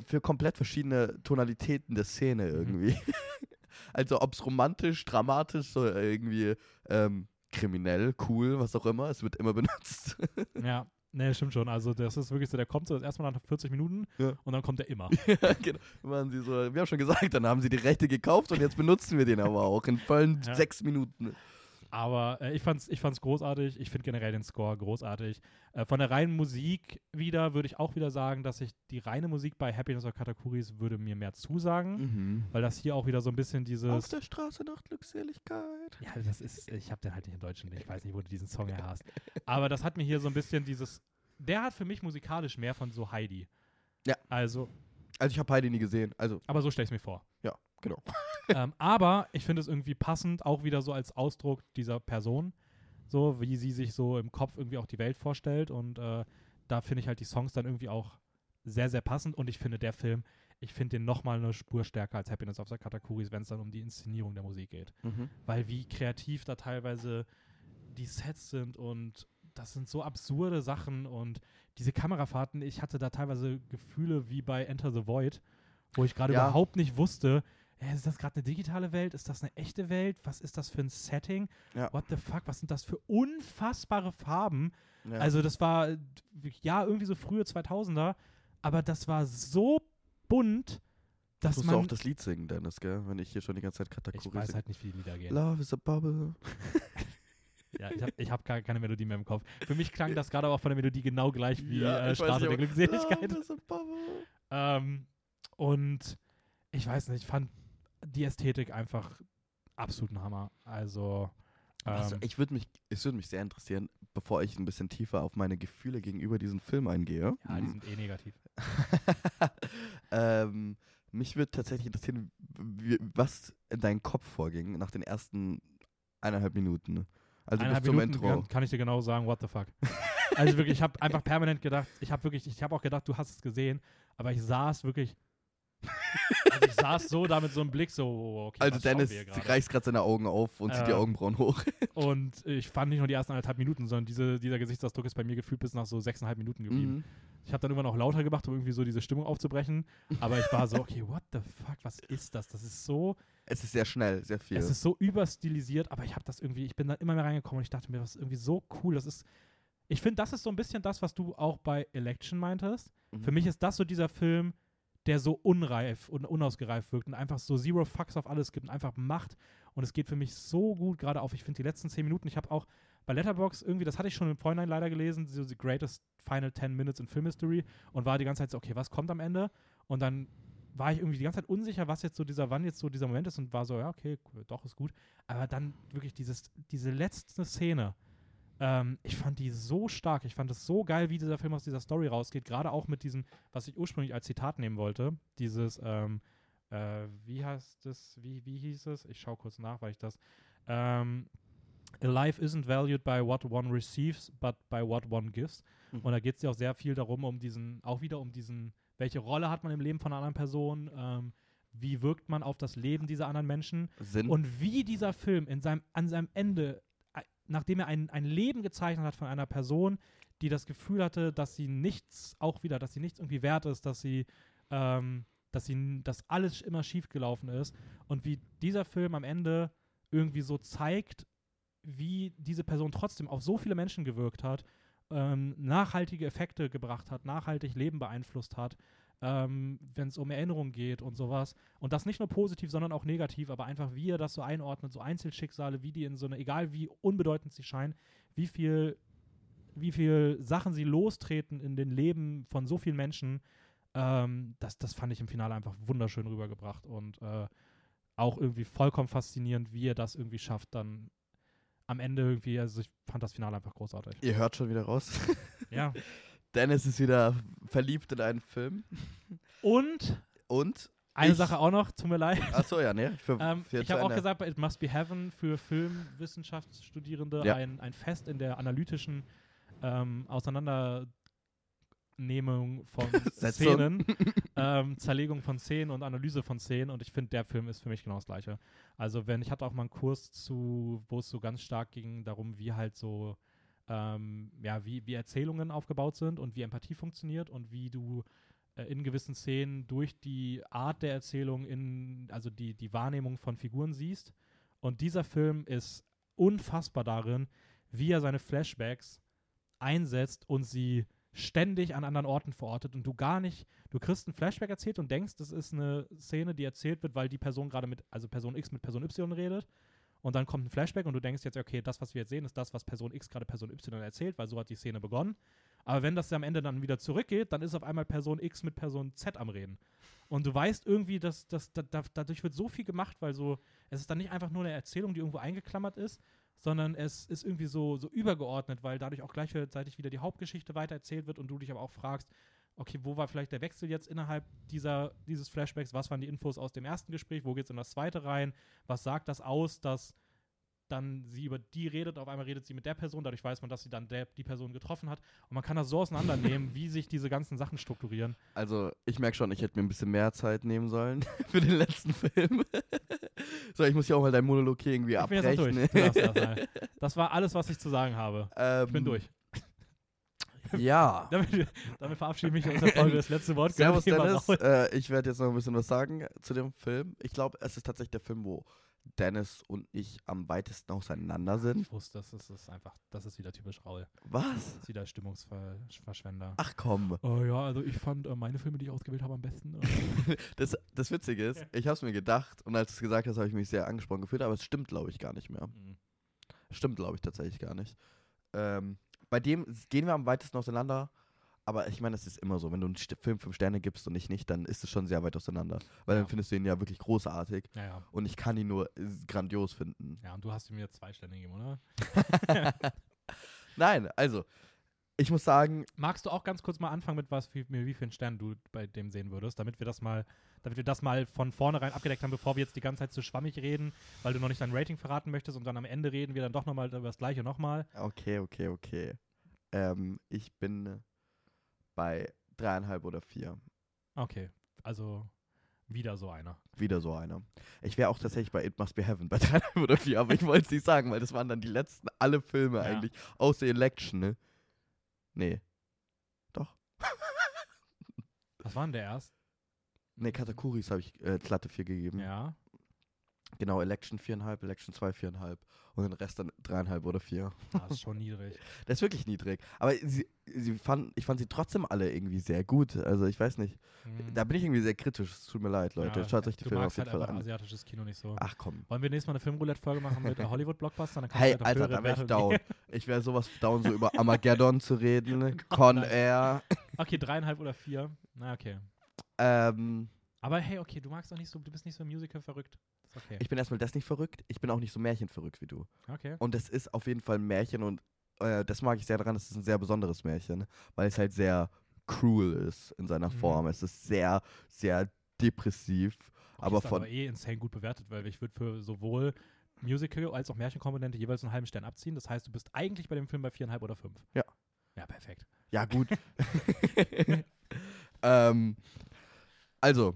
für komplett verschiedene Tonalitäten der Szene Mhm. irgendwie. also ob es romantisch, dramatisch, so irgendwie ähm, kriminell, cool, was auch immer, es wird immer benutzt. Ja, ne, stimmt schon. Also das ist wirklich so, der kommt so das erste Mal nach 40 Minuten Ja. und dann kommt er immer. ja, genau. Waren sie so, wir haben schon gesagt, dann haben sie die Rechte gekauft und jetzt benutzen wir den aber auch in vollen Ja. sechs Minuten. Aber äh, ich fand's, ich fand's großartig. Ich finde generell den Score großartig. Äh, von der reinen Musik wieder würde ich auch wieder sagen, dass ich die reine Musik bei Happiness of Katakuris würde mir mehr zusagen, Mhm. weil das hier auch wieder so ein bisschen Auf dieses der Straße nach Glückseligkeit. Ja, das ist, ich habe den halt nicht in Deutsch, ich weiß nicht, wo du diesen Song her hast. Aber das hat mir hier so ein bisschen dieses, der hat für mich musikalisch mehr von so Heidi. Ja. Also, Also ich habe Heidi nie gesehen, also aber so stelle ich mir vor. ja, genau. Ähm, aber ich finde es irgendwie passend, auch wieder so als Ausdruck dieser Person, so wie sie sich so im Kopf irgendwie auch die Welt vorstellt. Und äh, da finde ich halt die Songs dann irgendwie auch sehr, sehr passend. Und ich finde der Film, ich finde den nochmal eine Spur stärker als Happiness of the Katakuris, wenn es dann um die Inszenierung der Musik geht. Mhm. Weil wie kreativ da teilweise die Sets sind und das sind so absurde Sachen und diese Kamerafahrten, ich hatte da teilweise Gefühle wie bei Enter the Void, wo ich gerade Ja. überhaupt nicht wusste, ist das gerade eine digitale Welt? Ist das eine echte Welt? Was ist das für ein Setting? Ja. What the fuck? Was sind das für unfassbare Farben? Ja. Also das war, äh, ja, irgendwie so frühe 2000er, aber das war so bunt, dass Musst du man... auch das Lied singen, Dennis, gell? Wenn ich hier schon die ganze Zeit ich Katakuri weiß halt nicht, wie die Lieder gehen. Love is a bubble. Ja, ich habe ich hab gar keine Melodie mehr im Kopf. Für mich klang das gerade auch von der Melodie genau gleich wie Ja, äh, ich Straße der aber- Glückseligkeit. Ähm, und ich weiß nicht, ich fand die Ästhetik einfach absoluten Hammer. Also, Also, ähm, ich würde mich, es würde mich sehr interessieren, bevor ich ein bisschen tiefer auf meine Gefühle gegenüber diesem Film eingehe. ja, die Mhm. sind eh negativ. ähm, mich würde tatsächlich interessieren, wie, was in deinem Kopf vorging nach den ersten eineinhalb Minuten. Also bis Eineinhalb zum Minuten Intro. kann, kann ich dir genau sagen, what the fuck. also wirklich, ich habe einfach permanent gedacht, ich habe wirklich, ich habe auch gedacht, du hast es gesehen, aber ich saß wirklich, ich saß so da mit so einem Blick so, okay, Also Dennis reißt gerade seine Augen auf und zieht die Augenbrauen hoch. Und ich fand nicht nur die ersten anderthalb Minuten, sondern diese, dieser Gesichtsausdruck ist bei mir gefühlt bis nach so sechseinhalb Minuten geblieben. Mhm. Ich habe dann irgendwann auch lauter gemacht, um irgendwie so diese Stimmung aufzubrechen. Aber ich war so, okay, what the fuck, was ist das? Das ist so, Es ist sehr schnell, sehr viel. es ist so überstilisiert, aber ich habe das irgendwie, ich bin dann immer mehr reingekommen und ich dachte mir, das ist irgendwie so cool. Das ist, ich finde, das ist so ein bisschen das, was du auch bei Election meintest. Mhm. Für mich ist das so dieser Film, der so unreif und unausgereift wirkt und einfach so Zero Fucks auf alles gibt und einfach macht. Und es geht für mich so gut gerade auf. Ich finde die letzten zehn Minuten, ich habe auch bei Letterbox irgendwie, das hatte ich schon im Vorhinein leider gelesen, so The Greatest Final 10 Minutes in Film History und war die ganze Zeit so, okay, was kommt am Ende? Und dann war ich irgendwie die ganze Zeit unsicher, was jetzt so dieser, wann jetzt so dieser Moment ist und war so, ja, okay, doch, ist gut. Aber dann wirklich dieses, diese letzte Szene, ähm, ich fand die so stark. Ich fand es so geil, wie dieser Film aus dieser Story rausgeht. Gerade auch mit diesem, was ich ursprünglich als Zitat nehmen wollte. Dieses, ähm, äh, wie heißt das, wie, wie hieß es? Ich schaue kurz nach, weil ich das. Ähm, A life isn't valued by what one receives, but by what one gives. Mhm. Und da geht es ja auch sehr viel darum, um diesen, auch wieder um diesen, welche Rolle hat man im Leben von einer anderen Person, ähm, wie wirkt man auf das Leben dieser anderen Menschen Sinn. und wie dieser Film in seinem, an seinem Ende, nachdem er ein, ein Leben gezeichnet hat von einer Person, die das Gefühl hatte, dass sie nichts, auch wieder, dass sie nichts irgendwie wert ist, dass sie, ähm, dass sie, dass alles immer schief gelaufen ist. Und wie dieser Film am Ende irgendwie so zeigt, wie diese Person trotzdem auf so viele Menschen gewirkt hat, ähm, nachhaltige Effekte gebracht hat, nachhaltig Leben beeinflusst hat, ähm, wenn es um Erinnerungen geht und sowas. Und das nicht nur positiv, sondern auch negativ, aber einfach, wie er das so einordnet, so Einzelschicksale, wie die in so eine, egal wie unbedeutend sie scheinen, wie viel, wie viel Sachen sie lostreten in den Leben von so vielen Menschen, ähm, das, das fand ich im Finale einfach wunderschön rübergebracht und äh, auch irgendwie vollkommen faszinierend, wie er das irgendwie schafft, dann am Ende irgendwie, also ich fand das Finale einfach großartig. Ihr hört schon wieder raus. Ja. Dennis ist wieder verliebt in einen Film. Und Und? eine Ich- Sache auch noch, tut mir leid. Achso, ja, ne? Ähm, ich habe auch gesagt, bei It Must Be Heaven für Filmwissenschaftsstudierende Ja. ein, ein Fest in der analytischen ähm, Auseinandernehmung von. Szenen, ähm, Zerlegung von Szenen und Analyse von Szenen und ich finde, der Film ist für mich genau das Gleiche. Also wenn, ich hatte auch mal einen Kurs zu, wo es so ganz stark ging darum, wie halt so ähm, ja, wie, wie Erzählungen aufgebaut sind und wie Empathie funktioniert und wie du äh, in gewissen Szenen durch die Art der Erzählung in, also die, die Wahrnehmung von Figuren siehst. Und dieser Film ist unfassbar darin, wie er seine Flashbacks einsetzt und sie ständig an anderen Orten verortet und du gar nicht, du kriegst einen Flashback erzählt und denkst, das ist eine Szene, die erzählt wird, weil die Person gerade mit, also Person X mit Person Y redet und dann kommt ein Flashback und du denkst jetzt, okay, das, was wir jetzt sehen, ist das, was Person X gerade Person Y erzählt, weil so hat die Szene begonnen. Aber wenn das am Ende dann wieder zurückgeht, dann ist auf einmal Person X mit Person Z am Reden. Und du weißt irgendwie, dass, dass da, da, dadurch wird so viel gemacht, weil so, es ist dann nicht einfach nur eine Erzählung, die irgendwo eingeklammert ist, sondern es ist irgendwie so, so übergeordnet, weil dadurch auch gleichzeitig wieder die Hauptgeschichte weiter erzählt wird und du dich aber auch fragst, okay, wo war vielleicht der Wechsel jetzt innerhalb dieser, dieses Flashbacks? Was waren die Infos aus dem ersten Gespräch? Wo geht es in das zweite rein? Was sagt das aus, dass dann sie über die redet, auf einmal redet sie mit der Person, dadurch weiß man, dass sie dann der, die Person getroffen hat. Und man kann das so auseinandernehmen, wie sich diese ganzen Sachen strukturieren. Also, ich merke schon, ich hätte mir ein bisschen mehr Zeit nehmen sollen für den letzten Film. so, ich muss ja auch mal deinen Monolog hier irgendwie Ich bin jetzt auch abbrechen. durch. Das, das war alles, was ich zu sagen habe. ähm, Ich bin durch. Ja. Damit, damit verabschiede ich mich aus der Folge. Das letzte Wort Servus Dennis, äh, ich werde jetzt noch ein bisschen was sagen zu dem Film. Ich glaube, es ist tatsächlich der Film, wo Dennis und ich am weitesten auseinander sind. Ich wusste, das ist, das ist einfach, das ist wieder typisch Raul. Was? Das ist wieder Stimmungsverschwender. Ach komm. Oh ja, also ich fand äh, meine Filme, die ich ausgewählt habe, am besten. Äh, Das, das Witzige ist, ich habe es mir gedacht und als du es gesagt hast, habe ich mich sehr angesprochen gefühlt, aber es stimmt, glaube ich, gar nicht mehr. Mhm. Stimmt, glaube ich, tatsächlich gar nicht. Ähm, bei dem gehen wir am weitesten auseinander. Aber ich meine, es ist immer so, wenn du einen Film fünf Sterne gibst und ich nicht, dann ist es schon sehr weit auseinander. Weil Ja. dann findest du ihn ja wirklich großartig. Ja, ja. Und ich kann ihn nur äh, grandios finden. Ja, und du hast ihm jetzt zwei Sterne gegeben, oder? Nein, also, ich muss sagen, Magst du auch ganz kurz mal anfangen mit was, wie, wie vielen Sternen du bei dem sehen würdest, damit wir das mal, damit wir das mal von vornherein abgedeckt haben, bevor wir jetzt die ganze Zeit so schwammig reden, weil du noch nicht dein Rating verraten möchtest und dann am Ende reden wir dann doch nochmal über das gleiche nochmal. okay, okay, okay. Ähm, ich bin bei dreieinhalb oder vier. Okay, also wieder so einer. Wieder so einer. Ich wäre auch tatsächlich bei It Must Be Heaven bei dreieinhalb oder vier, aber ich wollte es nicht sagen, weil das waren dann die letzten alle Filme Ja. eigentlich, außer Election, ne? Nee. Doch. Was war denn der erst? Nee, Katakuris habe ich äh, glatte vier gegeben. Ja. Genau, Election viereinhalb, Election zwei, viereinhalb. Und den Rest dann dreieinhalb oder vier. Das ist schon niedrig. Das ist wirklich niedrig. Aber sie, sie fand, ich fand sie trotzdem alle irgendwie sehr gut. Also ich weiß nicht. Hm. Da bin ich irgendwie sehr kritisch. Es tut mir leid, Leute. Ja, Schaut euch die Filme auf jeden halt Fall an. asiatisches Kino nicht so. Ach komm. Wollen wir nächstes Mal eine Filmroulette-Folge machen mit Hollywood-Blockbuster? Dann kannst Hey, halt Alter, da wäre ich down. Ich wäre sowas down, so über Armageddon zu reden. Con. Air. Okay, dreieinhalb oder vier. Na, okay. Ähm, Aber hey, okay, du magst auch nicht so, du bist nicht so Musical verrückt. Okay. ich bin erstmal das nicht verrückt. Ich bin auch nicht so märchenverrückt wie du. okay. Und es ist auf jeden Fall ein Märchen und äh, das mag ich sehr daran. Es ist ein sehr besonderes Märchen, weil es halt sehr cruel ist in seiner Mhm. Form. Es ist sehr, sehr depressiv. Okay, aber ist von aber eh insane gut bewertet, weil ich würde für sowohl Musical als auch Märchenkomponente jeweils einen halben Stern abziehen. Das heißt, du bist eigentlich bei dem Film bei viereinhalb oder fünf. Ja. Ja, perfekt. Ja, gut. ähm, also,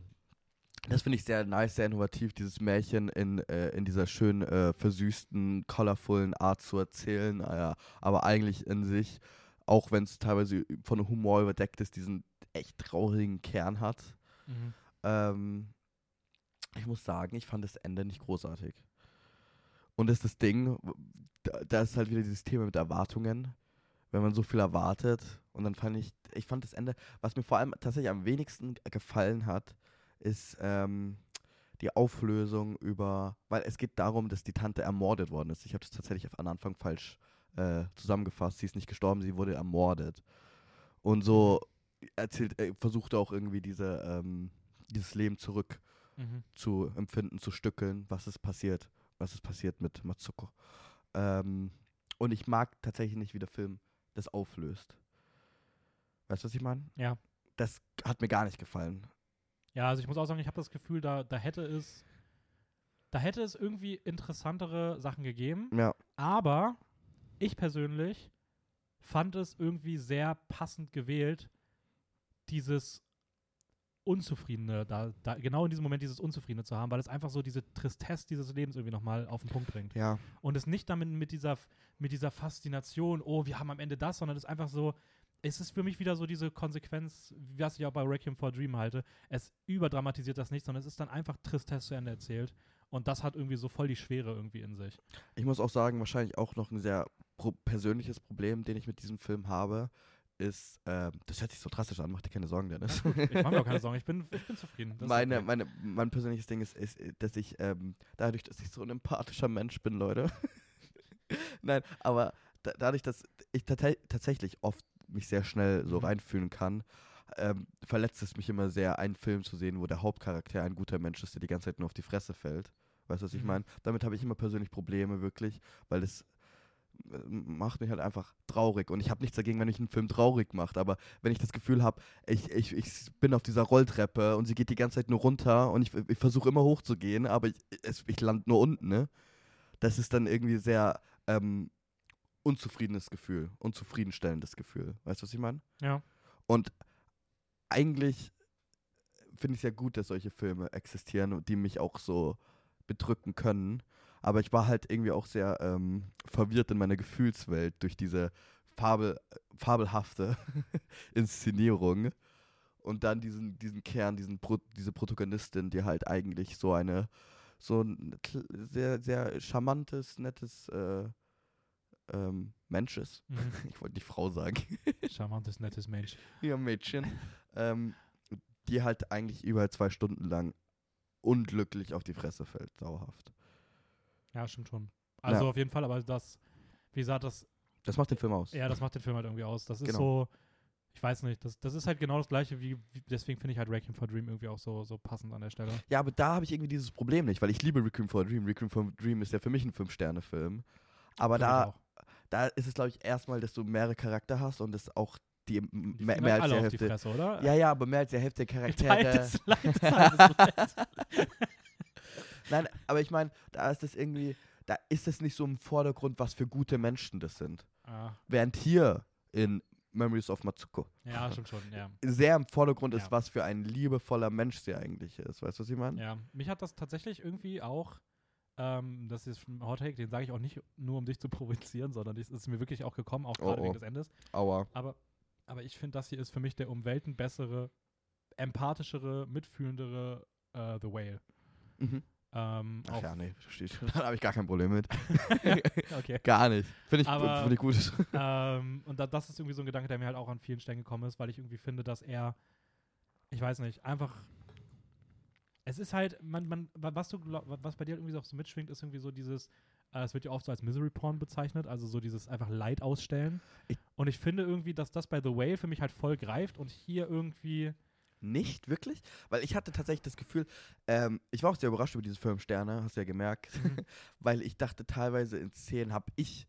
das finde ich sehr nice, sehr innovativ, dieses Märchen in, äh, in dieser schön äh, versüßten, colorvollen Art zu erzählen, äh, aber eigentlich in sich, auch wenn es teilweise von Humor überdeckt ist, diesen echt traurigen Kern hat. Mhm. Ähm, ich muss sagen, ich fand das Ende nicht großartig. Und das ist das Ding, da, da ist halt wieder dieses Thema mit Erwartungen. Wenn man so viel erwartet und dann fand ich, ich fand das Ende, was mir vor allem tatsächlich am wenigsten gefallen hat, ist ähm, die Auflösung über, weil es geht darum, dass die Tante ermordet worden ist. Ich habe das tatsächlich am Anfang falsch äh, zusammengefasst. Sie ist nicht gestorben, sie wurde ermordet. Und so erzählt, äh, versucht er auch irgendwie diese, ähm, dieses Leben zurück Mhm. zu empfinden, zu stückeln, was ist passiert, was ist passiert mit Matsuko. Ähm, und ich mag tatsächlich nicht, wie der Film das auflöst. Weißt du, was ich meine? Ja. Das hat mir gar nicht gefallen. Ja, also ich muss auch sagen, ich habe das Gefühl, da, da hätte es, da hätte es irgendwie interessantere Sachen gegeben. Ja. Aber ich persönlich fand es irgendwie sehr passend gewählt, dieses Unzufriedene, da, da genau in diesem Moment dieses Unzufriedene zu haben, weil es einfach so diese Tristesse dieses Lebens irgendwie nochmal auf den Punkt bringt. Ja. Und es nicht damit mit dieser, mit dieser Faszination, oh, wir haben am Ende das, sondern es ist einfach so, es ist für mich wieder so diese Konsequenz, was ich auch bei Requiem for a Dream halte. Es überdramatisiert das nicht, sondern es ist dann einfach Tristesse zu Ende erzählt. Und das hat irgendwie so voll die Schwere irgendwie in sich. Ich muss auch sagen, wahrscheinlich auch noch ein sehr pro persönliches Problem, den ich mit diesem Film habe, ist, ähm, das hört sich so drastisch an, mach dir keine Sorgen, Dennis. Ich mache mir auch keine Sorgen, ich bin, ich bin zufrieden. Meine, okay. meine, mein persönliches Ding ist, ist dass ich, ähm, dadurch, dass ich so ein empathischer Mensch bin, Leute. Nein, aber da, dadurch, dass ich tatsächlich oft mich sehr schnell so Mhm. reinfühlen kann, ähm, verletzt es mich immer sehr, einen Film zu sehen, wo der Hauptcharakter ein guter Mensch ist, der die ganze Zeit nur auf die Fresse fällt. Weißt du, was ich Mhm. meine? Damit habe ich immer persönlich Probleme, wirklich, weil das äh, macht mich halt einfach traurig. Und ich habe nichts dagegen, wenn mich ein Film traurig macht, aber wenn ich das Gefühl habe, ich, ich, ich bin auf dieser Rolltreppe und sie geht die ganze Zeit nur runter und ich, ich versuche immer hochzugehen, aber ich, es, ich lande nur unten, ne? Das ist dann irgendwie sehr ähm, unzufriedenes Gefühl, unzufriedenstellendes Gefühl. Weißt du, was ich meine? Ja. Und eigentlich finde ich es ja gut, dass solche Filme existieren und die mich auch so bedrücken können. Aber ich war halt irgendwie auch sehr ähm, verwirrt in meiner Gefühlswelt durch diese Fabel, fabelhafte Inszenierung. Und dann diesen, diesen Kern, diesen Pro, diese Protagonistin, die halt eigentlich so eine, so ein sehr, sehr charmantes, nettes äh, ähm, Mensch ist. Mhm. Ich wollte nicht Frau sagen. Charmantes, nettes Mensch. Ja, Mädchen. ähm, die halt eigentlich über zwei Stunden lang unglücklich auf die Fresse fällt, dauerhaft. Ja, stimmt schon. Also Ja. auf jeden Fall, aber das, wie gesagt, das, Das macht den Film aus. ja, das macht den Film halt irgendwie aus. Das ist Genau. so, ich weiß nicht, das, das ist halt genau das gleiche, wie, wie deswegen finde ich halt Requiem for Dream irgendwie auch so, so passend an der Stelle. Ja, aber da habe ich irgendwie dieses Problem nicht, weil ich liebe Requiem for Dream. Requiem for Dream ist ja für mich ein Fünf-Sterne-Film. Aber ich da. Da ist es, glaube ich, erstmal, dass du mehrere Charakter hast und es auch die, Die mehr, mehr halt als die auf die Hälfte. Fresse, oder? Ja, ja, aber mehr als die Hälfte der Charaktere. Leid ist halbes Leid. Nein, aber ich meine, da ist es irgendwie, da ist es nicht so im Vordergrund, was für gute Menschen das sind. Ah, Während hier in Memories of Matsuko ja, stimmt schon, ja. sehr im Vordergrund ist, Ja. was für ein liebevoller Mensch sie eigentlich ist. Weißt du, was ich meine? Ja, mich hat das tatsächlich irgendwie auch, ähm, das ist ein Hot Take, den sage ich auch nicht nur, um dich zu provozieren, sondern es ist mir wirklich auch gekommen, auch Oh, gerade oh. wegen des Endes. Aua. Aber, aber ich finde, das hier ist für mich der um Welten bessere, empathischere, mitfühlendere äh, The Whale. Mhm. Ähm, Ach ja, nee, verstehe. Da habe ich gar kein Problem mit. okay. Gar nicht. Finde ich, Aber- find ich gut. ähm, und da, das ist irgendwie so ein Gedanke, der mir halt auch an vielen Stellen gekommen ist, weil ich irgendwie finde, dass er, ich weiß nicht, einfach. Es ist halt, man, man, wa- was du, was bei dir irgendwie auch so mitschwingt, ist irgendwie so dieses, äh, es wird ja oft so als Misery Porn bezeichnet, also so dieses einfach Leid ausstellen. Ich- und ich finde irgendwie, dass das bei The Whale für mich halt voll greift und hier irgendwie, Nicht wirklich? Weil ich hatte tatsächlich das Gefühl, ähm, ich war auch sehr überrascht über diese Filmsterne, hast du ja gemerkt. Mhm. Weil ich dachte, teilweise in Szenen habe ich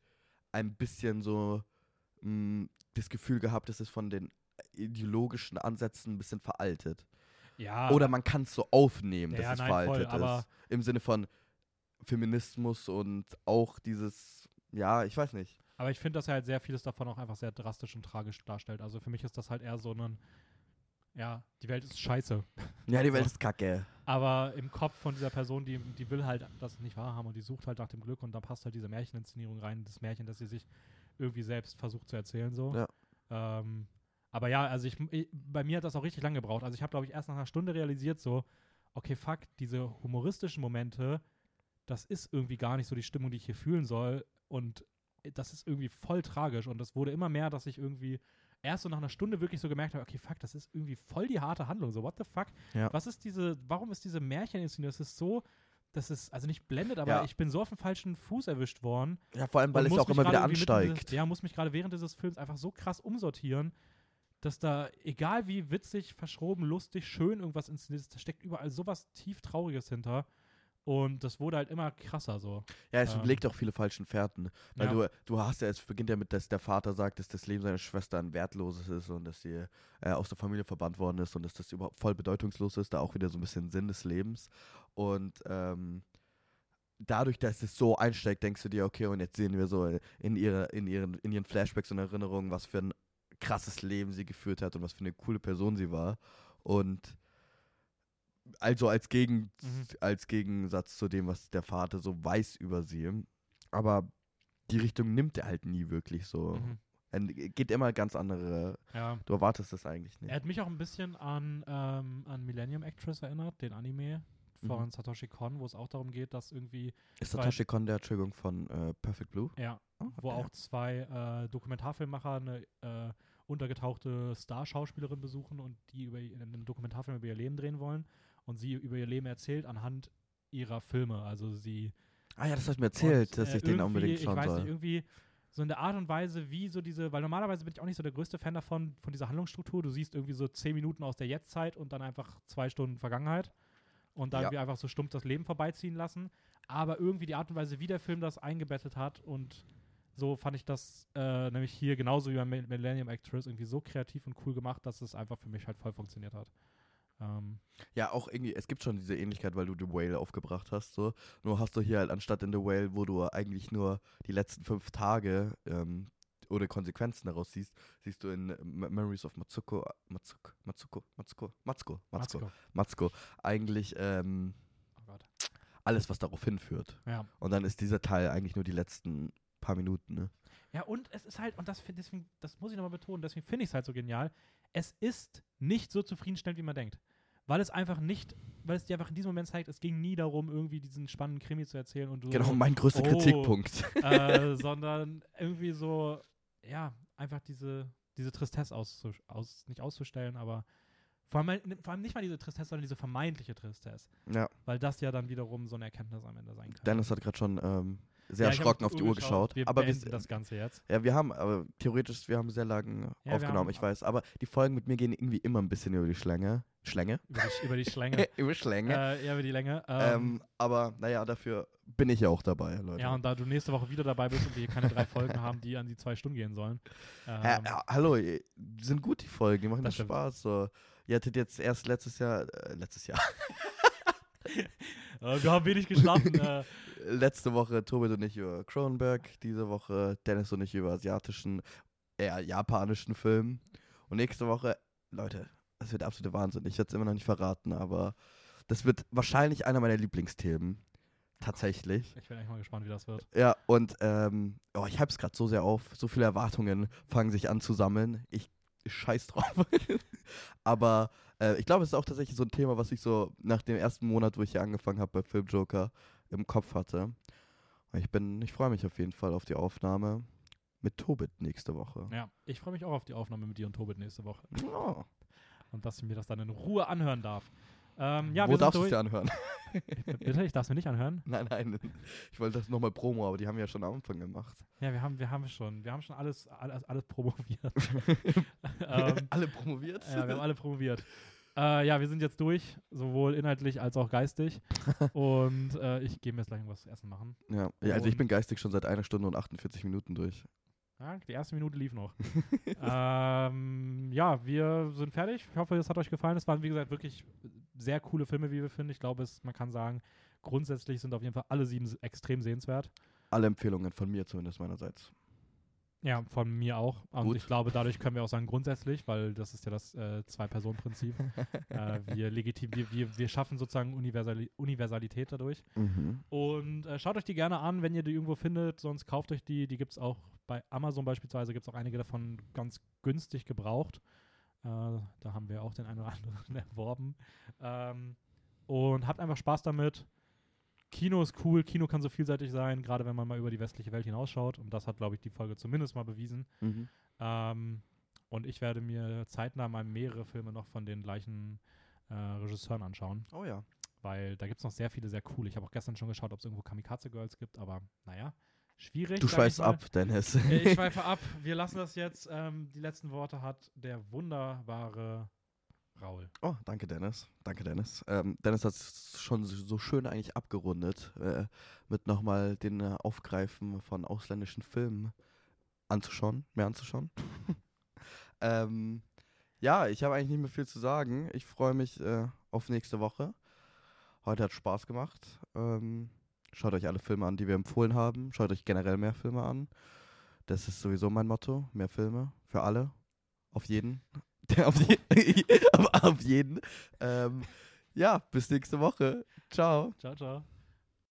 ein bisschen so mh, das Gefühl gehabt, es ist von den ideologischen Ansätzen ein bisschen veraltet. Ja. Oder man kann es so aufnehmen, Ja, dass es nein, voll, veraltet aber- ist. Im Sinne von Feminismus und auch dieses, ja, ich weiß nicht. Aber ich finde, dass er halt sehr vieles davon auch einfach sehr drastisch und tragisch darstellt. Also für mich ist das halt eher so ein, ja, die Welt ist scheiße. Ja, die Welt ist kacke. Aber im Kopf von dieser Person, die, die will halt das nicht wahrhaben und die sucht halt nach dem Glück und da passt halt diese Märcheninszenierung rein, das Märchen, das sie sich irgendwie selbst versucht zu erzählen. So. Ja. Ähm, aber ja, also ich, ich, bei mir hat das auch richtig lange gebraucht. Also ich habe, glaube ich, erst nach einer Stunde realisiert, so, okay, fuck, diese humoristischen Momente, das ist irgendwie gar nicht so die Stimmung, die ich hier fühlen soll. Und das ist irgendwie voll tragisch. Und das wurde immer mehr, dass ich irgendwie erst so nach einer Stunde wirklich so gemerkt habe, okay, fuck, das ist irgendwie voll die harte Handlung. So, what the fuck? Ja. Was ist diese, warum ist diese Märcheninszenierung? Das ist so, das ist, also nicht blendet, aber Ja. ich bin so auf dem falschen Fuß erwischt worden. Ja, vor allem, weil es auch immer wieder ansteigt. Dieses, ja, muss mich gerade während dieses Films einfach so krass umsortieren, dass da, egal wie witzig, verschroben, lustig, schön irgendwas inszeniert ist, da steckt überall sowas tief Trauriges hinter. Und das wurde halt immer krasser so. Ja, es Ähm, legt auch viele falschen Fährten. Weil Ja. du, du hast ja, es beginnt ja mit, dass der Vater sagt, dass das Leben seiner Schwester ein wertloses ist und dass sie äh, aus der Familie verbannt worden ist und dass das überhaupt voll bedeutungslos ist, da auch wieder so ein bisschen Sinn des Lebens. Und ähm, dadurch, dass es so einsteigt, denkst du dir, okay, und jetzt sehen wir so in, ihre, in, ihren, in ihren Flashbacks und Erinnerungen, was für ein krasses Leben sie geführt hat und was für eine coole Person sie war. Und also als, Gegen, Mhm. als Gegensatz zu dem, was der Vater so weiß über sie. Aber die Richtung nimmt er halt nie wirklich so. Mhm. Er geht immer ganz andere. Ja. Du erwartest das eigentlich nicht. Er hat mich auch ein bisschen an, ähm, an Millennium Actress erinnert, den Anime von Mhm. Satoshi Kon, wo es auch darum geht, dass irgendwie, Ist Satoshi Kon der Entschuldigung von äh, Perfect Blue? ja, Oh, wo ja. auch zwei äh, Dokumentarfilmmacher eine äh, untergetauchte Star-Schauspielerin besuchen und die über einen Dokumentarfilm über ihr Leben drehen wollen und sie über ihr Leben erzählt anhand ihrer Filme. Also sie Ah ja, das hast du mir erzählt, und, dass äh, ich den unbedingt schauen ich weiß soll. Nicht, irgendwie so in der Art und Weise, wie so diese, weil normalerweise bin ich auch nicht so der größte Fan davon, von dieser Handlungsstruktur. Du siehst irgendwie so zehn Minuten aus der Jetztzeit und dann einfach zwei Stunden Vergangenheit und dann Ja. wie einfach so stumpf das Leben vorbeiziehen lassen. Aber irgendwie die Art und Weise, wie der Film das eingebettet hat und so fand ich das äh, nämlich hier genauso wie bei Mil- Millennium Actress irgendwie so kreativ und cool gemacht, dass es einfach für mich halt voll funktioniert hat. Ähm, Ja, auch irgendwie, es gibt schon diese Ähnlichkeit, weil du The Whale aufgebracht hast. So. Nur hast du hier halt anstatt in The Whale, wo du eigentlich nur die letzten fünf Tage ähm, oder Konsequenzen daraus siehst, siehst du in Memories of Matsuko, Matsuko, Matsuko, Matsuko, Matsuko, Matsuko, Matsuko. Matsuko, eigentlich ähm, Oh alles, was darauf hinführt. Ja. Und dann ist dieser Teil eigentlich nur die letzten paar Minuten, ne? Ja, und es ist halt, und das, deswegen, das muss ich nochmal betonen, deswegen finde ich es halt so genial, es ist nicht so zufriedenstellend, wie man denkt. Weil es einfach nicht, weil es dir einfach in diesem Moment zeigt, es ging nie darum, irgendwie diesen spannenden Krimi zu erzählen und du, Genau, mein größter Oh. Kritikpunkt. äh, sondern irgendwie so, ja, einfach diese, diese Tristesse auszu aus, nicht auszustellen, aber vor allem, vor allem nicht mal diese Tristesse, sondern diese vermeintliche Tristesse. ja, Weil das ja dann wiederum so eine Erkenntnis am Ende sein kann. Dennis hat gerade schon ähm, sehr Ja, erschrocken auf die Uhr geschaut. Wir aber wir, das Ganze jetzt. ja, wir haben, aber theoretisch, wir haben sehr lang wir aufgenommen, haben- ich weiß. Aber die Folgen mit mir gehen irgendwie immer ein bisschen über die Schlänge. Schlänge? Über die, über die Schlänge. über Schlänge. äh, ja, über die Länge. Ähm, ähm, aber naja, dafür bin ich ja auch dabei, Leute. ja, und da du nächste Woche wieder dabei bist und wir hier keine drei Folgen haben, die an die zwei Stunden gehen sollen. Ähm, Hä, ja, hallo, sind gut die Folgen, die machen Das. Spaß. So. Ihr hattet jetzt erst letztes Jahr, äh, letztes Jahr, äh, wir haben wenig geschlafen. äh, letzte Woche Tobit und ich über Cronenberg, diese Woche Dennis und ich über asiatischen, eher japanischen Film. Und nächste Woche, Leute, das wird der absolute Wahnsinn. Ich werde es immer noch nicht verraten, aber das wird wahrscheinlich einer meiner Lieblingsthemen. Tatsächlich. ich bin echt mal gespannt, wie das wird. Ja, und ähm, oh, ich hype es gerade so sehr auf. So viele Erwartungen fangen sich an zu sammeln. Ich scheiß drauf. Aber äh, ich glaube, es ist auch tatsächlich so ein Thema, was ich so nach dem ersten Monat, wo ich hier angefangen habe bei Filmjoker, im Kopf hatte. Und ich bin, ich freue mich auf jeden Fall auf die Aufnahme mit Tobit nächste Woche. Ja, ich freue mich auch auf die Aufnahme mit dir und Tobit nächste Woche. Oh. Und dass ich mir das dann in Ruhe anhören darf. Ähm, ja, Wo darfst du es dir anhören? Bitte, ich darf es mir nicht anhören. nein, nein. Ich wollte das nochmal Promo, aber die haben wir ja schon am Anfang gemacht. Ja, wir haben, wir haben schon, wir haben schon alles, alles, alles promoviert. ähm, Alle promoviert? ja, wir haben alle promoviert. Äh, ja, wir sind jetzt durch, sowohl inhaltlich als auch geistig. und äh, ich gehe mir jetzt gleich irgendwas zu essen machen. Ja, ja also ich Und- bin geistig schon seit einer Stunde und 48 Minuten durch. Ja, die erste Minute lief noch. ähm, ja, wir sind fertig. Ich hoffe, es hat euch gefallen. Es waren, wie gesagt, wirklich sehr coole Filme, wie wir finden. Ich glaube, es, man kann sagen, grundsätzlich sind auf jeden Fall alle sieben extrem sehenswert. Alle Empfehlungen von mir zumindest meinerseits. Ja, von mir auch. Und Gut. ich glaube, dadurch können wir auch sagen, grundsätzlich, weil das ist ja das äh, Zwei-Personen-Prinzip. äh, wir, legitim, wir, wir, wir schaffen sozusagen Universali Universalität dadurch. Mhm. Und äh, schaut euch die gerne an, wenn ihr die irgendwo findet. Sonst kauft euch die. Die gibt es auch bei Amazon beispielsweise. Gibt es auch einige davon ganz günstig gebraucht. Äh, da haben wir auch den einen oder anderen erworben. Ähm, und habt einfach Spaß damit. Kino ist cool. Kino kann so vielseitig sein, gerade wenn man mal über die westliche Welt hinausschaut. Und das hat, glaube ich, die Folge zumindest mal bewiesen. Mhm. Ähm, und ich werde mir zeitnah mal mehrere Filme noch von den gleichen äh, Regisseuren anschauen Oh ja. weil da gibt es noch sehr viele sehr coole. Ich habe auch gestern schon geschaut, ob es irgendwo Kamikaze Girls gibt, aber naja, schwierig. Du mal. ab, Dennis. Ich schweife ab. Wir lassen das jetzt. Ähm, die letzten Worte hat der wunderbare Raul. oh, danke, Dennis. Danke, Dennis. Ähm, Dennis hat es schon so schön eigentlich abgerundet, äh, mit nochmal den äh, Aufgreifen von ausländischen Filmen anzuschauen, mehr anzuschauen. ähm, ja, ich habe eigentlich nicht mehr viel zu sagen. Ich freue mich äh, auf nächste Woche. Heute hat Spaß gemacht. Ähm, schaut euch alle Filme an, die wir empfohlen haben. Schaut euch generell mehr Filme an. Das ist sowieso mein Motto. Mehr Filme für alle. Auf jeden. auf, je auf, jeden. Ähm, ja, bis nächste Woche. Ciao. Ciao, ciao.